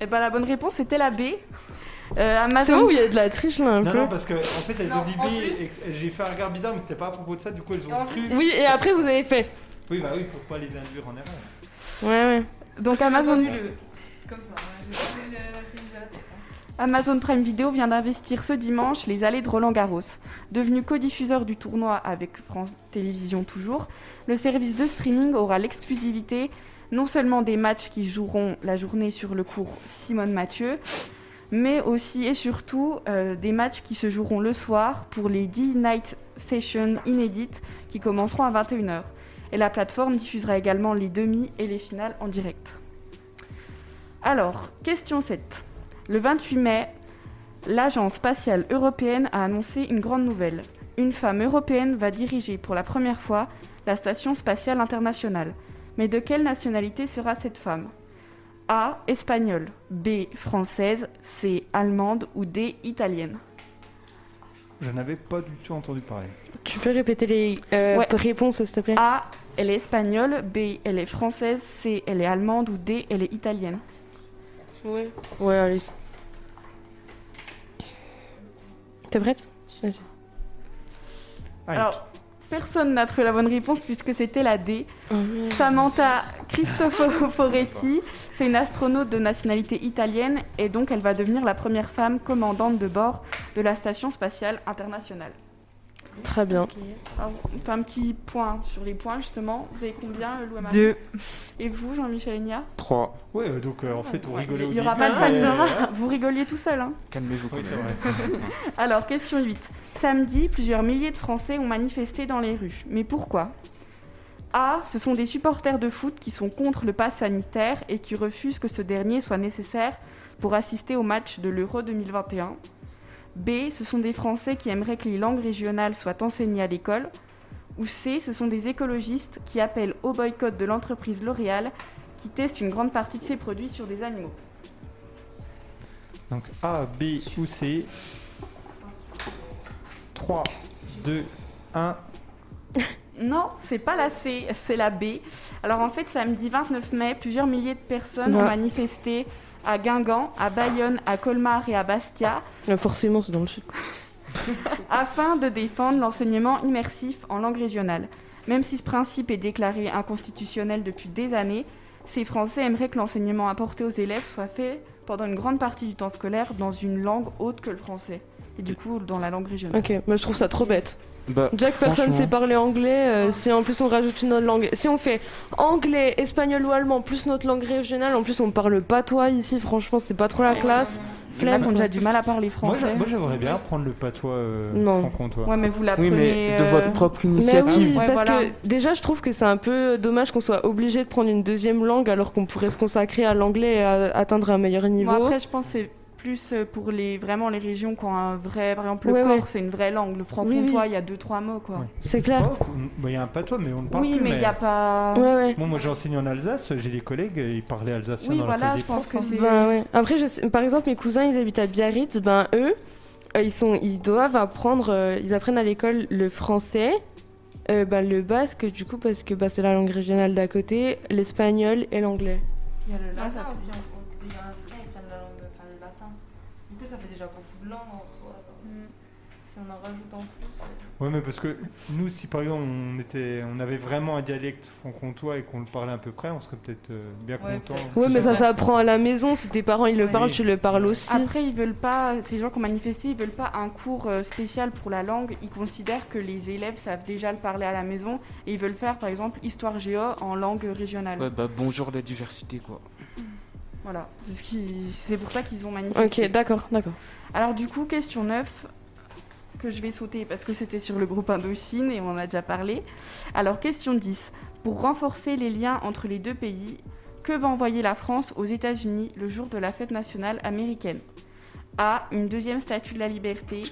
Eh ben la bonne réponse c'était la B. Euh, C'est Amazon. bon où il y a de la triche là un Non, peu? non, parce que en fait, elles Non, ont dit B. J'ai fait un regard bizarre, mais c'était pas à propos de ça. Du coup, elles ont cru. plus, Oui, et après vous avez fait. Oui, bah oui, pour pas les induire en erreur? Ouais, ouais. Donc Amazon, Comme ça, ouais. J'ai pas Amazon Prime Video vient d'investir ce dimanche les allées de Roland Garros. Devenu co-diffuseur du tournoi avec France Télévisions toujours, le service de streaming aura l'exclusivité non seulement des matchs qui joueront la journée sur le cours Simone Mathieu, mais aussi et surtout euh, des matchs qui se joueront le soir pour les 10 Night Sessions inédites qui commenceront à 21h. Et la plateforme diffusera également les demi et les finales en direct. Alors, question 7. Le 28 mai, l'Agence spatiale européenne a annoncé une grande nouvelle. Une femme européenne va diriger pour la première fois la Station spatiale internationale. Mais de quelle nationalité sera cette femme? A. Espagnole. B. Française. C. Allemande. Ou D. Italienne. Je n'avais pas du tout entendu parler. Tu peux répéter les euh, Ouais. réponses, s'il te plaît? A. Elle est espagnole. B. Elle est française. C. Elle est allemande. Ou D. Elle est italienne. Ouais. Ouais, allez. T'es prête? Vas-y. Alors, personne n'a trouvé la bonne réponse puisque c'était la D. Oh. Samantha Cristoforetti, c'est une astronaute de nationalité italienne et donc elle va devenir la première femme commandante de bord de la Station spatiale internationale. Très bien. Alors, on fait un petit point sur les points justement. Vous avez combien, euh, Lou Deux. Et vous, Jean-Michel Enya 3. Ouais, euh, donc euh, en fait, on rigolait Il n'y aura pas de euh, Vous rigoliez tout seul. Hein Calmez-vous quand Oui, c'est même. vrai. Alors, question 8. Samedi, plusieurs milliers de Français ont manifesté dans les rues. Mais pourquoi? A. Ce sont des supporters de foot qui sont contre le pass sanitaire et qui refusent que ce dernier soit nécessaire pour assister au match de l'Euro 2021. B. Ce sont des Français qui aimeraient que les langues régionales soient enseignées à l'école. Ou C. Ce sont des écologistes qui appellent au boycott de l'entreprise L'Oréal qui teste une grande partie de ses produits sur des animaux. Donc A, B ou C. 3, 2, 1. Non, c'est pas la C, c'est la B. Alors en fait, samedi 29 mai, plusieurs milliers de personnes ont manifesté à Guingamp, à Bayonne, à Colmar et à Bastia Là, forcément, c'est dans le sud. afin de défendre l'enseignement immersif en langue régionale. Même si ce principe est déclaré inconstitutionnel depuis des années, ces Français aimeraient que l'enseignement apporté aux élèves soit fait pendant une grande partie du temps scolaire dans une langue autre que le français. Et du coup, dans la langue régionale. Ok, moi je trouve ça trop bête. Bah, que personne franchement, sait parler anglais, euh, si en plus on rajoute une autre langue. Si on fait anglais, espagnol ou allemand, plus notre langue régionale, en plus on parle patois ici, franchement c'est pas trop la classe. Il y en a qui ont Flemme. déjà du mal à parler français. moi, j'aimerais bien apprendre le patois euh, Non. franc-comtois. Ouais, mais vous Oui, l'apprenez. mais de euh, votre propre Mais initiative. oui, Ouais, parce voilà. que déjà je trouve que c'est un peu dommage qu'on soit obligé de prendre une deuxième langue alors qu'on pourrait se consacrer à l'anglais et à atteindre un meilleur niveau. Bon, après, je pense que c'est plus euh, pour les, vraiment les régions qui ont un vrai. Par exemple, le Ouais, ouais. corse, c'est une vraie langue. Le franc-comtois, Oui, il y a deux, trois mots, quoi. Ouais. C'est clair. Bah, Il y a un patois, mais on ne parle Oui, plus. mais il n'y a pas. Bon, moi j'enseigne en Alsace, j'ai des collègues, ils parlaient alsacien Oui, dans la voilà, salle des je pense profs, que hein. c'est. Ouais. Après, je sais- par exemple, mes cousins, ils habitent à Biarritz. Ben eux, euh, ils sont, ils doivent apprendre, euh, ils apprennent à l'école le français, euh, ben, le basque du coup parce que bah, c'est la langue régionale d'à côté, l'espagnol et l'anglais. Il y a le Ah, latin aussi, on- il y a un trait, ils prennent la langue, enfin le latin. Du coup, ça fait déjà beaucoup de langues en soi. alors. Si on en rajoute en plus. euh, Ouais, mais parce que nous, si par exemple on, était, on avait vraiment un dialecte franc-comtois et qu'on le parlait à peu près, on serait peut-être euh, bien Ouais, content. Ouais, mais ça s'apprend à la maison. Si tes parents ils le parlent, tu le parles aussi. Après, ils veulent pas, ces gens qui ont manifesté, ils veulent pas un cours euh, spécial pour la langue. Ils considèrent que les élèves savent déjà le parler à la maison et ils veulent faire, par exemple, histoire géo en langue régionale. Ouais, bah bonjour la diversité quoi. Voilà, c'est pour ça qu'ils ont manifesté. Ok, d'accord, d'accord. Alors du coup, question 9, que je vais sauter parce que c'était sur le groupe Indochine et on en a déjà parlé. Alors question 10, pour renforcer les liens entre les deux pays, que va envoyer la France aux États-Unis le jour de la fête nationale américaine? A. Une deuxième statue de la liberté.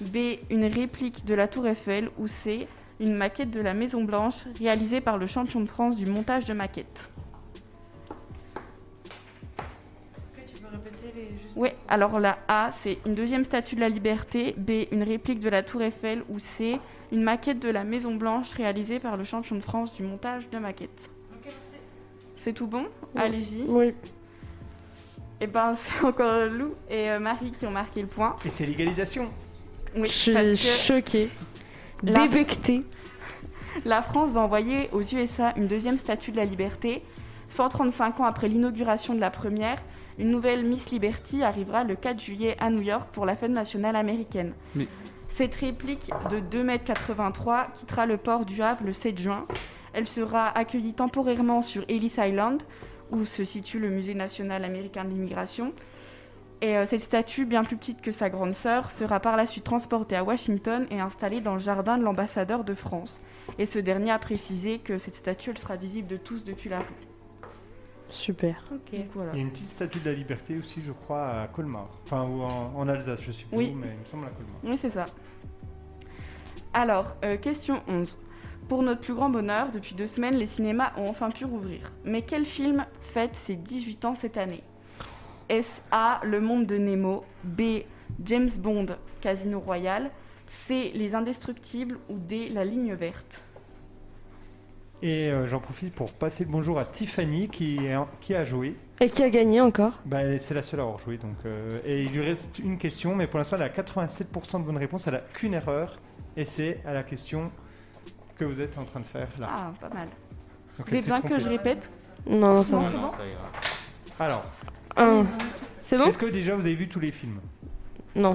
B. Une réplique de la tour Eiffel. Ou C. Une maquette de la Maison Blanche réalisée par le champion de France du montage de maquettes. Oui, alors la A, c'est une deuxième statue de la liberté, B, une réplique de la tour Eiffel, ou C, une maquette de la Maison Blanche réalisée par le champion de France du montage de maquettes. Ok, merci. C'est tout bon? Oui. Allez-y. Oui. Et ben c'est encore Lou et euh, Marie qui ont marqué le point. Et c'est l'égalisation. Oui, Je parce suis que choquée, La- débectée. la France va envoyer aux USA une deuxième statue de la liberté. 135 ans après l'inauguration de la première, une nouvelle Miss Liberty arrivera le 4 juillet à New York pour la fête nationale américaine. Mais- Cette réplique de 2,83 m quittera le port du Havre le 7 juin. Elle sera accueillie temporairement sur Ellis Island, où se situe le Musée national américain de l'immigration. Et euh, cette statue, bien plus petite que sa grande sœur, sera par la suite transportée à Washington et installée dans le jardin de l'ambassadeur de France. Et ce dernier a précisé que cette statue, elle sera visible de tous depuis la rue. Super. Ok. Donc, voilà. Il y a une petite statue de la liberté aussi, je crois, à Colmar. Enfin, ou en, en Alsace, je sais plus Oui. où, mais il me semble à Colmar. Oui, c'est ça. Alors, euh, question 11. Pour notre plus grand bonheur, depuis deux semaines, les cinémas ont enfin pu rouvrir. Mais quel film fête ses 18 ans cette année? Est-ce A. Le monde de Nemo B. James Bond, Casino Royale C. Les Indestructibles ou D. La ligne verte? Et euh, j'en profite pour passer le bonjour à Tiffany qui, est en- qui a joué. Et qui a gagné encore Bah, c'est la seule à avoir joué. Donc, euh, et il lui reste une question, mais pour l'instant, elle a 87% de bonnes réponses. Elle a qu'une erreur. Et c'est à la question que vous êtes en train de faire là. Ah, pas mal. Donc, Vous avez besoin que je répète? Non, non, ça va. c'est bon. Alors, Un. C'est bon? Est-ce que déjà vous avez vu tous les films? Non.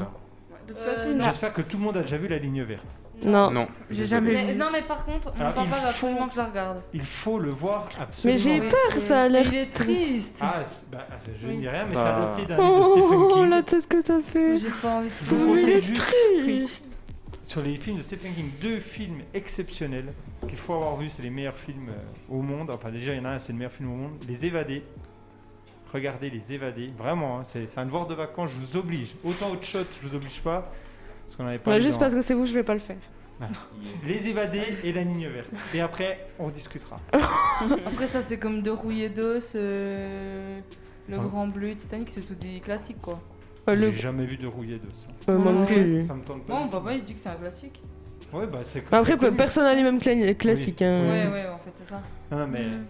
De toute Euh, façon, non. J'espère que tout le monde a déjà vu la ligne verte. Non. Non. J'ai jamais Mais- vu. non, mais par contre, on Alors, parle il pas faut- absolument que je la regarde. Il faut le voir absolument. Mais j'ai peur, ça a l'air. Il est triste. Ah, bah, je ne Oui. dis rien, mais Bah. c'est adopté d'un livre de Stephen Oh, King. la tête que ça fait. J'ai pas envie de Je vous conseille est juste triste. sur les films de Stephen King, deux films exceptionnels qu'il faut avoir vus, c'est les meilleurs films euh, au monde. Enfin, déjà, il y en a un, c'est le meilleur film au monde. Les Évadés. Regardez Les Évadés. Vraiment, hein, c'est c'est un devoir de vacances, je vous oblige. Autant autre shot, je vous oblige pas. Parce qu'on avait pas. Ouais, juste parce que c'est vous, je vais pas le faire. Les Évadés et la ligne verte. Et après, on discutera. Après, ça, c'est comme De Rouillé d'os, euh, Le Ouais. Grand Bleu, Titanic, c'est tout des classiques, quoi. Euh, le... J'ai jamais vu de rouillé de ça. euh, moi non plus. Ça me tente pas. Bon, papa, il dit que c'est un classique. Ouais, bah c'est. Après, très connu. personne n'a les mêmes cla- classiques. hein. Oui. Ouais, ouais, en fait, c'est ça. Non, non, mais. Mm.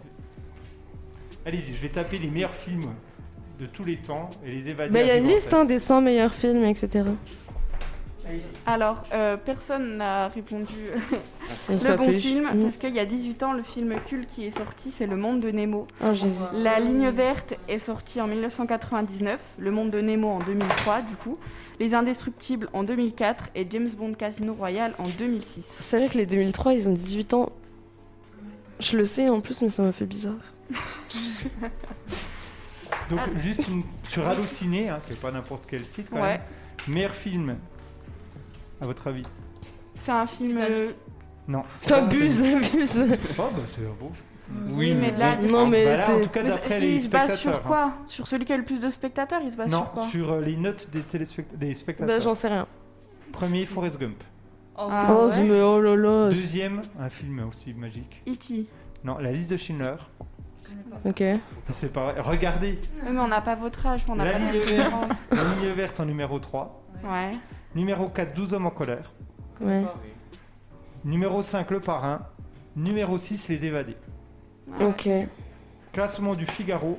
Allez-y, je vais taper les meilleurs films de tous les temps et les évadés. Bah, il y a une liste hein, des 100 meilleurs films, etc. Alors, euh, personne n'a répondu le bon film, Mm. parce qu'il y a 18 ans, le film culte qui est sorti, c'est Le Monde de Nemo. Oh. La ligne verte est sortie en 1999, Le Monde de Nemo en 2003 du coup, Les Indestructibles en 2004 et James Bond Casino Royale en 2006. C'est vrai que les 2003, ils ont 18 ans. Je le sais en plus, mais ça m'a fait bizarre. Donc, Ah. juste une... sur Allociné, hein, qui n'est pas n'importe quel site quand Ouais. même. Meilleur film, à votre avis C'est un film... euh, Non. c'est pas Abuse, abuse. Oh, bah c'est un beau film. Oui, mais de là, bon. Non, mais Bah là, en c'est- tout cas, mais d'après il les se base sur quoi? Sur celui qui a le plus de spectateurs Il se base hein. sur quoi? Non, sur euh, les notes des, téléspect- des spectateurs. Bah, j'en sais rien. Premier, Forrest Gump. Oh, Ah, oh, ouais. mais oh là là. Deuxième, un film aussi magique. E.T. Non, La liste de Schindler. Ok. C'est pareil. Regardez, Oui, mais on n'a pas votre âge, on n'a la pas. La ligne verte en numéro 3. Ouais. Numéro 4, 12 hommes en colère. Ouais. Numéro 5, Le Parrain. Numéro 6, Les Évadés. Ok. Classement du Figaro.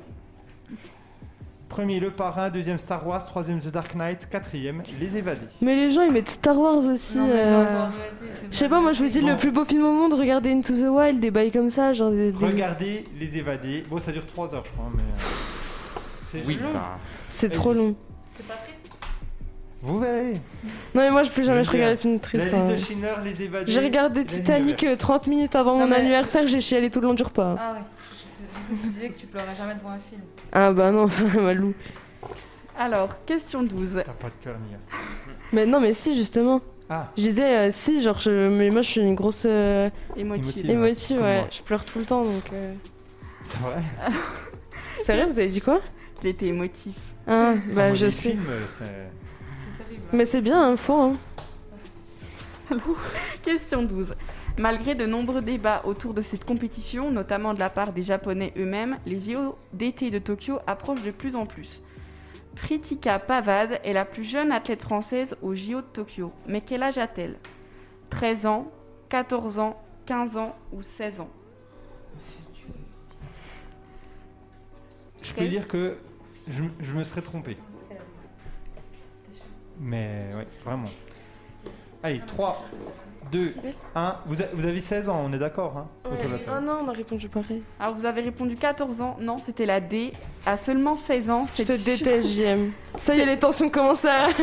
Premier, Le Parrain. Deuxième, Star Wars. Troisième, The Dark Knight. Quatrième, Les Évadés. Mais les gens, ils mettent Star Wars aussi. Euh, Je sais pas, moi je vous dis Bon. le plus beau film au monde, regardez Into the Wild, des bails comme ça, genre des. des- Regardez Les Évadés. Bon, ça dure 3 heures, je crois. Mais euh, c'est Oui, long. bah. C'est trop long. Vous verrez. Non, mais moi je plus jamais je regarde les films La tristes. liste hein. de Schindler, Les Évadés. J'ai regardé La Titanic verte. euh, 30 minutes avant Non, mon mais- anniversaire, j'ai chialé tout le long du repas. Ah ouais. Je, me disais que tu pleurais jamais devant un film. Ah bah non, Malou. Alors, question 12. T'as pas de cœur, Nia. Mais non, mais si, justement. Ah. Je disais euh, si, genre, je... mais moi je suis une grosse euh, Émotive. émotive, ouais. moi. Je pleure tout le temps donc. euh. C'est vrai. C'est vrai, vous avez dit quoi? J'étais émotif. Ah, bah moi, je sais. films, Mais c'est bien, hein, faut. Hein. Question 12. Malgré de nombreux débats autour de cette compétition, notamment de la part des Japonais eux-mêmes, les JO d'été de Tokyo approchent de plus en plus. Pritika Pavad est la plus jeune athlète française aux JO de Tokyo. Mais quel âge a-t-elle? 13 ans, 14 ans, 15 ans ou 16 ans? Je peux dire que je, je me serais trompé. Mais ouais, vraiment. Allez, 3, 2, 1. Vous, a- vous avez 16 ans, on est d'accord hein, autour de la Ah table. non, on a répondu pareil. Alors vous avez répondu 14 ans, non, c'était la D. À seulement 16 ans, Je c'est te déteste, JM. Ça y est, les tensions commencent à.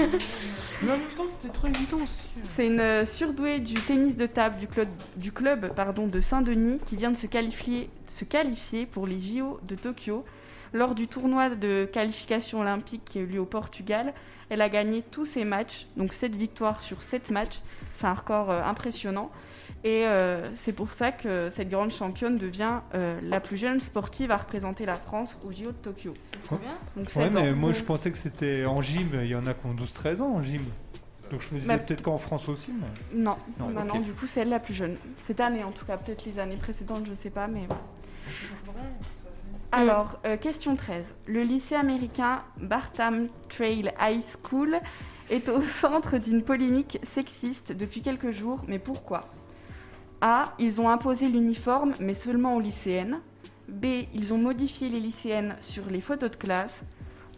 Mais en même temps, c'était trop évident aussi. C'est une euh, surdouée du tennis de table du club, du club pardon, de Saint-Denis qui vient de se qualifier, se qualifier pour les JO de Tokyo. Lors du tournoi de qualification olympique qui a eu lieu au Portugal, elle a gagné tous ses matchs, donc 7 victoires sur 7 matchs. C'est un record euh, impressionnant. Et euh, c'est pour ça que cette grande championne devient euh, la plus jeune sportive à représenter la France au JO de Tokyo. Ouais. Donc Ouais, 16 mais ans. moi je pensais que c'était en gym, il y en a qui ont 12-13 ans en gym. Donc je me disais peut-être qu'en France aussi. mais- Non, Non, du coup c'est elle la plus jeune. Cette année en tout cas, peut-être les années précédentes, je sais pas, mais. Alors, euh, question 13. Le lycée américain Bartham Trail High School est au centre d'une polémique sexiste depuis quelques jours, mais pourquoi? A. Ils ont imposé l'uniforme, mais seulement aux lycéennes. B. Ils ont modifié les lycéennes sur les photos de classe.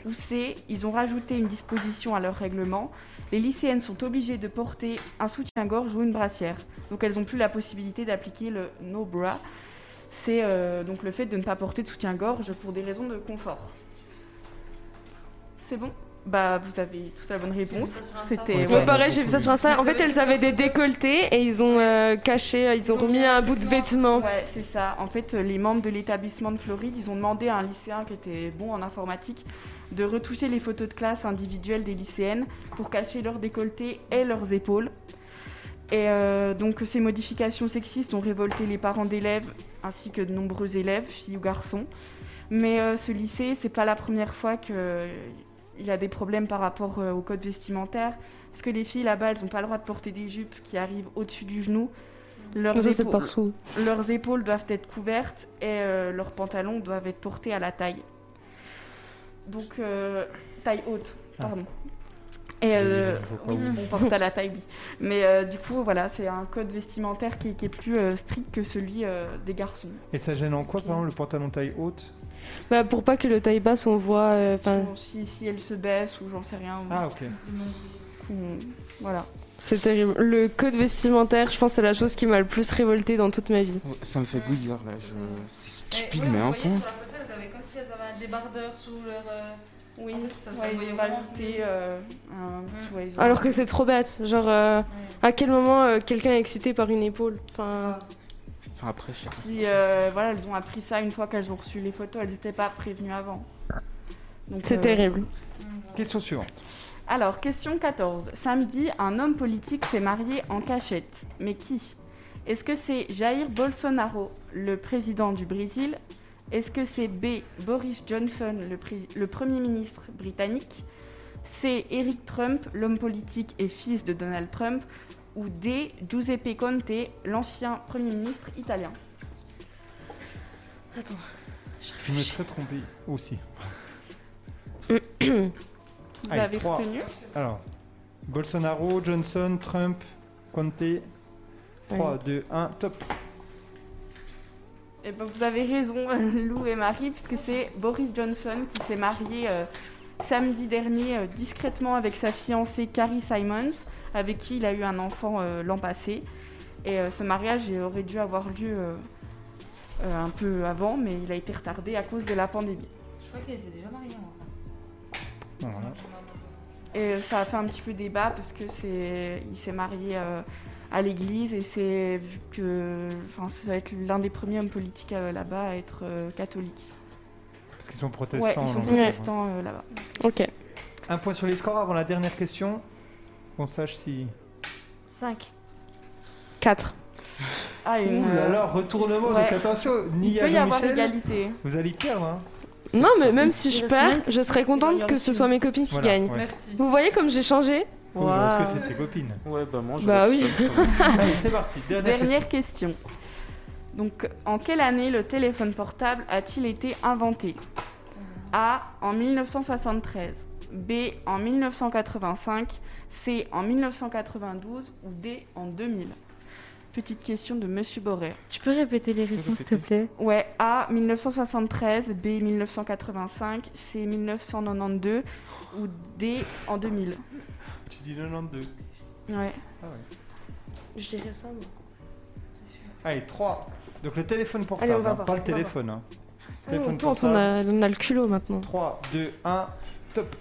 Ou C. Ils ont rajouté une disposition à leur règlement. Les lycéennes sont obligées de porter un soutien-gorge ou une brassière. Donc elles n'ont plus la possibilité d'appliquer le no bra. C'est euh, donc le fait de ne pas porter de soutien-gorge pour des raisons de confort. C'est bon? Bah vous avez tous la bonne réponse. C'était Ouais, pareil, j'ai vu ça sur Insta. En fait, elles avaient des décolletés et ils ont euh, caché, euh, ils ont remis un bout de vêtement. Ouais, c'est ça. En fait, euh, les membres de l'établissement de Floride, ils ont demandé à un lycéen qui était bon en informatique de retoucher les photos de classe individuelles des lycéennes pour cacher leurs décolletés et leurs épaules. Et euh, donc ces modifications sexistes ont révolté les parents d'élèves ainsi que de nombreux élèves, filles ou garçons. Mais euh, ce lycée, c'est pas la première fois qu'il y a des problèmes par rapport euh, au code vestimentaire. Parce que les filles là-bas, elles n'ont pas le droit de porter des jupes qui arrivent au-dessus du genou. Leurs, Ça, épaules, partout. leurs épaules doivent être couvertes et euh, leurs pantalons doivent être portés à la taille. Donc, euh, taille haute, pardon. Et euh, oui, on porte à la taille, oui. Mais euh, du coup, voilà, c'est un code vestimentaire qui, qui est plus euh, strict que celui euh, des garçons. Et ça gêne en quoi par exemple le pantalon taille haute? Bah, pour pas que le taille basse, on voit. euh, si, si elle se baisse ou j'en sais rien. ou- Ah ok. voilà. c'est terrible. Le code vestimentaire, je pense, c'est la chose qui m'a le plus révolté dans toute ma vie. Ça me fait bouillir là. Je... C'est stupide, mais un vous voyez point. sur la photo, elles avaient comme si elles avaient un débardeur sous leur. Oui, ça se ouais, voyait ils ont plus. euh, un. tu vois, ils ont- Alors que c'est trop bête. Genre, euh, à quel moment euh, quelqu'un est excité par une épaule? Enfin, Enfin, après, je pas. Puis euh, voilà, elles ont appris ça une fois qu'elles ont reçu les photos. Elles n'étaient pas prévenues avant. Donc, c'est euh, terrible. Question suivante. Alors, question 14. Samedi, un homme politique s'est marié en cachette. Mais qui? Est-ce que c'est Jair Bolsonaro, le président du Brésil Est-ce que c'est B. Boris Johnson, le, Premier ministre britannique C. Eric Trump, l'homme politique et fils de Donald Trump Ou D. Giuseppe Conte, l'ancien Premier ministre italien? Attends. Je me serais trompé aussi. Vous Allez, avez retenu? Alors, Bolsonaro, Johnson, Trump, Conte. 3, 2, 1, top. Eh ben, vous avez raison, Lou et Marie, puisque c'est Boris Johnson qui s'est marié euh, samedi dernier euh, discrètement avec sa fiancée Carrie Simons, avec qui il a eu un enfant euh, l'an passé. Et euh, ce mariage aurait dû avoir lieu euh, euh, un peu avant, mais il a été retardé à cause de la pandémie. Je crois qu'elles étaient déjà mariées en Voilà. Et ça a fait un petit peu débat parce que c'est, il s'est marié euh, à l'église et c'est vu que, enfin, ça va être l'un des premiers hommes politiques euh, là-bas à être euh, catholique. Parce qu'ils sont protestants. Ouais, ils sont Angleterre. protestants euh, là-bas. Ok. Un point sur les scores avant la dernière question. Qu'on sache si. 5. 4. Ah, une, Ouh là, retournement, ouais. donc attention, ni Il à peut y avoir égalité. Vous allez perdre, hein. Non, mais même si je perds, je serais contente que ce soit mes copines qui Voilà, gagnent. ouais. Merci. Vous voyez comme j'ai changé? Oui, parce que tes copines. Ouais, bah moi, je Bah oui. Allez, c'est parti. Dernière, Dernière question. question. Donc, en quelle année le téléphone portable a-t-il été inventé? A. En 1973. B. En 1985. C. En 1992. Ou D. En 2000. Petite question de Monsieur Boré. Tu peux répéter les réponses, s'il te plaît? Ouais, A. 1973. B. 1985. C. 1992. Ou D. En 2000. Tu dis 92. Ouais. Ah ouais. Je dirais ça, moi. Allez, 3. Donc le téléphone Allez, portable, on va hein, voir, pas on le va téléphone. Hein. On, Téléphone on, a, on a le culot maintenant. 3, 2, 1, top.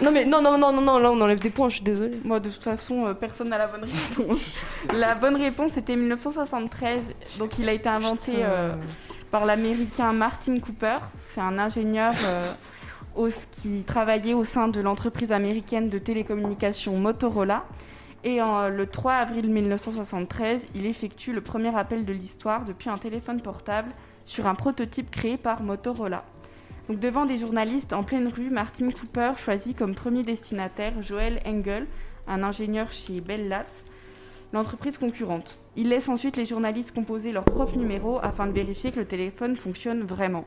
Non, mais non, non, non, non, non, là on enlève des points, je suis désolée. Moi, de toute façon, euh, personne n'a la bonne réponse. la bonne réponse était 1973. Donc, il a été inventé euh, par l'américain Martin Cooper. C'est un ingénieur euh, qui travaillait au sein de l'entreprise américaine de télécommunications Motorola. Et le 3 avril 1973, il effectue le premier appel de l'histoire depuis un téléphone portable sur un prototype créé par Motorola. Donc devant des journalistes en pleine rue, Martin Cooper choisit comme premier destinataire Joel Engel, un ingénieur chez Bell Labs, l'entreprise concurrente. Il laisse ensuite les journalistes composer leur propre numéro afin de vérifier que le téléphone fonctionne vraiment.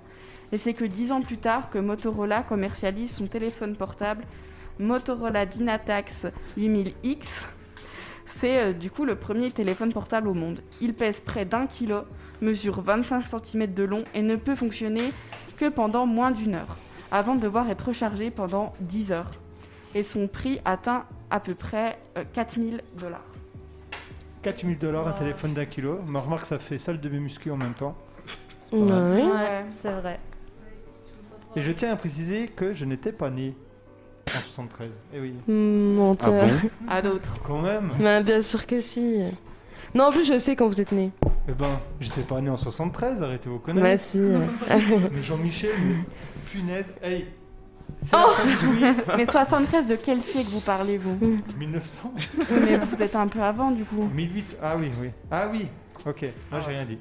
Et c'est que dix ans plus tard que Motorola commercialise son téléphone portable Motorola Dynatax 8000X. C'est euh, du coup le premier téléphone portable au monde. Il pèse près d'un kilo, mesure 25 cm de long et ne peut fonctionner que pendant moins d'une heure, avant de devoir être rechargé pendant 10 heures. Et son prix atteint à peu près euh, 4000 dollars. 4000 dollars un téléphone d'un kilo. Mais remarque, ça fait salle de muscu en même temps. Ouais. Ouais, c'est vrai. Et je tiens à préciser que je n'étais pas né en 73. Eh oui. Hmm, menteur. À d'autres. Quand même. Bah, bien sûr que si. Non, en plus, je sais quand vous êtes né. Eh ben, j'étais pas né en 73, arrêtez vos conneries. Bah, si. mais Jean-Michel, mais punaise, hey, c'est Oh. Mais 73, de quel siècle vous parlez, vous 1900 Mais vous êtes un peu avant, du coup. 1800 Ah oui, oui. Ah oui, ok, moi j'ai rien dit.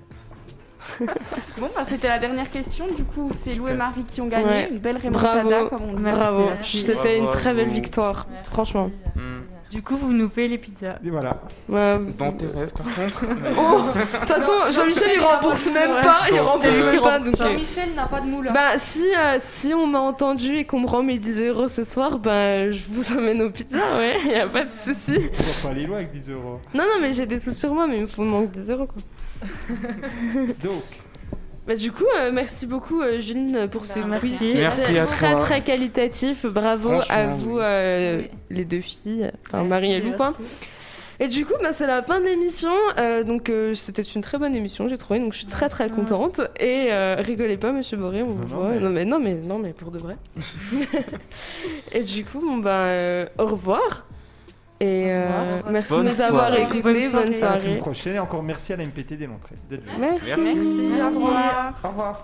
Bon, bah, c'était la dernière question. Du coup, c'est Lou et Marie qui ont gagné. Ouais. Une belle remontada, Bravo. comme on dit. Bravo. Merci. C'était une très belle victoire. Franchement. Du coup, vous nous payez les pizzas. Et voilà. Ouais. Dans tes rêves, par contre. Oh, de toute façon, Jean-Michel il rembourse même pas, il rembourse même pas. euh, Jean-Michel n'a pas de moule. bah si, euh, si on m'a entendu et qu'on me rend mes 10 euros ce soir, bah je vous amène aux pizzas, ouais, y a pas de souci. On va pas aller loin avec 10 euros. Non, non, mais j'ai des sous sur moi, mais il me faut manque 10 euros quoi. Donc, Bah du coup, euh, merci beaucoup euh, Juline pour ce Bah, quiz merci. qui Merci à très toi. très qualitatif. Bravo à vous euh, Oui. les deux filles, enfin Merci, Marie et Lou. Et du coup, bah, c'est la fin de l'émission. Euh, donc, euh, c'était une très bonne émission, j'ai trouvé. Donc, je suis très très contente. Et euh, rigolez pas, Monsieur Boré, on vous non, voit. mais- Non mais non mais non mais pour de vrai. et du coup, bon bah euh, au revoir. Et euh, revoir. merci Bonne de nous avoir soirée. écoutés. Bonne Bonne soirée. à la soirée. semaine prochaine et encore merci à la MPT d'être venu. Merci. Merci. Au revoir. Au revoir.